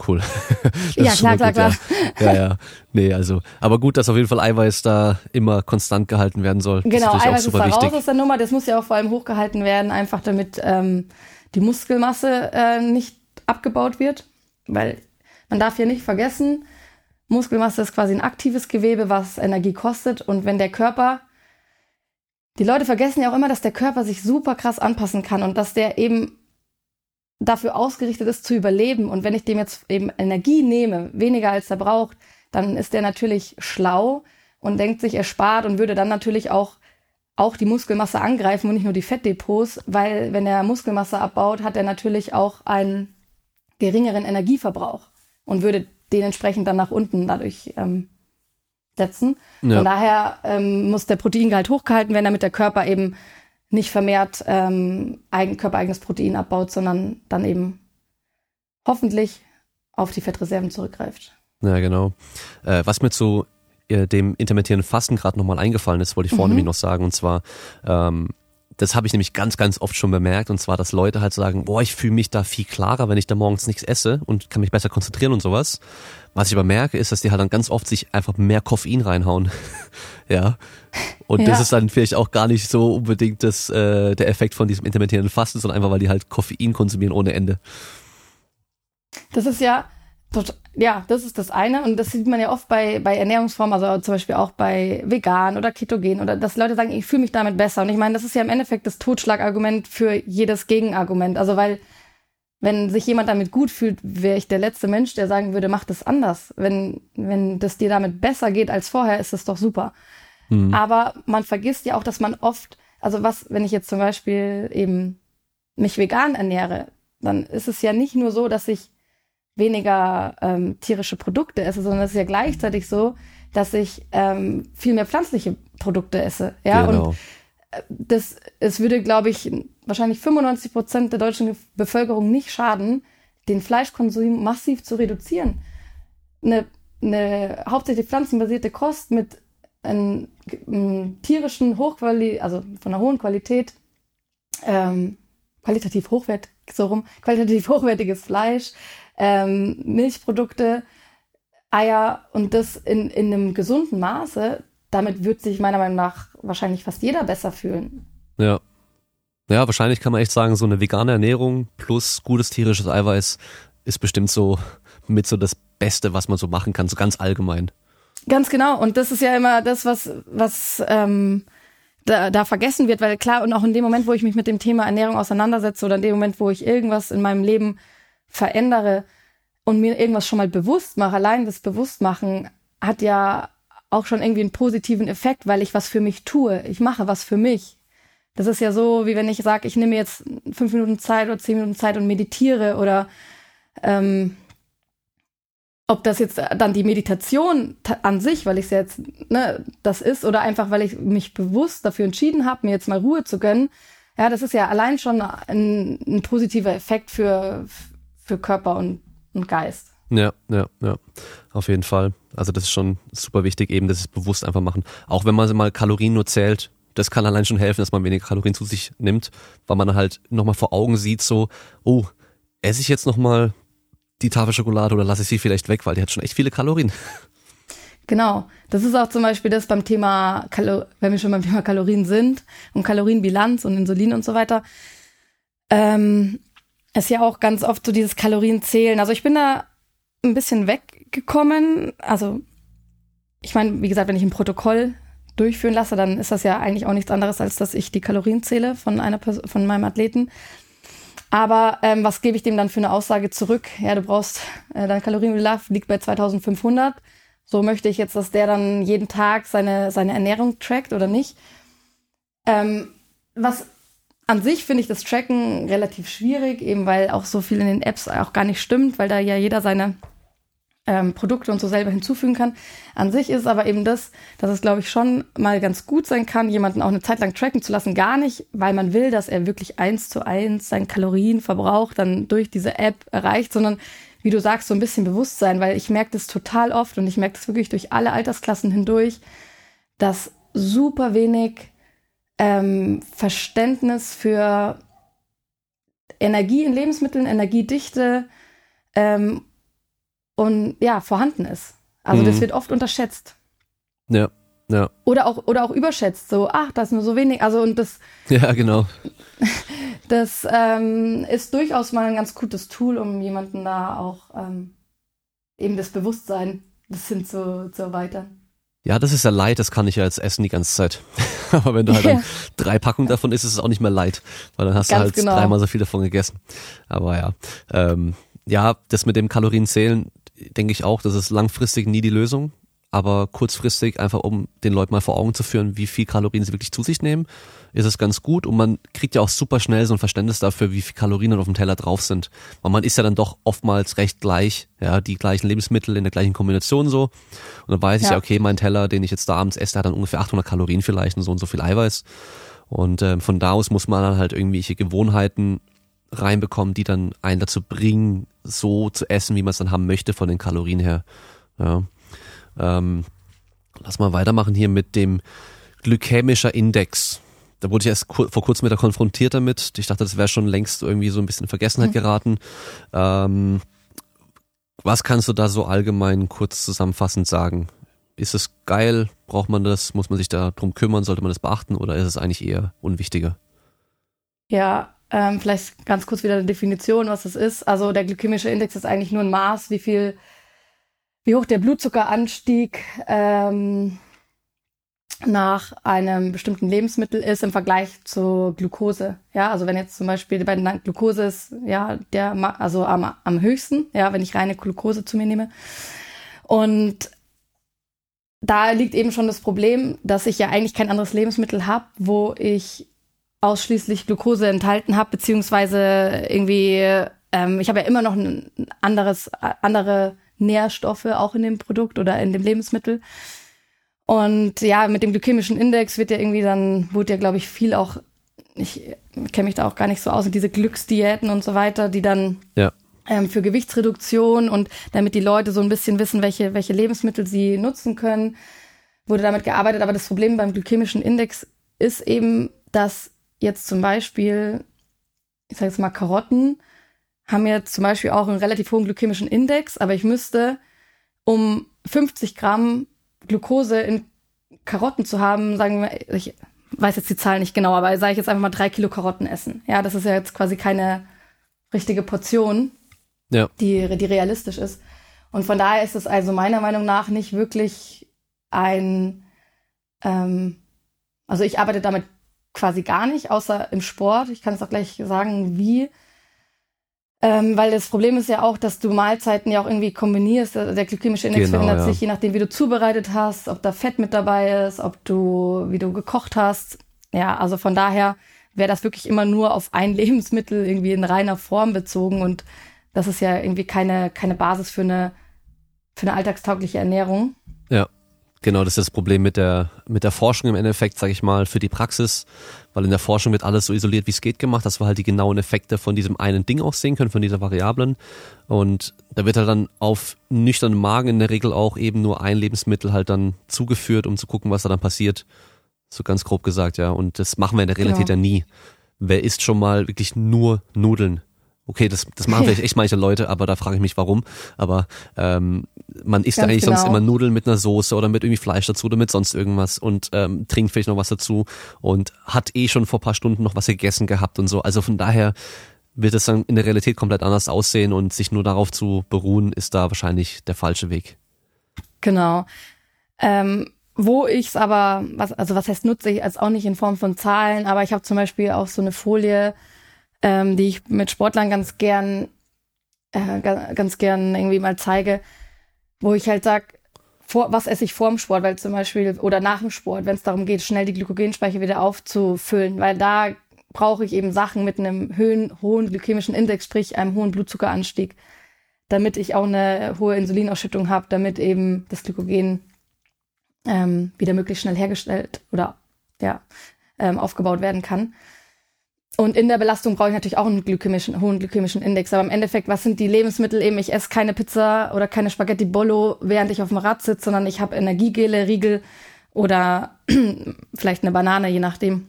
Cool. *laughs* ja, klar, klar, klar. Ja. ja, ja. Nee, also, aber gut, dass auf jeden Fall Eiweiß da immer konstant gehalten werden soll. Genau, ist Eiweiß ist da raus aus der Nummer. Das muss ja auch vor allem hochgehalten werden, einfach damit ähm, die Muskelmasse äh, nicht abgebaut wird. Weil man darf ja nicht vergessen, Muskelmasse ist quasi ein aktives Gewebe, was Energie kostet. Und wenn der Körper, die Leute vergessen ja auch immer, dass der Körper sich super krass anpassen kann und dass der eben dafür ausgerichtet ist zu überleben. Und wenn ich dem jetzt eben Energie nehme, weniger als er braucht, dann ist der natürlich schlau und denkt sich, er spart und würde dann natürlich auch auch die Muskelmasse angreifen und nicht nur die Fettdepots, weil wenn er Muskelmasse abbaut, hat er natürlich auch einen geringeren Energieverbrauch und würde dementsprechend dann nach unten dadurch ähm, setzen. Ja. Von daher ähm, muss der Proteingehalt hochgehalten werden, damit der Körper eben nicht vermehrt ähm, eigen, körpereigenes Protein abbaut, sondern dann eben hoffentlich auf die Fettreserven zurückgreift. Ja, genau. Äh, was mir zu äh, dem intermittierenden Fasten gerade nochmal eingefallen ist, wollte ich vorne mhm. noch sagen, und zwar ähm, das habe ich nämlich ganz, ganz oft schon bemerkt. Und zwar, dass Leute halt sagen, boah, ich fühle mich da viel klarer, wenn ich da morgens nichts esse und kann mich besser konzentrieren und sowas. Was ich aber merke, ist, dass die halt dann ganz oft sich einfach mehr Koffein reinhauen. *laughs* ja. Und ja. das ist dann vielleicht auch gar nicht so unbedingt das, äh, der Effekt von diesem intermittierenden Fasten, sondern einfach, weil die halt Koffein konsumieren ohne Ende. Das ist ja, ja, das ist das eine. Und das sieht man ja oft bei, bei Ernährungsformen, also zum Beispiel auch bei vegan oder ketogen oder dass Leute sagen, ich fühle mich damit besser. Und ich meine, das ist ja im Endeffekt das Totschlagargument für jedes Gegenargument. Also weil, wenn sich jemand damit gut fühlt, wäre ich der letzte Mensch, der sagen würde, mach das anders. Wenn, wenn das dir damit besser geht als vorher, ist das doch super. Mhm. Aber man vergisst ja auch, dass man oft, also was, wenn ich jetzt zum Beispiel eben mich vegan ernähre, dann ist es ja nicht nur so, dass ich weniger ähm, tierische Produkte esse, sondern es ist ja gleichzeitig so, dass ich ähm, viel mehr pflanzliche Produkte esse. Ja, genau. und äh, das, es würde, glaube ich, wahrscheinlich 95 Prozent der deutschen Bevölkerung nicht schaden, den Fleischkonsum massiv zu reduzieren. Eine, eine hauptsächlich pflanzenbasierte Kost mit einem, einem tierischen Hochqualität, also von einer hohen Qualität, ähm, qualitativ hochwert, so rum, qualitativ *laughs* hochwertiges Fleisch, ähm, Milchprodukte, Eier und das in, in einem gesunden Maße, damit wird sich meiner Meinung nach wahrscheinlich fast jeder besser fühlen. Ja. Ja, wahrscheinlich kann man echt sagen, so eine vegane Ernährung plus gutes tierisches Eiweiß ist bestimmt so mit so das Beste, was man so machen kann, so ganz allgemein. Ganz genau. Und das ist ja immer das, was, was ähm, da, da vergessen wird, weil klar, und auch in dem Moment, wo ich mich mit dem Thema Ernährung auseinandersetze oder in dem Moment, wo ich irgendwas in meinem Leben verändere und mir irgendwas schon mal bewusst mache, allein das Bewusstmachen hat ja auch schon irgendwie einen positiven Effekt, weil ich was für mich tue. Ich mache was für mich. Das ist ja so, wie wenn ich sage, ich nehme jetzt fünf Minuten Zeit oder zehn Minuten Zeit und meditiere oder ähm, ob das jetzt dann die Meditation an sich, weil ich es jetzt ne, das ist, oder einfach, weil ich mich bewusst dafür entschieden habe, mir jetzt mal Ruhe zu gönnen. Ja, das ist ja allein schon ein, ein positiver Effekt für, für Körper und, und Geist. Ja, ja, ja, auf jeden Fall. Also das ist schon super wichtig, eben das bewusst einfach machen. Auch wenn man mal Kalorien nur zählt, das kann allein schon helfen, dass man weniger Kalorien zu sich nimmt, weil man halt nochmal vor Augen sieht, so, oh, esse ich jetzt nochmal die Tafel Schokolade oder lasse ich sie vielleicht weg, weil die hat schon echt viele Kalorien. Genau, das ist auch zum Beispiel das beim Thema, Kalo wenn wir schon beim Thema Kalorien sind und Kalorienbilanz und Insulin und so weiter. Ähm, ist ja auch ganz oft so dieses Kalorienzählen. Also ich bin da ein bisschen weggekommen. Also ich meine, wie gesagt, wenn ich ein Protokoll durchführen lasse, dann ist das ja eigentlich auch nichts anderes, als dass ich die Kalorien zähle von einer Person, von meinem Athleten. Aber ähm, was gebe ich dem dann für eine Aussage zurück? Ja, du brauchst, äh, dein Kalorienbedarf liegt bei 2500. So möchte ich jetzt, dass der dann jeden Tag seine, seine Ernährung trackt oder nicht. Ähm, was an sich finde ich das Tracken relativ schwierig, eben weil auch so viel in den Apps auch gar nicht stimmt, weil da ja jeder seine ähm, Produkte und so selber hinzufügen kann. An sich ist aber eben das, dass es, glaube ich, schon mal ganz gut sein kann, jemanden auch eine Zeit lang tracken zu lassen. Gar nicht, weil man will, dass er wirklich eins zu eins seinen Kalorienverbrauch dann durch diese App erreicht, sondern wie du sagst, so ein bisschen Bewusstsein, weil ich merke das total oft und ich merke das wirklich durch alle Altersklassen hindurch, dass super wenig ähm, Verständnis für Energie in Lebensmitteln, Energiedichte ähm, und ja, vorhanden ist. Also mhm. das wird oft unterschätzt. Ja, ja. Oder auch, oder auch überschätzt, so, ach, das ist nur so wenig. Also und das. *laughs* Ja, genau. *laughs* Das ähm, ist durchaus mal ein ganz gutes Tool, um jemanden da auch ähm, eben das Bewusstsein ein bisschen zu, zu erweitern. Ja, das ist ja leid, das kann ich ja jetzt essen die ganze Zeit. *laughs* Aber wenn du halt ja. drei Packungen davon isst, ist es auch nicht mehr leid, weil dann hast Ganz du halt genau. dreimal so viel davon gegessen. Aber ja, ähm, ja, das mit dem Kalorienzählen, denke ich auch, das ist langfristig nie die Lösung aber kurzfristig einfach um den Leuten mal vor Augen zu führen, wie viel Kalorien sie wirklich zu sich nehmen, ist es ganz gut und man kriegt ja auch super schnell so ein Verständnis dafür, wie viel Kalorien auf dem Teller drauf sind. Weil man isst ja dann doch oftmals recht gleich, ja, die gleichen Lebensmittel in der gleichen Kombination so. Und dann weiß ja. ich ja, okay, mein Teller, den ich jetzt da abends esse, der hat dann ungefähr 800 Kalorien vielleicht und so und so viel Eiweiß. Und äh, von da aus muss man dann halt irgendwelche Gewohnheiten reinbekommen, die dann einen dazu bringen, so zu essen, wie man es dann haben möchte von den Kalorien her. Ja. Ähm, lass mal weitermachen hier mit dem glykämischer Index. Da wurde ich erst kur vor kurzem wieder konfrontiert damit. Ich dachte, das wäre schon längst irgendwie so ein bisschen in Vergessenheit mhm. geraten. Ähm, was kannst du da so allgemein kurz zusammenfassend sagen? Ist es geil? Braucht man das? Muss man sich da drum kümmern? Sollte man das beachten? Oder ist es eigentlich eher unwichtiger? Ja, ähm, vielleicht ganz kurz wieder eine Definition, was das ist. Also der glykämische Index ist eigentlich nur ein Maß, wie viel, wie hoch der Blutzuckeranstieg ähm, nach einem bestimmten Lebensmittel ist im Vergleich zur Glucose. Ja, also wenn jetzt zum Beispiel bei Glucose ist, ja, der, also am, am höchsten, ja, wenn ich reine Glucose zu mir nehme. Und da liegt eben schon das Problem, dass ich ja eigentlich kein anderes Lebensmittel habe, wo ich ausschließlich Glucose enthalten habe, beziehungsweise irgendwie, ähm, ich habe ja immer noch ein anderes, andere Nährstoffe auch in dem Produkt oder in dem Lebensmittel. Und ja, mit dem glykämischen Index wird ja irgendwie dann, wurde ja, glaube ich, viel auch, ich kenne mich da auch gar nicht so aus, diese Glücksdiäten und so weiter, die dann ja. ähm, für Gewichtsreduktion und damit die Leute so ein bisschen wissen, welche, welche Lebensmittel sie nutzen können, wurde damit gearbeitet. Aber das Problem beim glykämischen Index ist eben, dass jetzt zum Beispiel, ich sage jetzt mal Karotten, haben jetzt zum Beispiel auch einen relativ hohen glykämischen Index, aber ich müsste, um 50 Gramm Glucose in Karotten zu haben, sagen wir, ich weiß jetzt die Zahl nicht genau, aber sage ich jetzt einfach mal drei Kilo Karotten essen. Ja, das ist ja jetzt quasi keine richtige Portion, ja. die, die realistisch ist. Und von daher ist es also meiner Meinung nach nicht wirklich ein, ähm, also ich arbeite damit quasi gar nicht, außer im Sport. Ich kann es auch gleich sagen, wie. Ähm, weil das Problem ist ja auch, dass du Mahlzeiten ja auch irgendwie kombinierst. Der glykämische Index genau, verändert ja. sich, je nachdem, wie du zubereitet hast, ob da Fett mit dabei ist, ob du, wie du gekocht hast. Ja, also von daher wäre das wirklich immer nur auf ein *laughs* Lebensmittel irgendwie in reiner Form bezogen und das ist ja irgendwie keine, keine Basis für eine, für eine alltagstaugliche Ernährung. Ja. Genau, das ist das Problem mit der, mit der Forschung im Endeffekt, sage ich mal, für die Praxis, weil in der Forschung wird alles so isoliert, wie es geht gemacht, dass wir halt die genauen Effekte von diesem einen Ding auch sehen können, von dieser Variablen. Und da wird halt dann auf nüchternen Magen in der Regel auch eben nur ein Lebensmittel halt dann zugeführt, um zu gucken, was da dann passiert. So ganz grob gesagt, ja. Und das machen wir in der Realität genau. ja nie. Wer isst schon mal wirklich nur Nudeln? Okay, das, das machen vielleicht *laughs* echt manche Leute, aber da frage ich mich, warum. Aber ähm, man isst ja eigentlich genau. sonst immer Nudeln mit einer Soße oder mit irgendwie Fleisch dazu oder mit sonst irgendwas und ähm, trinkt vielleicht noch was dazu und hat eh schon vor paar Stunden noch was gegessen gehabt und so. Also von daher wird es dann in der Realität komplett anders aussehen und sich nur darauf zu beruhen, ist da wahrscheinlich der falsche Weg. Genau. Ähm, wo ich es aber, was, also was heißt nutze ich als auch nicht in Form von Zahlen, aber ich habe zum Beispiel auch so eine Folie, ähm, die ich mit Sportlern ganz gern, äh, ganz gern irgendwie mal zeige, wo ich halt sag, vor, was esse ich vor dem Sport, weil zum Beispiel oder nach dem Sport, wenn es darum geht, schnell die Glykogenspeicher wieder aufzufüllen, weil da brauche ich eben Sachen mit einem hohen, hohen glykämischen Index, sprich einem hohen Blutzuckeranstieg, damit ich auch eine hohe Insulinausschüttung habe, damit eben das Glykogen ähm, wieder möglichst schnell hergestellt oder ja ähm, aufgebaut werden kann. Und in der Belastung brauche ich natürlich auch einen glykämischen, hohen glykämischen Index. Aber im Endeffekt, was sind die Lebensmittel eben? Ich esse keine Pizza oder keine Spaghetti Bollo, während ich auf dem Rad sitze, sondern ich habe Energiegele, Riegel oder *clears throat* vielleicht eine Banane, je nachdem,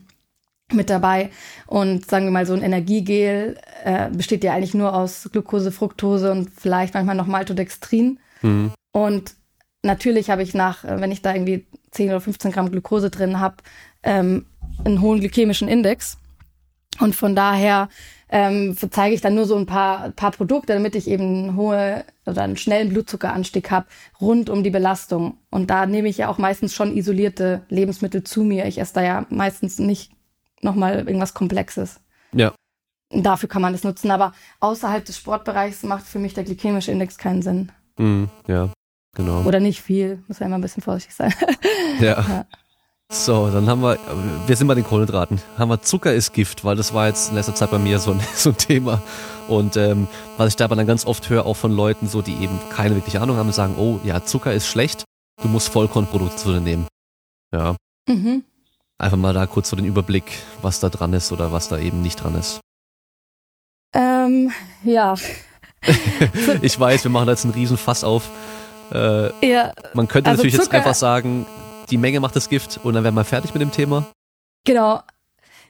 mit dabei. Und sagen wir mal, so ein Energiegel äh, besteht ja eigentlich nur aus Glucose, Fructose und vielleicht manchmal noch Maltodextrin. Mhm. Und natürlich habe ich nach, wenn ich da irgendwie 10 oder 15 Gramm Glucose drin habe, ähm, einen hohen glykämischen Index. Und von daher ähm, zeige ich dann nur so ein paar, paar Produkte, damit ich eben hohe oder einen schnellen Blutzuckeranstieg habe, rund um die Belastung. Und da nehme ich ja auch meistens schon isolierte Lebensmittel zu mir. Ich esse da ja meistens nicht nochmal irgendwas Komplexes. Ja. Dafür kann man das nutzen. Aber außerhalb des Sportbereichs macht für mich der glykämische Index keinen Sinn. Mm, ja, genau. Oder nicht viel. Muss ja immer ein bisschen vorsichtig sein. ja. *laughs* ja. So, dann haben wir, wir sind bei den Kohlenhydraten. Haben wir Zucker ist Gift, weil das war jetzt in letzter Zeit bei mir so ein, *laughs* so ein Thema. Und ähm, was ich da aber dann ganz oft höre, auch von Leuten, so die eben keine wirkliche Ahnung haben, sagen, oh ja, Zucker ist schlecht, du musst Vollkornprodukte zu dir nehmen. Ja. Mhm. Einfach mal da kurz so den Überblick, was da dran ist oder was da eben nicht dran ist. Ähm, ja. *laughs* ich weiß, wir machen da jetzt einen riesen Fass auf. Äh, ja, man könnte also natürlich Zucker, jetzt einfach sagen, die Menge macht das Gift und dann wären wir fertig mit dem Thema. Genau.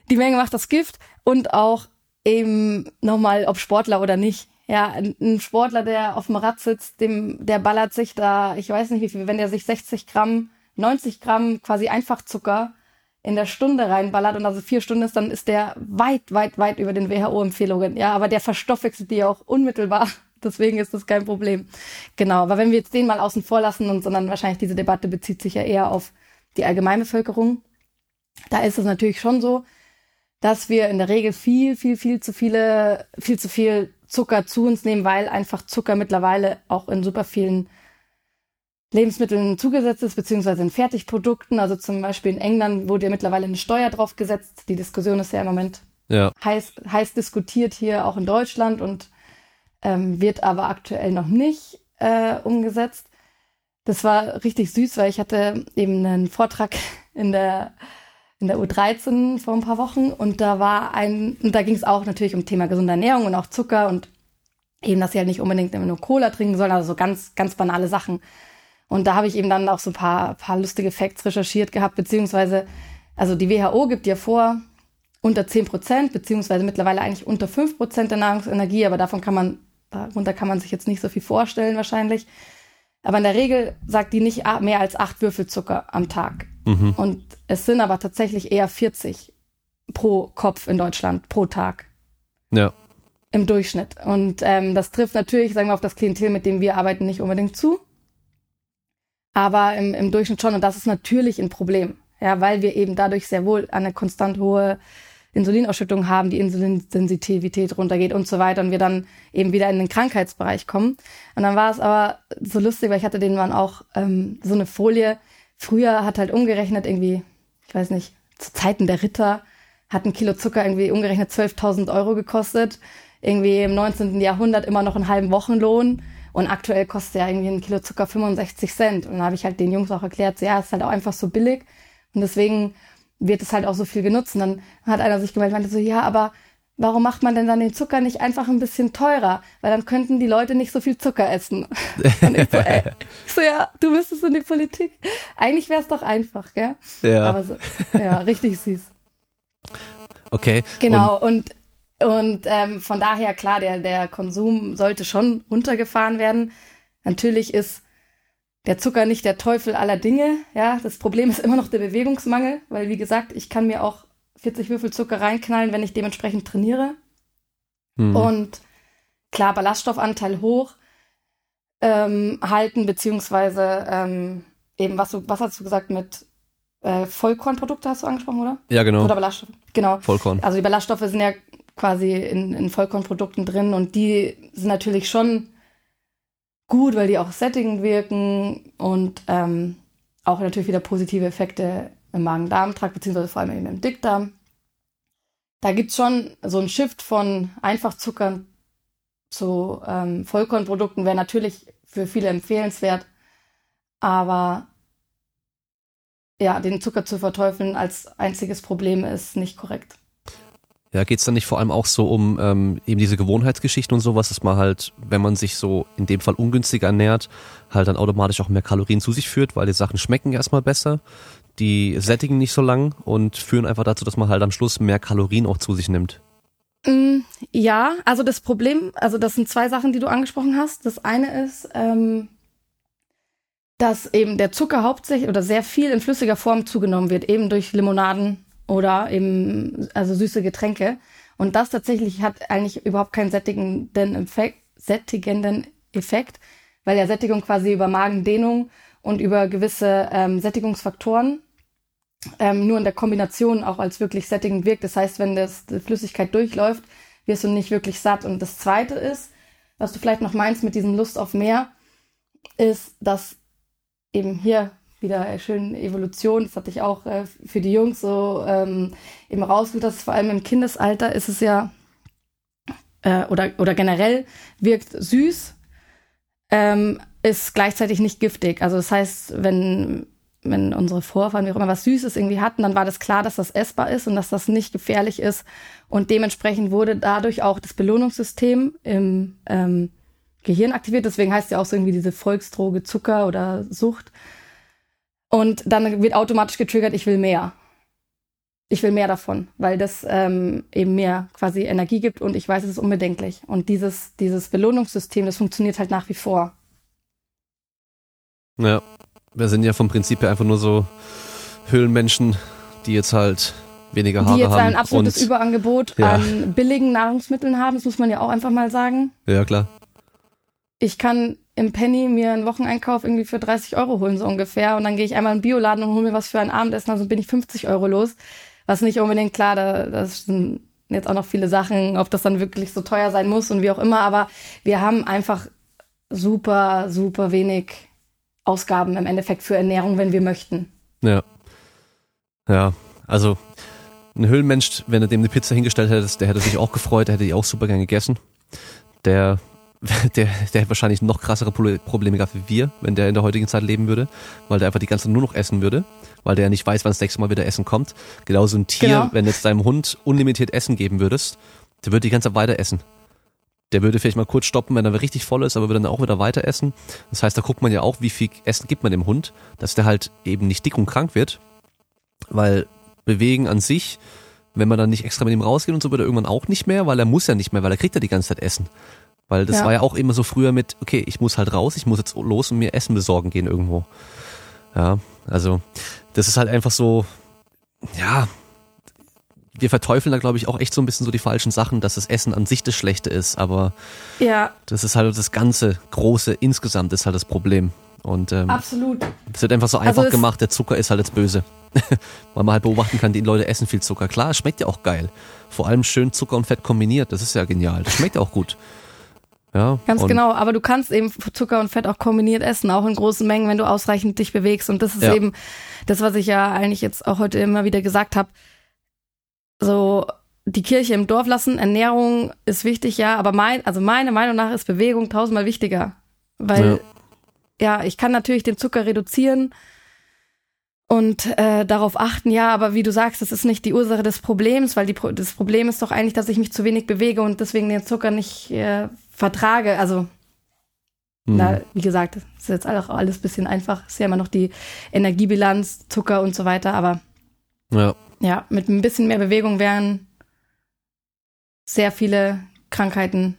die Menge macht das Gift und auch eben nochmal, ob Sportler oder nicht. Ja, ein Sportler, der auf dem Rad sitzt, dem, der ballert sich da, ich weiß nicht wie viel, wenn der sich 60 Gramm, 90 Gramm quasi Einfachzucker in der Stunde reinballert und also vier Stunden ist, dann ist der weit, weit, weit über den WHO-Empfehlungen. Ja, aber der verstoffwechselt die auch unmittelbar. Deswegen ist das kein Problem. Genau, aber wenn wir jetzt den mal außen vor lassen und sondern wahrscheinlich diese Debatte bezieht sich ja eher auf die Allgemeinbevölkerung, da ist es natürlich schon so, dass wir in der Regel viel, viel, viel zu viele, viel zu viel Zucker zu uns nehmen, weil einfach Zucker mittlerweile auch in super vielen Lebensmitteln zugesetzt ist, beziehungsweise in Fertigprodukten. Also zum Beispiel in England wurde ja mittlerweile eine Steuer drauf gesetzt. Die Diskussion ist ja im Moment ja. heiß, heiß diskutiert hier auch in Deutschland und ähm, wird aber aktuell noch nicht äh, umgesetzt. Das war richtig süß, weil ich hatte eben einen Vortrag *laughs* in der in der U13 vor ein paar Wochen und da war ein, und da ging es auch natürlich um Thema gesunde Ernährung und auch Zucker und eben, dass sie halt nicht unbedingt nur Cola trinken sollen, also so ganz, ganz banale Sachen. Und da habe ich eben dann auch so ein paar, paar lustige Facts recherchiert gehabt, beziehungsweise, also die WHO gibt ja vor, unter 10 Prozent, beziehungsweise mittlerweile eigentlich unter 5 Prozent der Nahrungsenergie, aber davon kann man, darunter kann man sich jetzt nicht so viel vorstellen wahrscheinlich. Aber in der Regel sagt die nicht mehr als acht Würfel Zucker am Tag. Mhm. Und es sind aber tatsächlich eher 40 pro Kopf in Deutschland pro Tag. Ja. Im Durchschnitt. Und ähm, das trifft natürlich, sagen wir, auf das Klientel, mit dem wir arbeiten, nicht unbedingt zu aber im, im Durchschnitt schon. Und das ist natürlich ein Problem, ja, weil wir eben dadurch sehr wohl eine konstant hohe Insulinausschüttung haben, die Insulinsensitivität runtergeht und so weiter und wir dann eben wieder in den Krankheitsbereich kommen. Und dann war es aber so lustig, weil ich hatte den Mann auch ähm, so eine Folie. Früher hat halt umgerechnet irgendwie, ich weiß nicht, zu Zeiten der Ritter hat ein Kilo Zucker irgendwie umgerechnet 12.000 Euro gekostet. Irgendwie im 19. Jahrhundert immer noch einen halben Wochenlohn. Und aktuell kostet ja irgendwie ein Kilo Zucker 65 Cent. Und dann habe ich halt den Jungs auch erklärt, so, ja, ist halt auch einfach so billig. Und deswegen wird es halt auch so viel genutzt. Und dann hat einer sich gemeldet, meinte so, ja, aber warum macht man denn dann den Zucker nicht einfach ein bisschen teurer? Weil dann könnten die Leute nicht so viel Zucker essen. *laughs* Und ich so, ey, ich so ja, du müsstest in die Politik. Eigentlich wäre es doch einfach, gell? Ja. Aber so, ja, richtig süß. Okay. Genau, und, und und ähm, von daher, klar, der, der Konsum sollte schon runtergefahren werden. Natürlich ist der Zucker nicht der Teufel aller Dinge. Ja, das Problem ist immer noch der Bewegungsmangel, weil wie gesagt, ich kann mir auch 40 Würfel Zucker reinknallen, wenn ich dementsprechend trainiere. Mhm. Und klar, Ballaststoffanteil hoch ähm, halten, beziehungsweise ähm, eben, was, du, was hast du gesagt mit äh, Vollkornprodukte hast du angesprochen, oder? Ja, genau. Oder Ballaststoffe. Genau. Vollkorn. Also die Ballaststoffe sind ja quasi in, in Vollkornprodukten drin und die sind natürlich schon gut, weil die auch sättigend wirken und ähm, auch natürlich wieder positive Effekte im Magen-Darm-Trakt, beziehungsweise vor allem eben im Dickdarm. Da gibt's schon so ein Shift von Einfachzuckern zu ähm, Vollkornprodukten, wäre natürlich für viele empfehlenswert, aber ja, den Zucker zu verteufeln als einziges Problem ist nicht korrekt. Ja, geht es dann nicht vor allem auch so um ähm, eben diese Gewohnheitsgeschichten und sowas, dass man halt, wenn man sich so in dem Fall ungünstig ernährt, halt dann automatisch auch mehr Kalorien zu sich führt, weil die Sachen schmecken erstmal besser, die sättigen nicht so lang und führen einfach dazu, dass man halt am Schluss mehr Kalorien auch zu sich nimmt. Mm, ja, also das Problem, also das sind zwei Sachen, die du angesprochen hast. Das eine ist, ähm, dass eben der Zucker hauptsächlich oder sehr viel in flüssiger Form zugenommen wird, eben durch Limonaden oder eben also süße Getränke. Und das tatsächlich hat eigentlich überhaupt keinen sättigenden Effekt, sättigenden Effekt, weil ja Sättigung quasi über Magendehnung und über gewisse ähm, Sättigungsfaktoren ähm, nur in der Kombination auch als wirklich sättigend wirkt. Das heißt, wenn das die Flüssigkeit durchläuft, wirst du nicht wirklich satt. Und das Zweite ist, was du vielleicht noch meinst mit diesem Lust auf mehr, ist, dass eben hier wieder schön Evolution, das hatte ich auch äh, für die Jungs so ähm, eben rausgeholt, dass vor allem im Kindesalter ist es ja äh, oder, oder generell wirkt süß, ähm, ist gleichzeitig nicht giftig. Also das heißt, wenn, wenn unsere Vorfahren, wie auch immer, was Süßes irgendwie hatten, dann war das klar, dass das essbar ist und dass das nicht gefährlich ist. Und dementsprechend wurde dadurch auch das Belohnungssystem im ähm, Gehirn aktiviert. Deswegen heißt ja auch so irgendwie diese Volksdroge Zucker oder Sucht. Und dann wird automatisch getriggert, ich will mehr. ich will mehr davon, weil das ähm, eben mir quasi Energie gibt und ich weiß, es ist unbedenklich. Und dieses, dieses Belohnungssystem, das funktioniert halt nach wie vor. Ja, wir sind ja vom Prinzip her einfach nur so Höhlenmenschen, die jetzt halt weniger Haare haben. Die jetzt haben ein absolutes Überangebot Ja. an billigen Nahrungsmitteln haben, das muss man ja auch einfach mal sagen. Ja, klar. Ich kann im Penny mir einen Wocheneinkauf irgendwie für 30 Euro holen, so ungefähr. Und dann gehe ich einmal in den Bioladen und hole mir was für ein Abendessen, also bin ich 50 Euro los. Was nicht unbedingt klar, da, das sind jetzt auch noch viele Sachen, ob das dann wirklich so teuer sein muss und wie auch immer. Aber wir haben einfach super, super wenig Ausgaben im Endeffekt für Ernährung, wenn wir möchten. Ja. Ja, also ein Höhlenmensch, wenn er dem eine Pizza hingestellt hätte, der hätte sich auch gefreut, der hätte die auch super gern gegessen. Der, der, der hätte wahrscheinlich noch krassere Pro- Probleme gehabt wie wir, wenn der in der heutigen Zeit leben würde, weil der einfach die ganze Zeit nur noch essen würde, weil der ja nicht weiß, wann das nächste Mal wieder Essen kommt. Genauso ein Tier, Genau. wenn jetzt deinem Hund unlimitiert Essen geben würdest, der würde die ganze Zeit weiter essen. Der würde vielleicht mal kurz stoppen, wenn er richtig voll ist, aber würde dann auch wieder weiter essen. Das heißt, da guckt man ja auch, wie viel Essen gibt man dem Hund, dass der halt eben nicht dick und krank wird, weil bewegen an sich, wenn man dann nicht extra mit ihm rausgeht und so, wird er irgendwann auch nicht mehr, weil er muss ja nicht mehr, weil er kriegt ja die ganze Zeit Essen. Weil das Ja. war ja auch immer so früher mit, okay, ich muss halt raus, ich muss jetzt los und mir Essen besorgen gehen irgendwo. Ja, also das ist halt einfach so, ja, wir verteufeln da glaube ich auch echt so ein bisschen so die falschen Sachen, dass das Essen an sich das Schlechte ist, aber Ja, das ist halt das ganze große insgesamt ist halt das Problem. Und ähm, absolut. es wird einfach so Also einfach es- gemacht, der Zucker ist halt jetzt böse. *laughs* Weil man halt beobachten kann, die Leute essen viel Zucker. Klar, es schmeckt ja auch geil. Vor allem schön Zucker und Fett kombiniert, das ist ja genial. Das schmeckt auch gut. Ja, Ganz genau, aber du kannst eben Zucker und Fett auch kombiniert essen, auch in großen Mengen, wenn du ausreichend dich bewegst. Und das ist Ja. eben das, was ich ja eigentlich jetzt auch heute immer wieder gesagt habe. So die Kirche im Dorf lassen, Ernährung ist wichtig, ja, aber mein, also meiner Meinung nach ist Bewegung tausendmal wichtiger. Weil, ja, ich kann natürlich den Zucker reduzieren und äh, darauf achten, ja, aber wie du sagst, das ist nicht die Ursache des Problems, weil die, das Problem ist doch eigentlich, dass ich mich zu wenig bewege und deswegen den Zucker nicht äh, vertrage. Also hm, na, wie gesagt, ist jetzt auch alles ein bisschen einfach. Ist ja immer noch die Energiebilanz, Zucker und so weiter. Aber ja, ja, mit ein bisschen mehr Bewegung wären sehr viele Krankheiten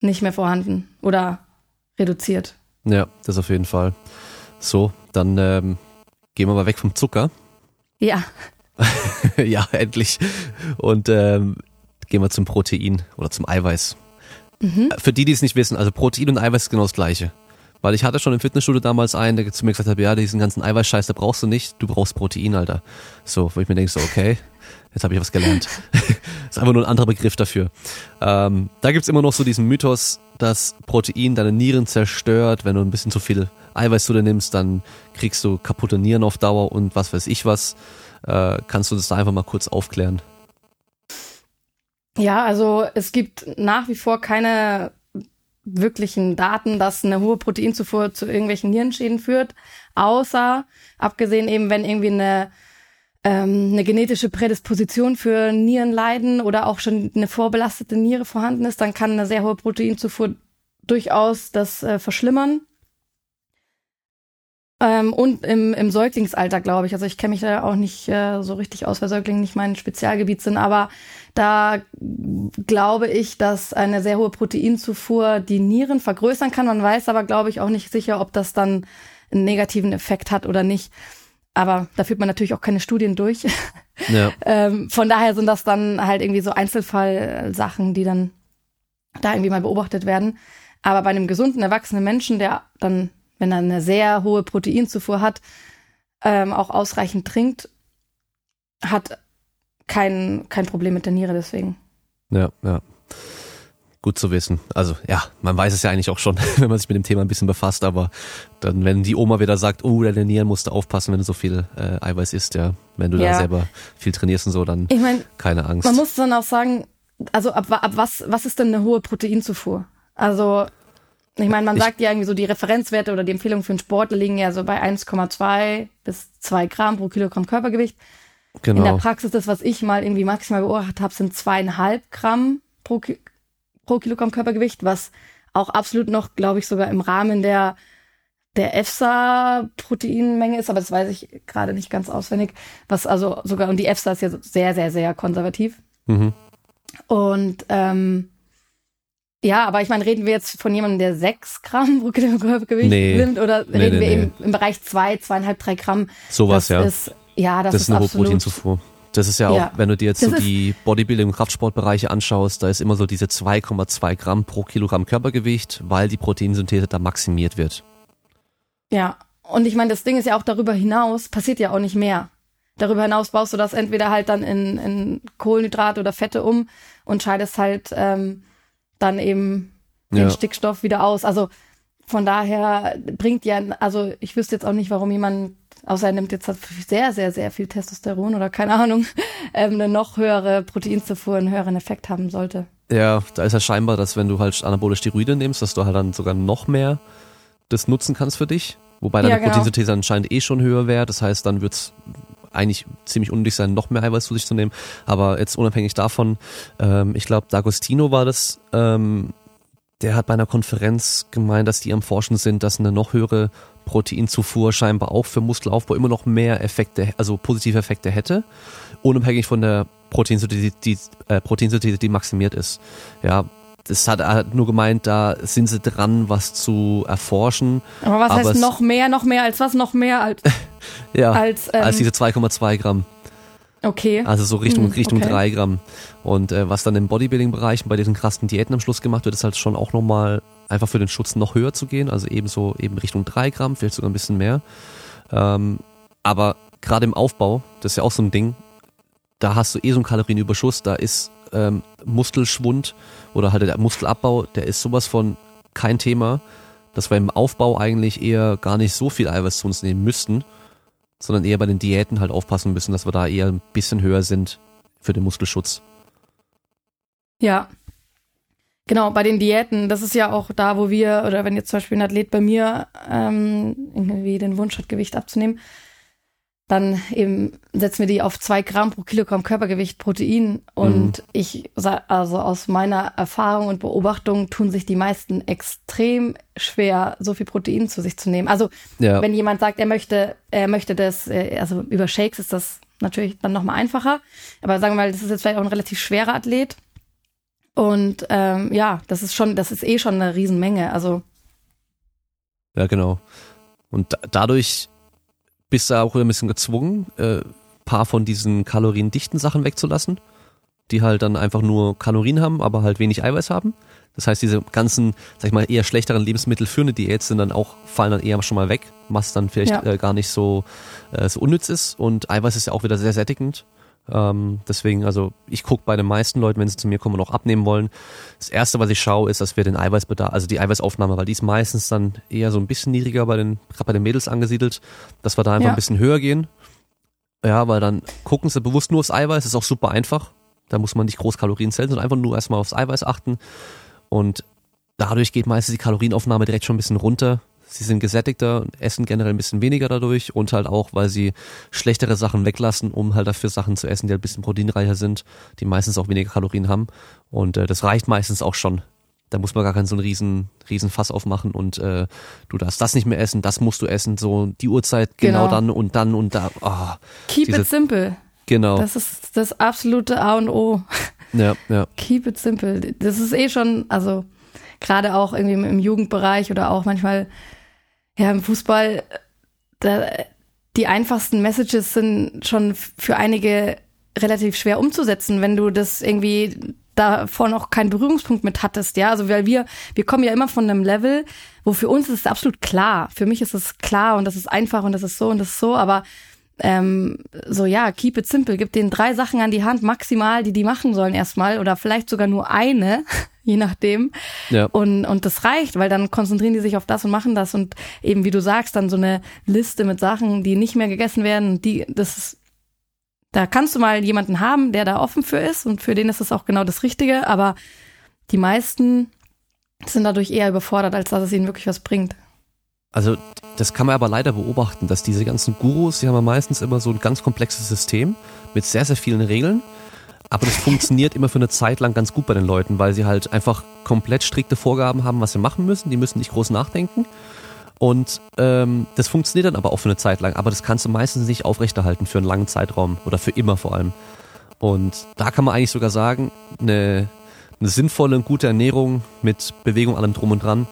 nicht mehr vorhanden oder reduziert. ja, das auf jeden Fall. So, dann ähm, gehen wir mal weg vom Zucker. Ja, *laughs* ja, endlich. Und ähm, gehen wir zum Protein oder zum Eiweiß. Mhm. Für die, die es nicht wissen, also Protein und Eiweiß ist genau das gleiche. Weil ich hatte schon im Fitnessstudio damals einen, der zu mir gesagt hat, ja, diesen ganzen Eiweißscheiß, der brauchst du nicht, du brauchst Protein, Alter. So, wo ich mir denke, so, okay, jetzt habe ich was gelernt. *laughs* ist einfach nur ein anderer Begriff dafür. Ähm, da gibt's immer noch so diesen Mythos, dass Protein deine Nieren zerstört. Wenn du ein bisschen zu viel Eiweiß zu dir nimmst, dann kriegst du kaputte Nieren auf Dauer und was weiß ich was. Äh, kannst du das da einfach mal kurz aufklären? Ja, also es gibt nach wie vor keine wirklichen Daten, dass eine hohe Proteinzufuhr zu irgendwelchen Nierenschäden führt, außer abgesehen eben, wenn irgendwie eine ähm, eine genetische Prädisposition für Nierenleiden oder auch schon eine vorbelastete Niere vorhanden ist, dann kann eine sehr hohe Proteinzufuhr durchaus das äh, verschlimmern. Ähm, und im, im Säuglingsalter, glaube ich. Also ich kenne mich da auch nicht äh, so richtig aus, weil Säuglinge nicht mein Spezialgebiet sind, aber da glaube ich, dass eine sehr hohe Proteinzufuhr die Nieren vergrößern kann. Man weiß aber, glaube ich, auch nicht sicher, ob das dann einen negativen Effekt hat oder nicht. Aber da führt man natürlich auch keine Studien durch. Ja, *laughs* ähm, von daher sind das dann halt irgendwie so Einzelfallsachen, die dann da irgendwie mal beobachtet werden. Aber bei einem gesunden, erwachsenen Menschen, der dann, wenn er eine sehr hohe Proteinzufuhr hat, ähm, auch ausreichend trinkt, hat kein, kein Problem mit der Niere deswegen. ja, ja. Gut zu wissen. Also ja, man weiß es ja eigentlich auch schon, *laughs* wenn man sich mit dem Thema ein bisschen befasst, aber dann, wenn die Oma wieder sagt, oh, deine Nieren musst du aufpassen, wenn du so viel äh, Eiweiß isst, ja, wenn du da Ja. selber viel trainierst und so, dann Ich meine, keine Angst. man muss dann auch sagen, also ab, ab was, was ist denn eine hohe Proteinzufuhr? Also, ich meine, man Ich- sagt ja irgendwie so, die Referenzwerte oder die Empfehlungen für einen Sportler liegen ja so bei 1,2 bis 2 Gramm pro Kilogramm Körpergewicht. In der genau. Praxis, das, was ich mal irgendwie maximal beobachtet habe, sind zweieinhalb Gramm pro, Ki pro Kilogramm Körpergewicht, was auch absolut noch, glaube ich, sogar im Rahmen der der EFSA-Proteinmenge ist, aber das weiß ich gerade nicht ganz auswendig. Was also sogar, und die EFSA ist ja sehr, sehr, sehr konservativ. Mhm. Und ähm, ja, aber ich meine, reden wir jetzt von jemandem, der sechs Gramm pro Kilogramm Körpergewicht nee. nimmt oder nee, reden nee, wir eben im Bereich zwei, zweieinhalb, drei Gramm? Sowas, ja. Ist, ja, das, das ist, eine hohe Proteinzufuhr. Das ist ja auch, ja. wenn du dir jetzt das so die Bodybuilding- und Kraftsportbereiche anschaust, da ist immer so diese 2,2 Gramm pro Kilogramm Körpergewicht, weil die Proteinsynthese da maximiert wird. Ja, und ich meine, das Ding ist ja auch darüber hinaus, passiert ja auch nicht mehr. Darüber hinaus baust du das entweder halt dann in, in Kohlenhydrate oder Fette um und scheidest halt ähm, dann eben den Stickstoff wieder aus. Also von daher bringt ja, also ich wüsste jetzt auch nicht, warum jemand, außer er nimmt jetzt sehr, sehr, sehr viel Testosteron oder keine Ahnung, *laughs* ähm, eine noch höhere Proteinzufuhr einen höheren Effekt haben sollte. Ja, da ist ja scheinbar, dass wenn du halt anabole Steroide nimmst, dass du halt dann sogar noch mehr das nutzen kannst für dich. Wobei deine ja, genau. Proteinsynthese anscheinend eh schon höher wäre. Das heißt, dann wird's eigentlich ziemlich unnötig sein, noch mehr Eiweiß zu sich zu nehmen. Aber jetzt unabhängig davon, ähm, ich glaube, D'Agostino war das, ähm, der hat bei einer Konferenz gemeint, dass die am Forschen sind, dass eine noch höhere Proteinzufuhr scheinbar auch für Muskelaufbau immer noch mehr Effekte, also positive Effekte hätte, unabhängig von der Proteinsynthese, die, äh, Proteinsynthese, die maximiert ist. Ja, das hat er nur gemeint, da sind sie dran, was zu erforschen. Aber was aber heißt noch mehr, noch mehr als was, noch mehr als? *laughs* ja, als, ähm, als diese 2,2 Gramm. Okay. Also so Richtung, hm, Richtung okay. 3 Gramm. Und äh, was dann im Bodybuilding-Bereich bei diesen krassen Diäten am Schluss gemacht wird, ist halt schon auch nochmal einfach für den Schutz noch höher zu gehen. Also eben so eben Richtung 3 Gramm, vielleicht sogar ein bisschen mehr. Ähm, aber gerade im Aufbau, das ist ja auch so ein Ding, da hast du eh so einen Kalorienüberschuss, da ist ähm, Muskelschwund oder halt der Muskelabbau, der ist sowas von kein Thema, dass wir im Aufbau eigentlich eher gar nicht so viel Eiweiß zu uns nehmen müssten, sondern eher bei den Diäten halt aufpassen müssen, dass wir da eher ein bisschen höher sind für den Muskelschutz. Ja. Genau, bei den Diäten, das ist ja auch da, wo wir, oder wenn jetzt zum Beispiel ein Athlet bei mir ähm, irgendwie den Wunsch hat, Gewicht abzunehmen, dann eben setzen wir die auf zwei Gramm pro Kilogramm Körpergewicht Protein. Und mhm. ich, also aus meiner Erfahrung und Beobachtung tun sich die meisten extrem schwer, so viel Protein zu sich zu nehmen. Also ja. wenn jemand sagt, er möchte, er möchte das, äh, also über Shakes ist das natürlich dann nochmal einfacher. Aber sagen wir mal, das ist jetzt vielleicht auch ein relativ schwerer Athlet. Und ähm, ja, das ist schon, das ist eh schon eine Riesenmenge. Also ja, genau. Und dadurch bist du auch ein bisschen gezwungen, äh, paar von diesen kaloriendichten Sachen wegzulassen, die halt dann einfach nur Kalorien haben, aber halt wenig Eiweiß haben. Das heißt, diese ganzen, sag ich mal, eher schlechteren Lebensmittel für eine Diät sind dann auch, fallen dann eher schon mal weg, was dann vielleicht ja. äh, gar nicht so, äh, so unnütz ist. Und Eiweiß ist ja auch wieder sehr sättigend. Ähm, deswegen, also ich gucke bei den meisten Leuten, wenn sie zu mir kommen und auch abnehmen wollen, das erste, was ich schaue, ist, dass wir den Eiweißbedarf, also die Eiweißaufnahme, weil die ist meistens dann eher so ein bisschen niedriger bei den, gerade bei den Mädels angesiedelt, dass wir da einfach ja. ein bisschen höher gehen. Ja, weil dann gucken sie bewusst nur aufs Eiweiß, ist auch super einfach. Da muss man nicht groß Kalorien zählen, sondern einfach nur erstmal aufs Eiweiß achten. Und dadurch geht meistens die Kalorienaufnahme direkt schon ein bisschen runter sie sind gesättigter, essen generell ein bisschen weniger dadurch und halt auch, weil sie schlechtere Sachen weglassen, um halt dafür Sachen zu essen, die halt ein bisschen proteinreicher sind, die meistens auch weniger Kalorien haben. Und äh, das reicht meistens auch schon. Da muss man gar keinen so einen riesen, riesen Fass aufmachen und äh, du darfst das nicht mehr essen, das musst du essen, so die Uhrzeit genau, genau dann und dann und da. Oh, Keep diese, it simple. Genau. Das ist das absolute A und O. Ja, ja. Keep it simple. Das ist eh schon, also gerade auch irgendwie im Jugendbereich oder auch manchmal ja, im Fußball, da, die einfachsten Messages sind schon für einige relativ schwer umzusetzen, wenn du das irgendwie davor noch keinen Berührungspunkt mit hattest, ja. Also weil wir, wir kommen ja immer von einem Level, wo für uns ist es absolut klar. Für mich ist es klar und das ist einfach und das ist so und das ist so, aber ähm, so ja, keep it simple, gib denen drei Sachen an die Hand maximal, die die machen sollen erstmal oder vielleicht sogar nur eine, *laughs* je nachdem. Ja. Und, und das reicht, weil dann konzentrieren die sich auf das und machen das und eben, wie du sagst, dann so eine Liste mit Sachen, die nicht mehr gegessen werden, die, das ist, da kannst du mal jemanden haben, der da offen für ist und für den ist es auch genau das Richtige, aber die meisten sind dadurch eher überfordert, als dass es ihnen wirklich was bringt. Also das kann man aber leider beobachten, dass diese ganzen Gurus, die haben ja meistens immer so ein ganz komplexes System mit sehr, sehr vielen Regeln. Aber das funktioniert *laughs* immer für eine Zeit lang ganz gut bei den Leuten, weil sie halt einfach komplett strikte Vorgaben haben, was sie machen müssen. Die müssen nicht groß nachdenken. Und ähm, das funktioniert dann aber auch für eine Zeit lang, aber das kannst du meistens nicht aufrechterhalten für einen langen Zeitraum oder für immer vor allem. Und da kann man eigentlich sogar sagen, eine, eine sinnvolle und gute Ernährung mit Bewegung, allem drum und dran,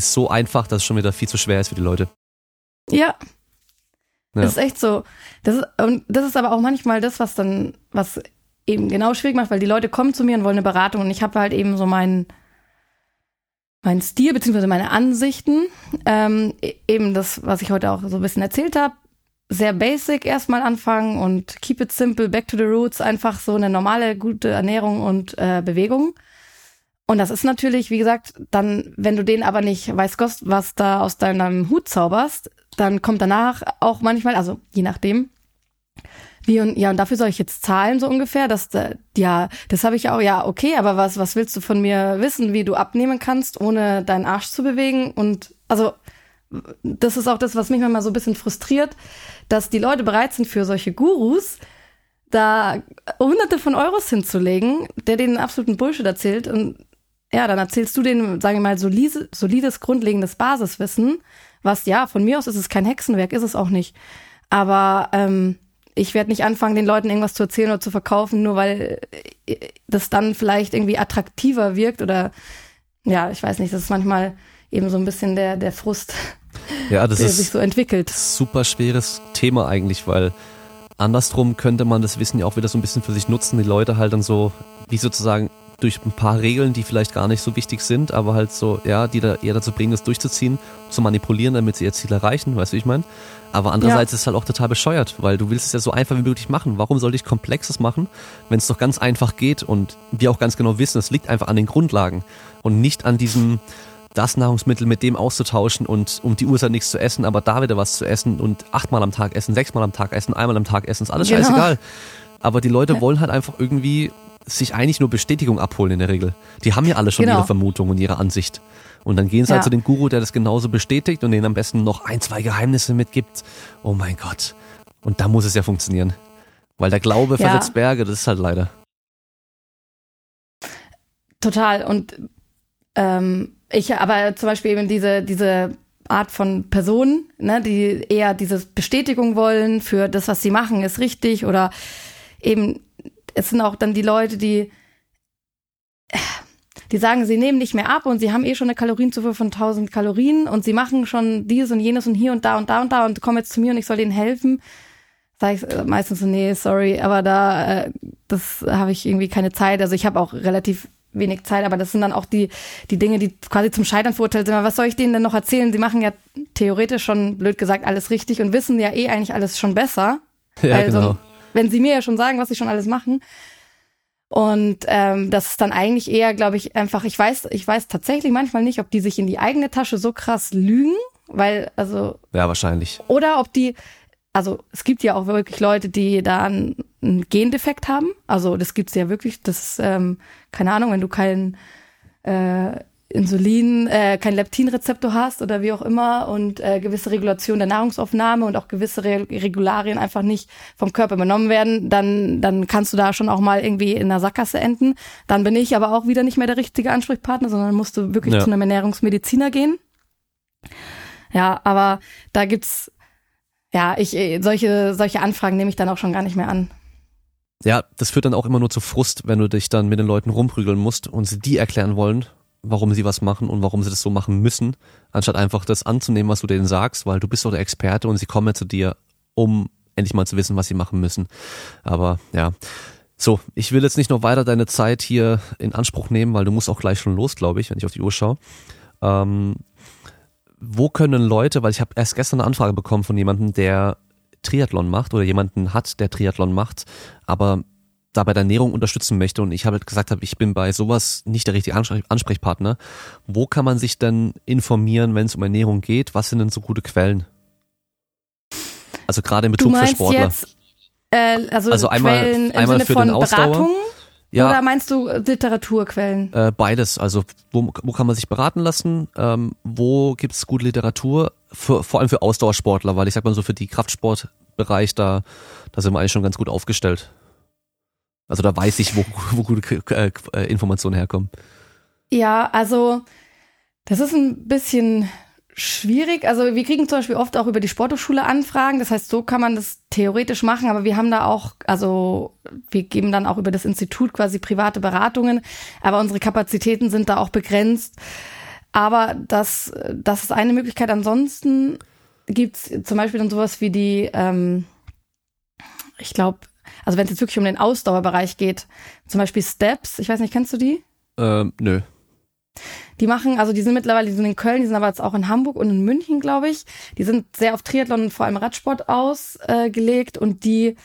ist so einfach, dass es schon wieder viel zu schwer ist für die Leute. Ja. ja. Das ist echt so. Das ist, und das ist aber auch manchmal das, was dann, was eben genau schwierig macht, weil die Leute kommen zu mir und wollen eine Beratung und ich habe halt eben so meinen mein Stil beziehungsweise meine Ansichten, ähm, e-, eben das, was ich heute auch so ein bisschen erzählt habe, sehr basic erstmal anfangen und keep it simple, back to the roots, einfach so eine normale, gute Ernährung und äh, Bewegung. Und das ist natürlich, wie gesagt, dann, wenn du den aber nicht weiß Gott, was da aus deinem Hut zauberst, dann kommt danach auch manchmal, also je nachdem, wie und ja, und dafür soll ich jetzt zahlen, so ungefähr. Das, äh, ja, das habe ich auch, ja, okay, aber was, was willst du von mir wissen, wie du abnehmen kannst, ohne deinen Arsch zu bewegen? Und also das ist auch das, was mich manchmal so ein bisschen frustriert, dass die Leute bereit sind für solche Gurus, da hunderte von Euros hinzulegen, der denen absoluten Bullshit erzählt. Und ja, dann erzählst du denen, sagen wir mal, solides, solides, grundlegendes Basiswissen, was ja, von mir aus ist es kein Hexenwerk, ist es auch nicht. Aber ähm, ich werde nicht anfangen, den Leuten irgendwas zu erzählen oder zu verkaufen, nur weil äh, das dann vielleicht irgendwie attraktiver wirkt oder ja, ich weiß nicht, das ist manchmal eben so ein bisschen der, der Frust, ja, das der ist sich so entwickelt. Super schweres Thema eigentlich, weil andersrum könnte man das Wissen ja auch wieder so ein bisschen für sich nutzen, die Leute halt dann so, wie sozusagen durch ein paar Regeln, die vielleicht gar nicht so wichtig sind, aber halt so, ja, die da eher dazu bringen, das durchzuziehen, zu manipulieren, damit sie ihr Ziel erreichen, weißt du, wie ich meine? Aber andererseits ja. ist es halt auch total bescheuert, weil du willst es ja so einfach wie möglich machen. Warum sollte ich Komplexes machen, wenn es doch ganz einfach geht und wir auch ganz genau wissen, es liegt einfach an den Grundlagen und nicht an diesem, das Nahrungsmittel mit dem auszutauschen und um die Uhrzeit nichts zu essen, aber da wieder was zu essen und achtmal am Tag essen, sechsmal am Tag essen, einmal am Tag essen, ist alles genau. scheißegal. Aber die Leute wollen halt einfach irgendwie sich eigentlich nur Bestätigung abholen in der Regel. Die haben ja alle schon genau. ihre Vermutung und ihre Ansicht. Und dann gehen sie halt ja. halt zu dem Guru, der das genauso bestätigt und denen am besten noch ein, zwei Geheimnisse mitgibt. Oh mein Gott. Und da muss es ja funktionieren. Weil der Glaube ja. versetzt Berge, das ist halt leider. Total. Und ähm, ich, aber zum Beispiel eben diese, diese Art von Personen, ne, die eher diese Bestätigung wollen für das, was sie machen, ist richtig oder eben, es sind auch dann die Leute, die, die sagen, sie nehmen nicht mehr ab und sie haben eh schon eine Kalorienzufuhr von 1000 Kalorien und sie machen schon dieses und jenes und hier und da und da und da und kommen jetzt zu mir und ich soll ihnen helfen. Sag ich äh, meistens so, nee, sorry, aber da, äh, das habe ich irgendwie keine Zeit. Also ich habe auch relativ wenig Zeit, aber das sind dann auch die, die Dinge, die quasi zum Scheitern verurteilt sind. was soll ich denen denn noch erzählen? Sie machen ja theoretisch schon, blöd gesagt, alles richtig und wissen ja eh eigentlich alles schon besser. Ja, also, genau. Wenn sie mir ja schon sagen, was sie schon alles machen. Und ähm, das ist dann eigentlich eher, glaube ich, einfach, ich weiß, ich weiß tatsächlich manchmal nicht, ob die sich in die eigene Tasche so krass lügen, weil, also. Ja, wahrscheinlich. Oder ob die, also es gibt ja auch wirklich Leute, die da einen, einen Gendefekt haben. Also das gibt's ja wirklich. Das ähm, keine Ahnung, wenn du kein äh, Insulin, äh, kein Leptinrezeptor hast oder wie auch immer und äh, gewisse Regulation der Nahrungsaufnahme und auch gewisse Re Regularien einfach nicht vom Körper übernommen werden, dann, dann kannst du da schon auch mal irgendwie in der Sackgasse enden. Dann bin ich aber auch wieder nicht mehr der richtige Ansprechpartner, sondern musst du wirklich ja. zu einem Ernährungsmediziner gehen. Ja, aber da gibt's ja, ich äh, solche solche Anfragen nehme ich dann auch schon gar nicht mehr an. Ja, das führt dann auch immer nur zu Frust, wenn du dich dann mit den Leuten rumprügeln musst und sie die erklären wollen, warum sie was machen und warum sie das so machen müssen, anstatt einfach das anzunehmen, was du denen sagst, weil du bist doch der Experte und sie kommen ja zu dir, um endlich mal zu wissen, was sie machen müssen. Aber ja. So, ich will jetzt nicht noch weiter deine Zeit hier in Anspruch nehmen, weil du musst auch gleich schon los, glaube ich, wenn ich auf die Uhr schaue. Ähm, wo können Leute, weil ich habe erst gestern eine Anfrage bekommen von jemandem, der Triathlon macht oder jemanden hat, der Triathlon macht, aber da bei der Ernährung unterstützen möchte und ich habe halt gesagt habe, ich bin bei sowas nicht der richtige Ansprechpartner. Wo kann man sich denn informieren, wenn es um Ernährung geht? Was sind denn so gute Quellen? Also gerade in Bezug für Sportler. Jetzt, äh, also, also einmal, Quellen einmal Sinne für von den Ausdauer. Beratung? Ja. Oder meinst du Literaturquellen? Äh, beides. Also wo, wo kann man sich beraten lassen? Ähm, wo gibt's gute Literatur? Für, vor allem für Ausdauersportler, weil ich sag mal so für die Kraftsportbereich, da, da sind wir eigentlich schon ganz gut aufgestellt. Also da weiß ich, wo, *laughs* wo gute äh, äh, Informationen herkommen. Ja, also das ist ein bisschen schwierig. Also wir kriegen zum Beispiel oft auch über die Sporthochschule Anfragen. Das heißt, so kann man das theoretisch machen, aber wir haben da auch, also wir geben dann auch über das Institut quasi private Beratungen, aber unsere Kapazitäten sind da auch begrenzt. Aber das, das ist eine Möglichkeit. Ansonsten gibt's zum Beispiel dann sowas wie die, ähm, ich glaube, also wenn es jetzt wirklich um den Ausdauerbereich geht, zum Beispiel Steps, ich weiß nicht, kennst du die? Ähm, nö. Die machen, also die sind mittlerweile, die sind in Köln, die sind aber jetzt auch in Hamburg und in München, glaube ich. Die sind sehr auf Triathlon und vor allem Radsport ausgelegt äh, und die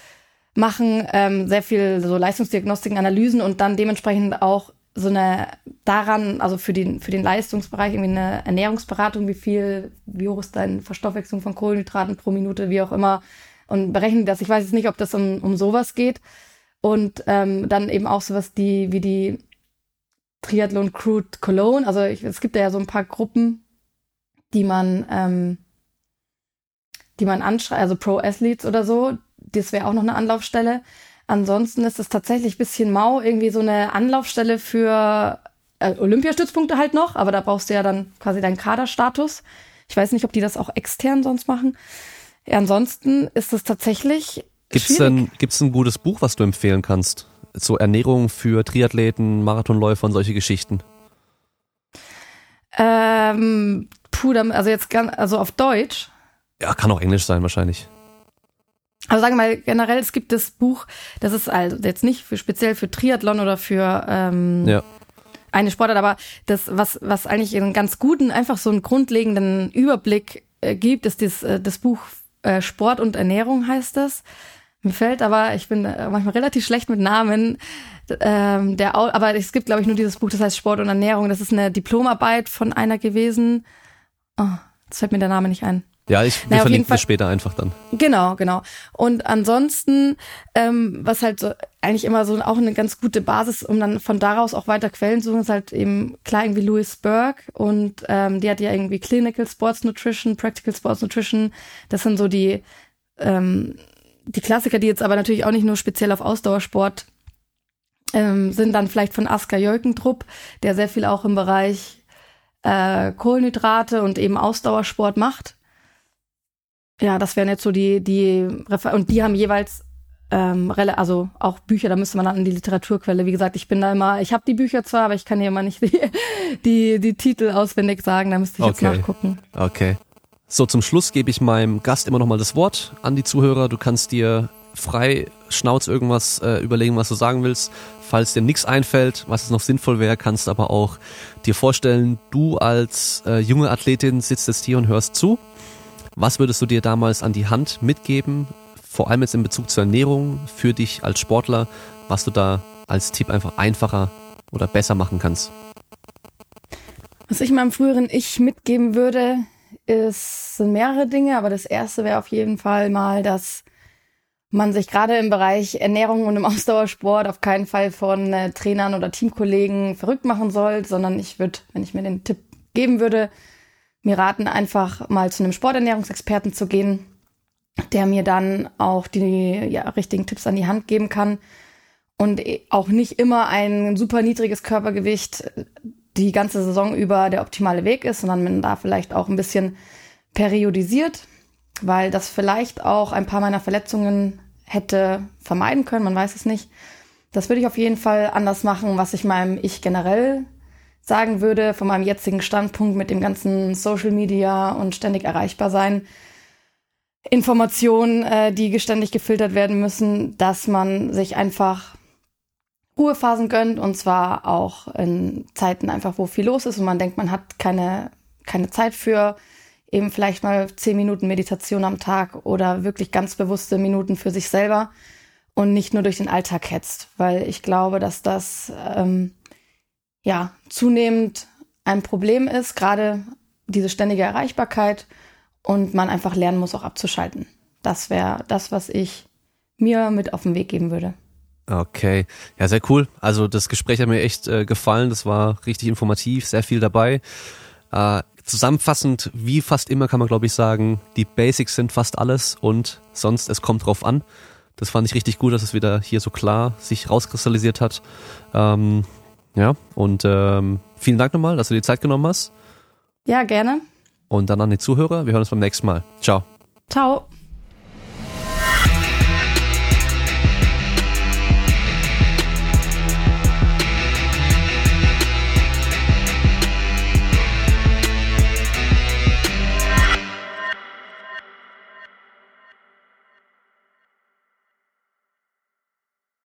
machen ähm, sehr viel so Leistungsdiagnostiken, Analysen und dann dementsprechend auch so eine daran, also für den, für den Leistungsbereich irgendwie eine Ernährungsberatung, wie viel, wie hoch ist deine Verstoffwechslung von Kohlenhydraten pro Minute, wie auch immer, und berechnen das. Ich weiß jetzt nicht, ob das um, um sowas geht. Und ähm, dann eben auch sowas die, wie die Triathlon Crude Cologne. Also ich, es gibt ja so ein paar Gruppen, die man, ähm, die man anschreibt, also Pro Athletes oder so. Das wäre auch noch eine Anlaufstelle. Ansonsten ist es tatsächlich bisschen mau, irgendwie so eine Anlaufstelle für äh, Olympiastützpunkte halt noch, aber da brauchst du ja dann quasi deinen Kaderstatus. Ich weiß nicht, ob die das auch extern sonst machen. Ja, ansonsten ist es tatsächlich. Gibt's denn, gibt's ein gutes Buch, was du empfehlen kannst? So Ernährung für Triathleten, Marathonläufer und solche Geschichten? Ähm, puh, also jetzt ganz, also auf Deutsch. Ja, kann auch Englisch sein wahrscheinlich. Also sagen wir mal generell, es gibt das Buch, das ist also jetzt nicht für speziell für Triathlon oder für ähm, ja. eine Sportart, aber das was was eigentlich einen ganz guten, einfach so einen grundlegenden Überblick äh, gibt, ist das äh, das Buch äh, Sport und Ernährung heißt das. Mir fällt aber, ich bin äh, manchmal relativ schlecht mit Namen. Ähm, der, aber es gibt, glaube ich, nur dieses Buch, das heißt Sport und Ernährung. Das ist eine Diplomarbeit von einer gewesen. Oh, jetzt fällt mir der Name nicht ein. Ja, ich wir naja, verlinken das später einfach dann. Genau, genau. Und ansonsten, ähm, was halt so eigentlich immer so auch eine ganz gute Basis, um dann von daraus auch weiter Quellen zu suchen, ist halt eben klar irgendwie Louis Burke und ähm, die hat ja irgendwie Clinical Sports Nutrition, Practical Sports Nutrition. Das sind so die ähm, die Klassiker, die jetzt aber natürlich auch nicht nur speziell auf Ausdauersport ähm, sind, dann vielleicht von Asker Jölkentrupp, der sehr viel auch im Bereich äh, Kohlenhydrate und eben Ausdauersport macht ja, das wären jetzt so die, die Refer und die haben jeweils ähm, also auch Bücher, da müsste man dann in die Literaturquelle. Wie gesagt, ich bin da immer, ich habe die Bücher zwar, aber ich kann hier immer nicht die, *laughs* die, die Titel auswendig sagen, da müsste ich okay. jetzt nachgucken. Okay. So, zum Schluss gebe ich meinem Gast immer nochmal das Wort an die Zuhörer. Du kannst dir frei Schnauz irgendwas äh, überlegen, was du sagen willst. Falls dir nichts einfällt, was es noch sinnvoll wäre, kannst aber auch dir vorstellen, du als äh, junge Athletin sitzt jetzt hier und hörst zu was würdest du dir damals an die Hand mitgeben, vor allem jetzt in Bezug zur Ernährung für dich als Sportler, was du da als Tipp einfach einfacher oder besser machen kannst? Was ich meinem früheren Ich mitgeben würde, ist, sind mehrere Dinge, aber das erste wäre auf jeden Fall mal, dass man sich gerade im Bereich Ernährung und im Ausdauersport auf keinen Fall von äh, Trainern oder Teamkollegen verrückt machen soll, sondern ich würde, wenn ich mir den Tipp geben würde, mir raten, einfach mal zu einem Sporternährungsexperten zu gehen, der mir dann auch die ja, richtigen Tipps an die Hand geben kann und auch nicht immer ein super niedriges Körpergewicht die ganze Saison über der optimale Weg ist, sondern man da vielleicht auch ein bisschen periodisiert, weil das vielleicht auch ein paar meiner Verletzungen hätte vermeiden können, man weiß es nicht. Das würde ich auf jeden Fall anders machen, was ich meinem Ich generell sagen würde, von meinem jetzigen Standpunkt mit dem ganzen Social Media und ständig erreichbar sein, Informationen, äh, die geständig gefiltert werden müssen, dass man sich einfach Ruhephasen gönnt und zwar auch in Zeiten einfach, wo viel los ist und man denkt, man hat keine, keine Zeit für eben vielleicht mal zehn Minuten Meditation am Tag oder wirklich ganz bewusste Minuten für sich selber und nicht nur durch den Alltag hetzt, weil ich glaube, dass das ähm, ja zunehmend ein Problem ist, gerade diese ständige Erreichbarkeit und man einfach lernen muss, auch abzuschalten. Das wäre das, was ich mir mit auf den Weg geben würde. Okay, ja, sehr cool. Also das Gespräch hat mir echt äh, gefallen. Das war richtig informativ, sehr viel dabei. Äh, zusammenfassend, wie fast immer kann man, glaube ich, sagen, die Basics sind fast alles und sonst, es kommt drauf an. Das fand ich richtig gut, dass es wieder hier so klar sich rauskristallisiert hat. Ähm, ja, und ähm, vielen Dank nochmal, dass du dir Zeit genommen hast. Ja, gerne. Und dann an die Zuhörer, wir hören uns beim nächsten Mal. Ciao. Ciao.